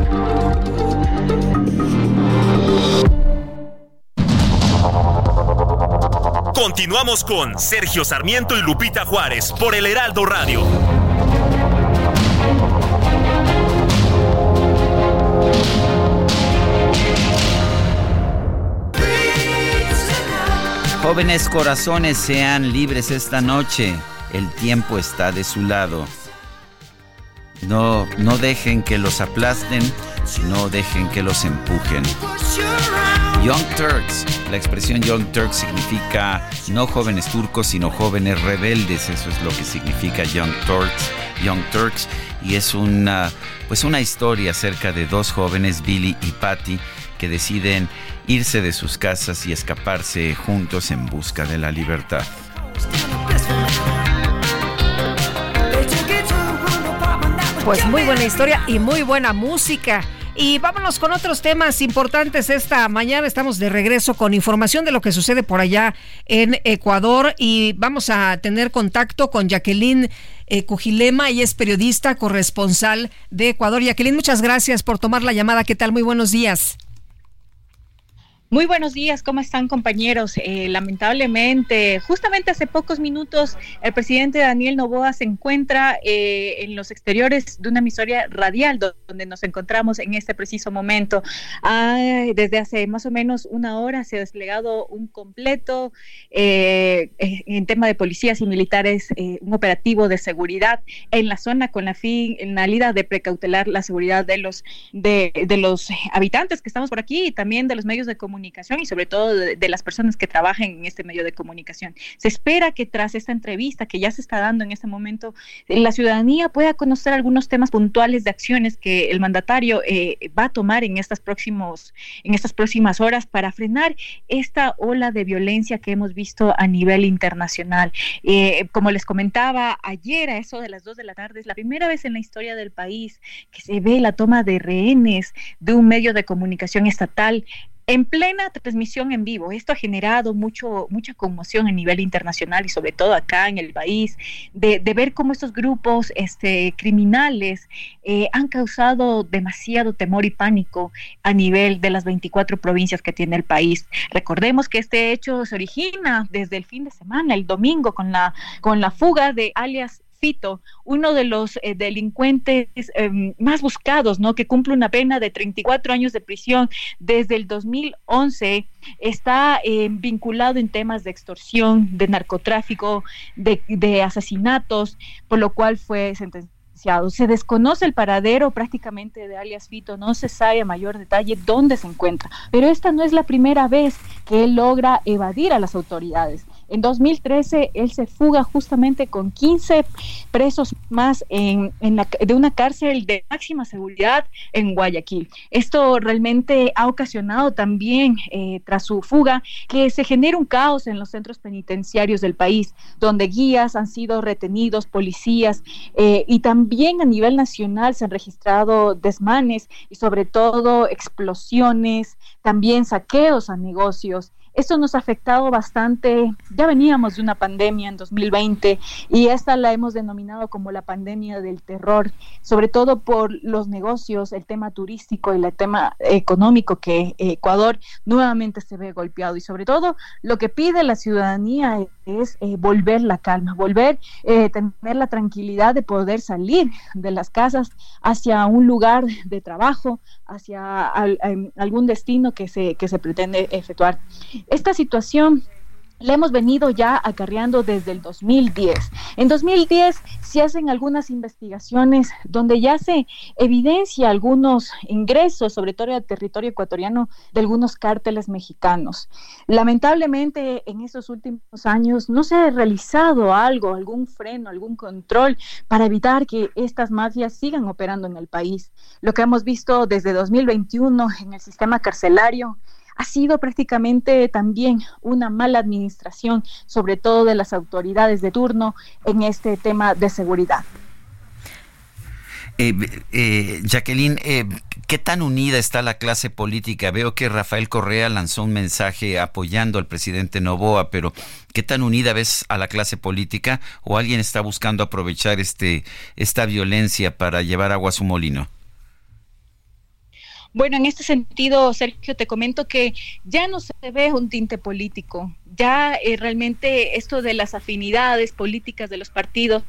Continuamos con Sergio Sarmiento y Lupita Juárez por el Heraldo Radio. Jóvenes corazones sean libres esta noche. El tiempo está de su lado. No, no dejen que los aplasten, no dejen que los empujen. Young Turks, la expresión Young Turks significa no jóvenes turcos, sino jóvenes rebeldes. Eso es lo que significa Young Turks. Young Turks y es una pues una historia acerca de dos jóvenes, Billy y Patty, que deciden irse de sus casas y escaparse juntos en busca de la libertad. Pues muy buena historia y muy buena música. Y vámonos con otros temas importantes esta mañana. Estamos de regreso con información de lo que sucede por allá en Ecuador y vamos a tener contacto con Jacqueline eh, Cujilema. y es periodista corresponsal de Ecuador. Jacqueline, muchas gracias por tomar la llamada. ¿Qué tal? Muy buenos días. Muy buenos días, ¿cómo están compañeros? Eh, lamentablemente, justamente hace pocos minutos, el presidente Daniel Novoa se encuentra eh, en los exteriores de una emisoria radial donde nos encontramos en este preciso momento. desde hace más o menos una hora se ha desplegado un completo eh, en tema de policías y militares, un operativo de seguridad en la zona con la finalidad de precautelar la seguridad de los, de los habitantes que estamos por aquí y también de los medios de comunicación comunicación y sobre todo de, las personas que trabajan en este medio de comunicación. Se espera que tras esta entrevista que ya se está dando en este momento, la ciudadanía pueda conocer algunos temas puntuales de acciones que el mandatario eh, va a tomar en estas, próximos, en estas próximas horas para frenar esta ola de violencia que hemos visto a nivel internacional. Eh, como les comentaba ayer, a eso de las dos de la tarde, es la primera vez en la historia del país que se ve la toma de rehenes de un medio de comunicación estatal en plena transmisión en vivo. Esto ha generado mucho, mucha conmoción a nivel internacional y sobre todo acá en el país, de, ver cómo estos grupos este, criminales eh, han causado demasiado temor y pánico a nivel de las 24 provincias que tiene el país. Recordemos que este hecho se origina desde el fin de semana, el domingo, con la, con la fuga de alias Fito, uno de los eh, delincuentes em, más buscados, ¿no? Que cumple una pena de 34 años de prisión desde el 2011, está em, vinculado en temas de extorsión, de narcotráfico, de, de asesinatos, por lo cual fue sentenciado se desconoce el paradero prácticamente de alias Fito, no se sabe a mayor detalle dónde se encuentra, pero esta no es la primera vez que él logra evadir a las autoridades. En 2013 él se fuga justamente con 15 presos más en, de una cárcel de máxima seguridad en Guayaquil. Esto realmente ha ocasionado también, eh, tras su fuga, que se genere un caos en los centros penitenciarios del país, donde guías han sido retenidos, policías, eh, y también a nivel nacional se han registrado desmanes y sobre todo explosiones, también saqueos a negocios Esto nos ha afectado bastante. Ya veníamos de una pandemia en 2020 y esta la hemos denominado como la pandemia del terror, sobre todo por los negocios, el tema turístico y el tema económico que Ecuador nuevamente se ve golpeado y sobre todo lo que pide la ciudadanía es eh, volver la calma, volver eh, tener la tranquilidad de poder salir de las casas hacia un lugar de trabajo, hacia em, algún destino que se, que se pretende efectuar. Esta situación la hemos venido ya acarreando desde el 2010. En 2010 se hacen algunas investigaciones donde ya se evidencia algunos ingresos, sobre todo al territorio ecuatoriano, de algunos cárteles mexicanos. Lamentablemente, en estos últimos años no se ha realizado algo, algún freno, algún control para evitar que estas mafias sigan operando en el país. Lo que hemos visto desde 2021 en el sistema carcelario ha sido prácticamente también una mala administración, sobre todo de las autoridades de turno en este tema de seguridad. Eh, eh, Jacqueline, eh, ¿qué tan unida está la clase política? Veo que Rafael Correa lanzó un mensaje apoyando al presidente Novoa, pero ¿qué tan unida ves a la clase política o alguien está buscando aprovechar este esta violencia para llevar agua a su molino? Bueno, en este sentido, Sergio, te comento que ya no se ve un tinte político, ya eh, realmente esto de las afinidades políticas de los partidos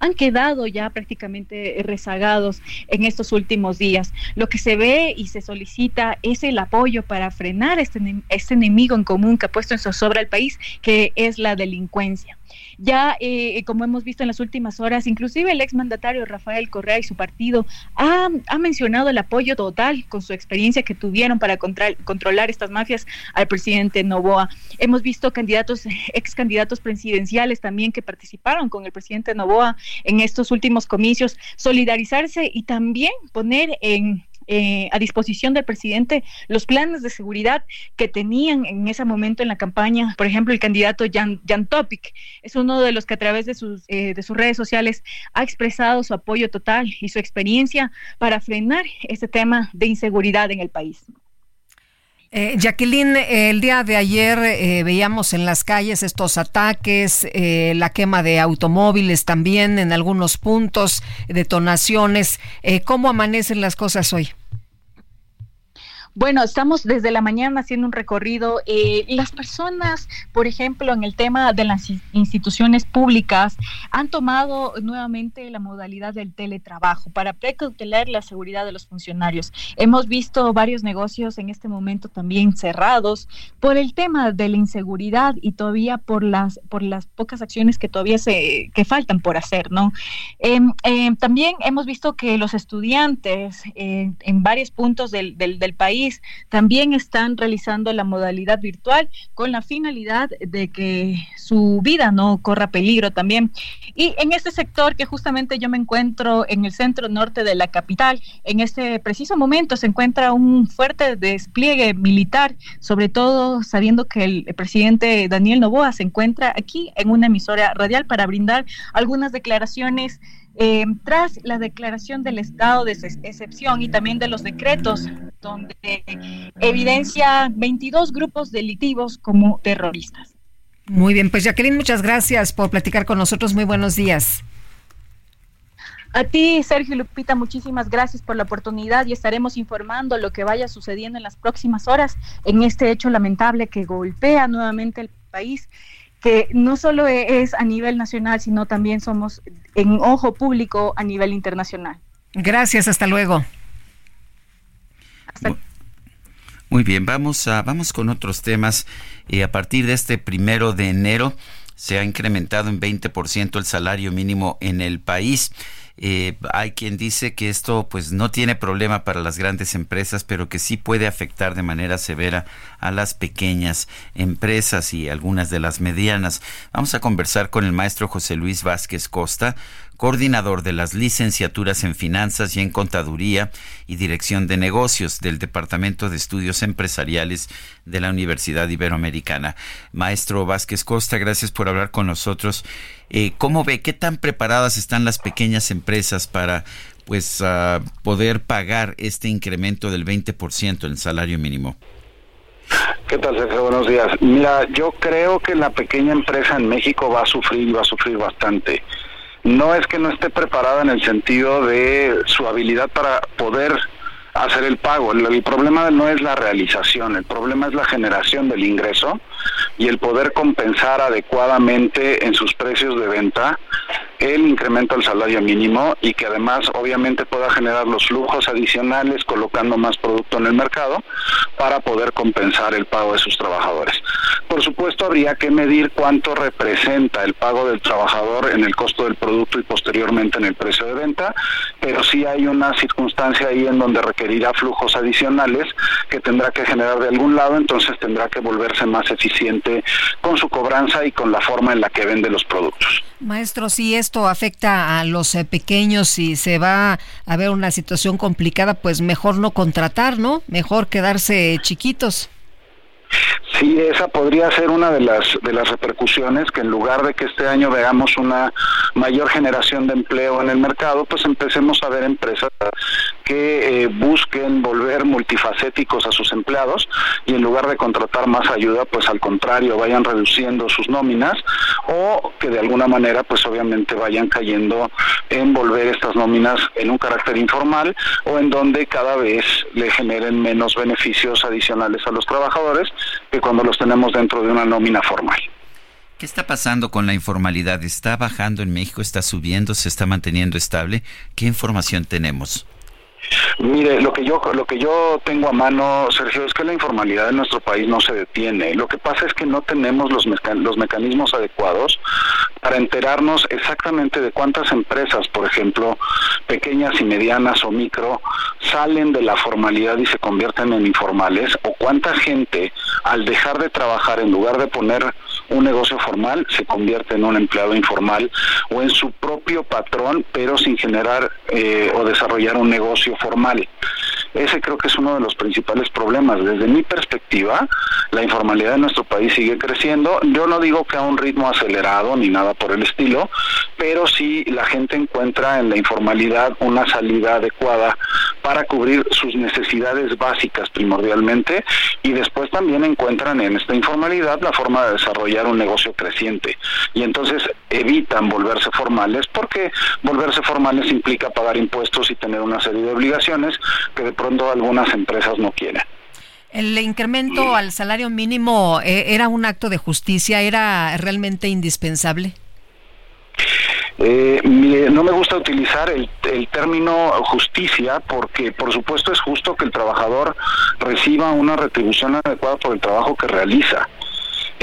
han quedado ya prácticamente rezagados en estos últimos días. Lo que se ve y se solicita es el apoyo para frenar este, este enemigo en común que ha puesto en zozobra al país, que es la delincuencia. Ya, eh, como hemos visto en las últimas horas, inclusive el exmandatario Rafael Correa y su partido ha, mencionado el apoyo total con su experiencia que tuvieron para controlar estas mafias al presidente Novoa. Hemos visto candidatos, [laughs] ex candidatos presidenciales también que participaron con el presidente Novoa en estos últimos comicios, solidarizarse y también poner en eh, a disposición del presidente los planes de seguridad que tenían en ese momento en la campaña. Por ejemplo, el candidato Jan, Jan Topic es uno de los que a través de sus, eh, de sus redes sociales ha expresado su apoyo total y su experiencia para frenar este tema de inseguridad en el país. Eh, Jacqueline, el día de ayer veíamos en las calles estos ataques, la quema de automóviles también en algunos puntos, detonaciones. ¿Cómo amanecen las cosas hoy? Bueno, estamos desde la mañana haciendo un recorrido. Eh, las personas, por ejemplo, en el tema de las instituciones públicas, han tomado nuevamente la modalidad del teletrabajo para precautelar la seguridad de los funcionarios. Hemos visto varios negocios en este momento también cerrados por el tema de la inseguridad y todavía por las por las pocas acciones que todavía se que faltan por hacer, ¿no? Em, em, también hemos visto que los estudiantes eh, en varios puntos del, del, del país también están realizando la modalidad virtual con la finalidad de que su vida no corra peligro también. Y en este sector que justamente yo me encuentro en el centro norte de la capital, en este preciso momento se encuentra un fuerte despliegue militar, sobre todo sabiendo que el presidente Daniel Novoa se encuentra aquí en una emisora radial para brindar algunas declaraciones eh, tras la declaración del estado de excepción y también de los decretos, donde evidencia 22 grupos delictivos como terroristas. Muy bien, pues Jacqueline, muchas gracias por platicar con nosotros. Muy buenos días. A ti, Sergio Lupita, muchísimas gracias por la oportunidad y estaremos informando lo que vaya sucediendo en las próximas horas en este hecho lamentable que golpea nuevamente el país que no solo es a nivel nacional, sino también somos en ojo público a nivel internacional. Gracias, hasta luego. Muy bien, vamos, a, vamos con otros temas. Eh, a partir de este primero de enero se ha incrementado en 20% el salario mínimo en el país. Eh, hay quien dice que esto pues no tiene problema para las grandes empresas, pero que sí puede afectar de manera severa a las pequeñas empresas y algunas de las medianas. Vamos a conversar con el maestro José Luis Vázquez Costa, coordinador de las licenciaturas en Finanzas y en Contaduría y Dirección de Negocios del Departamento de Estudios Empresariales de la Universidad Iberoamericana. Maestro Vázquez Costa, gracias por hablar con nosotros. Eh, ¿Cómo ve qué tan preparadas están las pequeñas empresas para pues poder pagar este incremento del 20% en salario mínimo? ¿Qué tal, Sergio? Buenos días. Mira, yo creo que la pequeña empresa en México va a sufrir y va a sufrir bastante. No es que no esté preparada en el sentido de su habilidad para poder hacer el pago. El, problema no es la realización, el problema es la generación del ingreso y el poder compensar adecuadamente en sus precios de venta el incremento del salario mínimo y que además obviamente pueda generar los flujos adicionales colocando más producto en el mercado para poder compensar el pago de sus trabajadores. Por supuesto habría que medir cuánto representa el pago del trabajador en el costo del producto y posteriormente en el precio de venta, pero sí hay una circunstancia ahí en donde requerirá flujos adicionales que tendrá que generar de algún lado, entonces tendrá que volverse más eficiente con su cobranza y con la forma en la que vende los productos. Maestro, si esto afecta a los eh, pequeños y se va a ver una situación complicada, pues mejor no contratar, ¿no? Mejor quedarse chiquitos. Sí, esa podría ser una de las de las repercusiones que en lugar de que este año veamos una mayor generación de empleo en el mercado, pues empecemos a ver empresas que eh, busquen volver multifacéticos a sus empleados y en lugar de contratar más ayuda, pues al contrario, vayan reduciendo sus nóminas o que de alguna manera, pues obviamente vayan cayendo en volver estas nóminas en un carácter informal o en donde cada vez le generen menos beneficios adicionales a los trabajadores que cuando los tenemos dentro de una nómina formal. ¿Qué está pasando con la informalidad? ¿Está bajando en México? ¿Está subiendo? ¿Se está manteniendo estable? ¿Qué información tenemos? Mire, lo que yo lo que yo tengo a mano, Sergio, es que la informalidad en nuestro país no se detiene. Lo que pasa es que no tenemos los, los mecanismos adecuados para enterarnos exactamente de cuántas empresas, por ejemplo, pequeñas y medianas o micro, salen de la formalidad y se convierten en informales, o cuánta gente, al dejar de trabajar, en lugar de poner un negocio formal, se convierte en un empleado informal o en su propio patrón, pero sin generar eh, o desarrollar un negocio formal. Ese creo que es uno de los principales problemas. Desde mi perspectiva, la informalidad en nuestro país sigue creciendo. Yo no digo que a un ritmo acelerado ni nada por el estilo, pero sí la gente encuentra en la informalidad una salida adecuada para cubrir sus necesidades básicas primordialmente y después también encuentran en esta informalidad la forma de desarrollar un negocio creciente y entonces evitan volverse formales porque volverse formales implica pagar impuestos y tener una serie de obligaciones que de pronto algunas empresas no quieren. ¿El incremento al salario mínimo eh, era un acto de justicia? ¿Era realmente indispensable? Eh, mire, no me gusta utilizar el, el, término justicia porque por supuesto es justo que el trabajador reciba una retribución adecuada por el trabajo que realiza.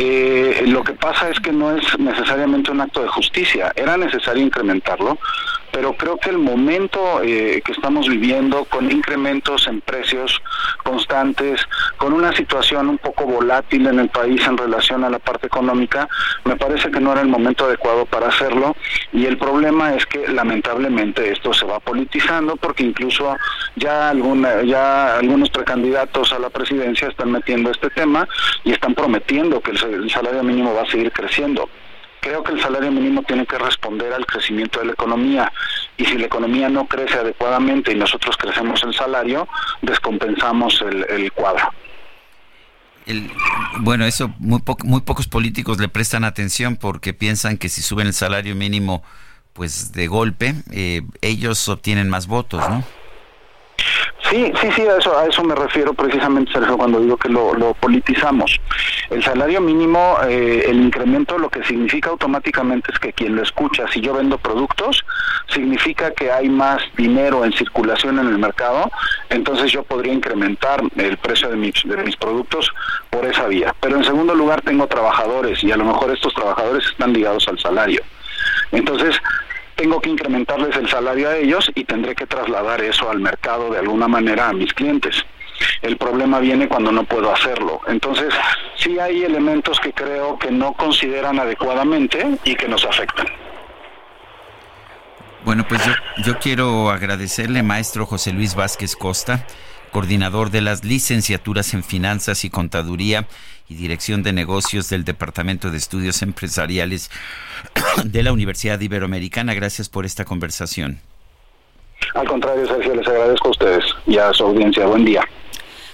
Eh, lo que pasa es que no es necesariamente un acto de justicia, era necesario incrementarlo, pero creo que el momento eh, que estamos viviendo con incrementos en precios constantes, con una situación un poco volátil en el país en relación a la parte económica, me parece que no era el momento adecuado para hacerlo. Y el problema es que lamentablemente esto se va politizando porque incluso ya alguna, ya algunos precandidatos a la presidencia están metiendo este tema y están prometiendo que el el salario mínimo va a seguir creciendo. Creo que el salario mínimo tiene que responder al crecimiento de la economía y si la economía no crece adecuadamente y nosotros crecemos el salario, descompensamos el, cuadro. bueno, eso muy, muy pocos políticos le prestan atención porque piensan que si suben el salario mínimo, pues de golpe, eh, ellos obtienen más votos, ¿no? Sí, sí, sí, a eso, a eso me refiero precisamente, Sergio, cuando digo que lo, politizamos. El salario mínimo, eh, el incremento lo que significa automáticamente es que quien lo escucha, si yo vendo productos, significa que hay más dinero en circulación en el mercado, entonces yo podría incrementar el precio de mis, de mis productos por esa vía. Pero en segundo lugar tengo trabajadores y a lo mejor estos trabajadores están ligados al salario. Entonces, tengo que incrementarles el salario a ellos y tendré que trasladar eso al mercado de alguna manera a mis clientes. El problema viene cuando no puedo hacerlo. Entonces, sí hay elementos que creo que no consideran adecuadamente y que nos afectan. Bueno, pues yo, quiero agradecerle, maestro José Luis Vázquez Costa, coordinador de las licenciaturas en Finanzas y Contaduría y Dirección de Negocios del Departamento de Estudios Empresariales [coughs] de la Universidad Iberoamericana. Gracias por esta conversación. Al contrario, Sergio, les agradezco a ustedes y a su audiencia. Buen día.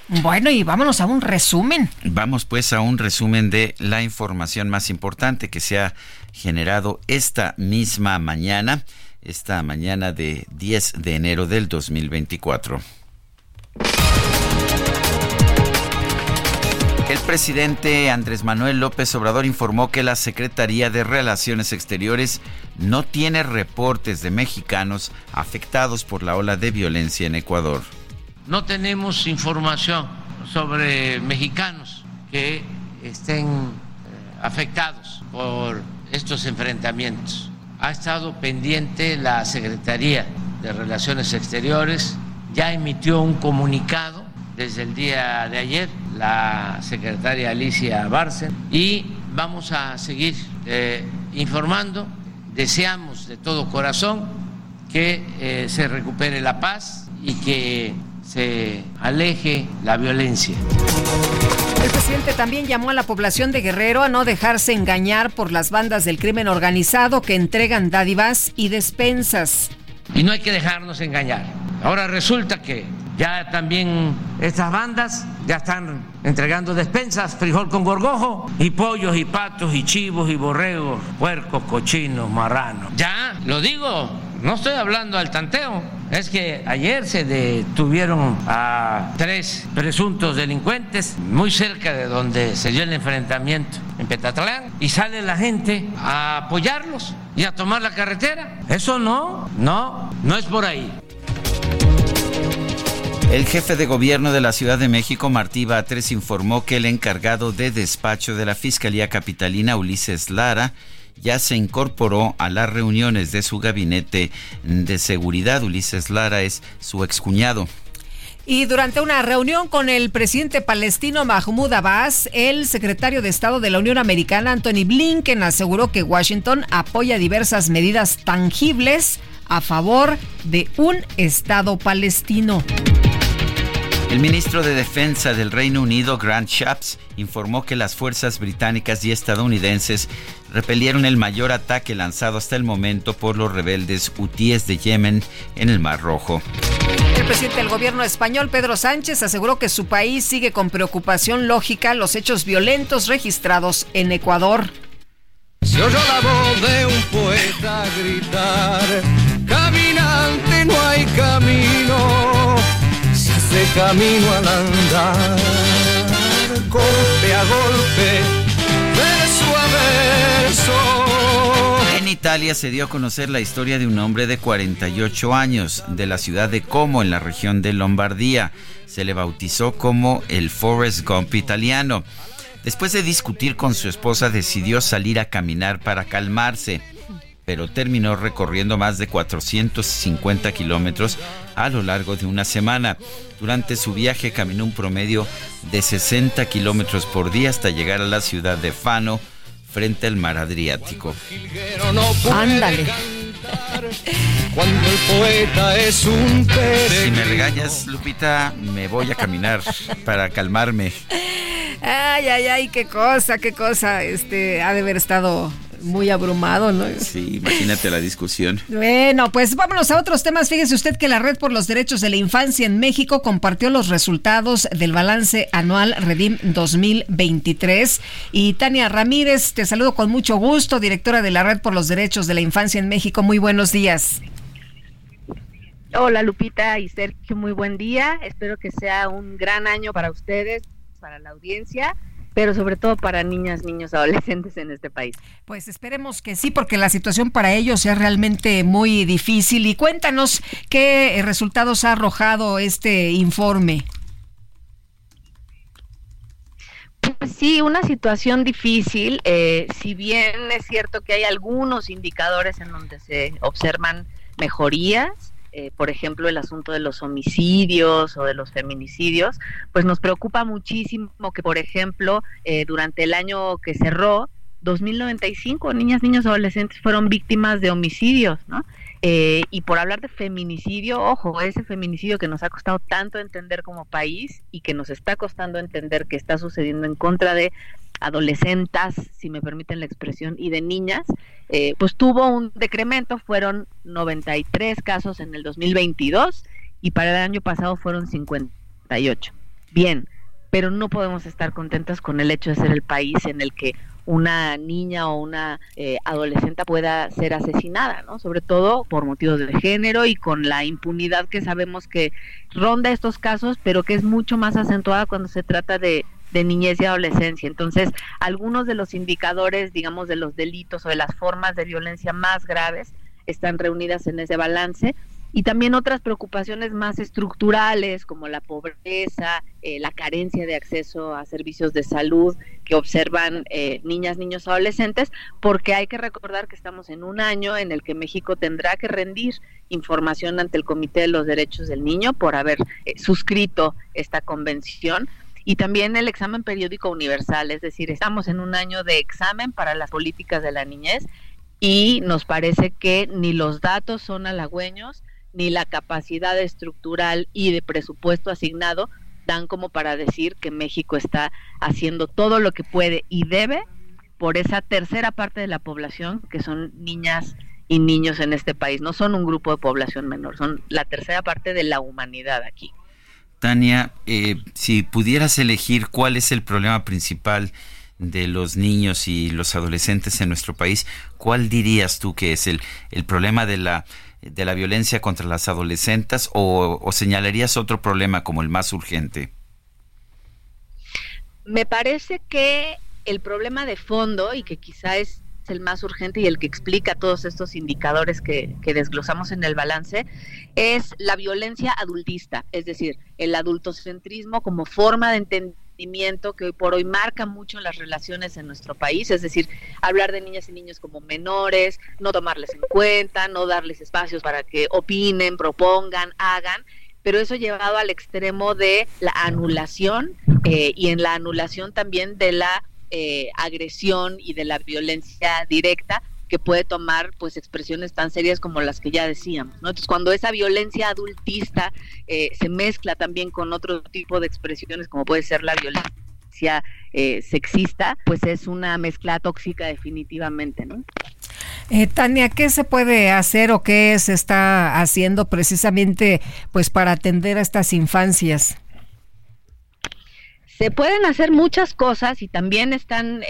Bueno, y vámonos a un resumen. Vamos pues a un resumen de la información más importante que se ha generado esta misma mañana, esta mañana de 10 de enero del 2024. El presidente Andrés Manuel López Obrador informó que la Secretaría de Relaciones Exteriores no tiene reportes de mexicanos afectados por la ola de violencia en Ecuador. No tenemos información sobre mexicanos que estén eh, afectados por estos enfrentamientos. Ha estado pendiente la Secretaría de Relaciones Exteriores, ya emitió un comunicado desde el día de ayer la secretaria Alicia Barcen y vamos a seguir eh, informando. Deseamos de todo corazón que eh, se recupere la paz y que se aleje la violencia. El presidente también llamó a la población de Guerrero a no dejarse engañar por las bandas del crimen organizado que entregan dádivas y despensas. Y no hay que dejarnos engañar. Ahora resulta que ya también estas bandas ya están entregando despensas, frijol con gorgojo, y pollos, y patos, y chivos, y borregos, puercos, cochinos, marranos. Ya, lo digo, no estoy hablando al tanteo. Es que ayer se detuvieron a tres presuntos delincuentes muy cerca de donde se dio el enfrentamiento en Petatlán y sale la gente a apoyarlos y a tomar la carretera. Eso no, no, no es por ahí. El jefe de gobierno de la Ciudad de México, Martí Batres, informó que el encargado de despacho de la Fiscalía Capitalina, Ulises Lara, ya se incorporó a las reuniones de su gabinete de seguridad. Ulises Lara es su excuñado. Y durante una reunión con el presidente palestino Mahmoud Abbas, el secretario de Estado de la Unión Americana, Anthony Blinken, aseguró que Washington apoya diversas medidas tangibles a favor de un Estado palestino. El ministro de Defensa del Reino Unido, Grant Shapps, informó que las fuerzas británicas y estadounidenses repelieron el mayor ataque lanzado hasta el momento por los rebeldes hutíes de Yemen en el Mar Rojo. El presidente del gobierno español, Pedro Sánchez, aseguró que su país sigue con preocupación lógica los hechos violentos registrados en Ecuador. Se oyó la voz de un poeta gritar, caminante no hay camino camino al andar, golpe a golpe, verso a verso. En Italia se dio a conocer la historia de un hombre de 48 años de la ciudad de Como, en la región de Lombardía. Se le bautizó como el Forrest Gump italiano. Después de discutir con su esposa, decidió salir a caminar para calmarse pero terminó recorriendo más de 450 kilómetros a lo largo de una semana. Durante su viaje caminó un promedio de 60 kilómetros por día hasta llegar a la ciudad de Fano, frente al mar Adriático. Ándale. Cuando el poeta es un Si me regañas, Lupita, me voy a caminar para calmarme. Ay, ay, ay, qué cosa, qué cosa. Este ha de haber estado muy abrumado, ¿no? Sí, imagínate la discusión. Bueno, pues vámonos a otros temas. Fíjese usted que la Red por los Derechos de la Infancia en México compartió los resultados del balance anual Redim 2023. Y Tania Ramírez, te saludo con mucho gusto, directora de la Red por los Derechos de la Infancia en México. Muy buenos días. Hola Lupita y Sergio, muy buen día. Espero que sea un gran año para ustedes, para la audiencia pero sobre todo para niñas, niños, adolescentes en este país. Pues esperemos que sí, porque la situación para ellos es realmente muy difícil. Y cuéntanos qué resultados ha arrojado este informe. Pues sí, una situación difícil. Eh, si bien es cierto que hay algunos indicadores en donde se observan mejorías, eh, por ejemplo, el asunto de los homicidios o de los feminicidios, pues nos preocupa muchísimo que, por ejemplo, eh, durante el año que cerró, 2095 niñas, niños, adolescentes fueron víctimas de homicidios, ¿no? Eh, y por hablar de feminicidio, ojo, ese feminicidio que nos ha costado tanto entender como país y que nos está costando entender que está sucediendo en contra de adolescentes, si me permiten la expresión, y de niñas, eh, pues tuvo un decremento, fueron 93 casos en el 2022 y para el año pasado fueron 58. bien, pero no podemos estar contentas con el hecho de ser el país en el que una niña o una eh, adolescente pueda ser asesinada, ¿no? Sobre todo por motivos de género y con la impunidad que sabemos que ronda estos casos, pero que es mucho más acentuada cuando se trata de, de niñez y adolescencia. Entonces, algunos de los indicadores, digamos, de los delitos o de las formas de violencia más graves están reunidas en ese balance y también otras preocupaciones más estructurales como la pobreza, eh, la carencia de acceso a servicios de salud que observan eh, niñas, niños, adolescentes, porque hay que recordar que estamos en un año en el que México tendrá que rendir información ante el Comité de los Derechos del Niño por haber eh, suscrito esta convención. Y también el examen periódico universal, es decir, estamos en un año de examen para las políticas de la niñez y nos parece que ni los datos son halagüeños, ni la capacidad estructural y de presupuesto asignado dan como para decir que México está haciendo todo lo que puede y debe por esa tercera parte de la población que son niñas y niños en este país. No son un grupo de población menor, son la tercera parte de la humanidad aquí. Tania, eh, si pudieras elegir cuál es el problema principal de los niños y los adolescentes en nuestro país, ¿cuál dirías tú que es el, el problema de la de la violencia contra las adolescentes o, señalarías otro problema como el más urgente? Me parece que el problema de fondo y que quizá es el más urgente y el que explica todos estos indicadores que, que, desglosamos en el balance, es la violencia adultista, es decir, el adultocentrismo como forma de entender que hoy por hoy marca mucho las relaciones en nuestro país, es decir, hablar de niñas y niños como menores, no tomarles en cuenta, no darles espacios para que opinen, propongan, hagan, pero eso llevado al extremo de la anulación eh, y en la anulación también de la eh, agresión y de la violencia directa que puede tomar pues expresiones tan serias como las que ya decíamos. ¿no? Entonces, cuando esa violencia adultista eh, se mezcla también con otro tipo de expresiones como puede ser la violencia eh, sexista, pues es una mezcla tóxica definitivamente, ¿no? Eh, Tania, ¿qué se puede hacer o qué se está haciendo precisamente pues para atender a estas infancias? Se pueden hacer muchas cosas y también están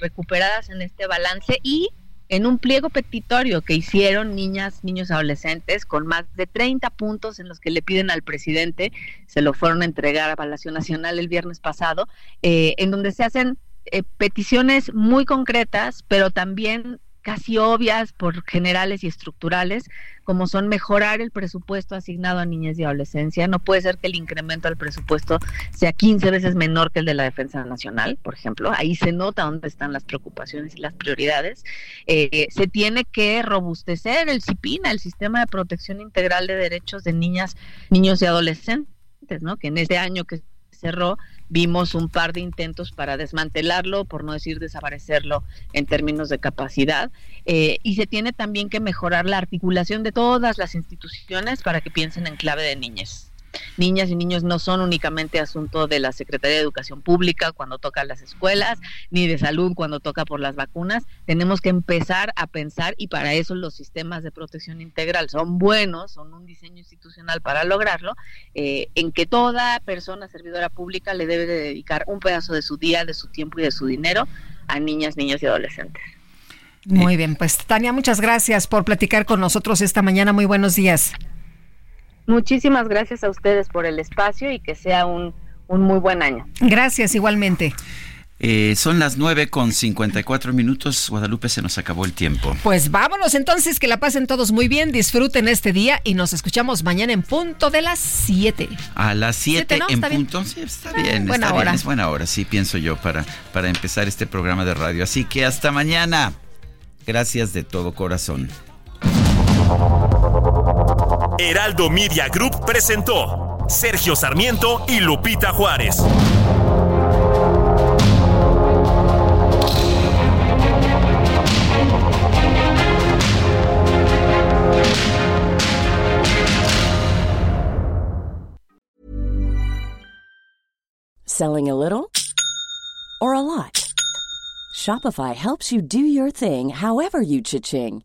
recuperadas en este balance y en un pliego petitorio que hicieron niñas, niños adolescentes con más de 30 puntos en los que le piden al presidente, se lo fueron a entregar a Palacio Nacional el viernes pasado, eh, en donde se hacen eh, peticiones muy concretas, pero también casi obvias por generales y estructurales, como son mejorar el presupuesto asignado a niñas y adolescencia. No puede ser que el incremento al presupuesto sea 15 veces menor que el de la Defensa Nacional, por ejemplo. Ahí se nota dónde están las preocupaciones y las prioridades. Eh, se tiene que robustecer el CIPINA, el Sistema de Protección Integral de Derechos de Niñas, Niños y Adolescentes, ¿no? que en este año que cerró, vimos un par de intentos para desmantelarlo, por no decir desaparecerlo en términos de capacidad. Eh, y se tiene también que mejorar la articulación de todas las instituciones para que piensen en clave de niñez niñas y niños no son únicamente asunto de la Secretaría de Educación Pública cuando toca las escuelas, ni de salud cuando toca por las vacunas. Tenemos que empezar a pensar y para eso los sistemas de protección integral son buenos, son un diseño institucional para lograrlo, eh, en que toda persona servidora pública le debe de dedicar un pedazo de su día, de su tiempo y de su dinero a niñas, niños y adolescentes. Muy bien, pues Tania, muchas gracias por platicar con nosotros esta mañana. Muy buenos días. Muchísimas gracias a ustedes por el espacio y que sea un, muy buen año. Gracias, igualmente. Eh, son las 9 con 54 minutos. Guadalupe, se nos acabó el tiempo. Pues vámonos entonces, que la pasen todos muy bien, disfruten este día y nos escuchamos mañana en punto de las 7. A las 7 en punto. Sí, está bien. buena está hora. Bien, es buena hora, sí, pienso yo, para, para empezar este programa de radio. Así que hasta mañana. Gracias de todo corazón. Heraldo Media Group presentó Sergio Sarmiento y Lupita Juárez. Selling a little or a lot? Shopify helps you do your thing however you cha-ching.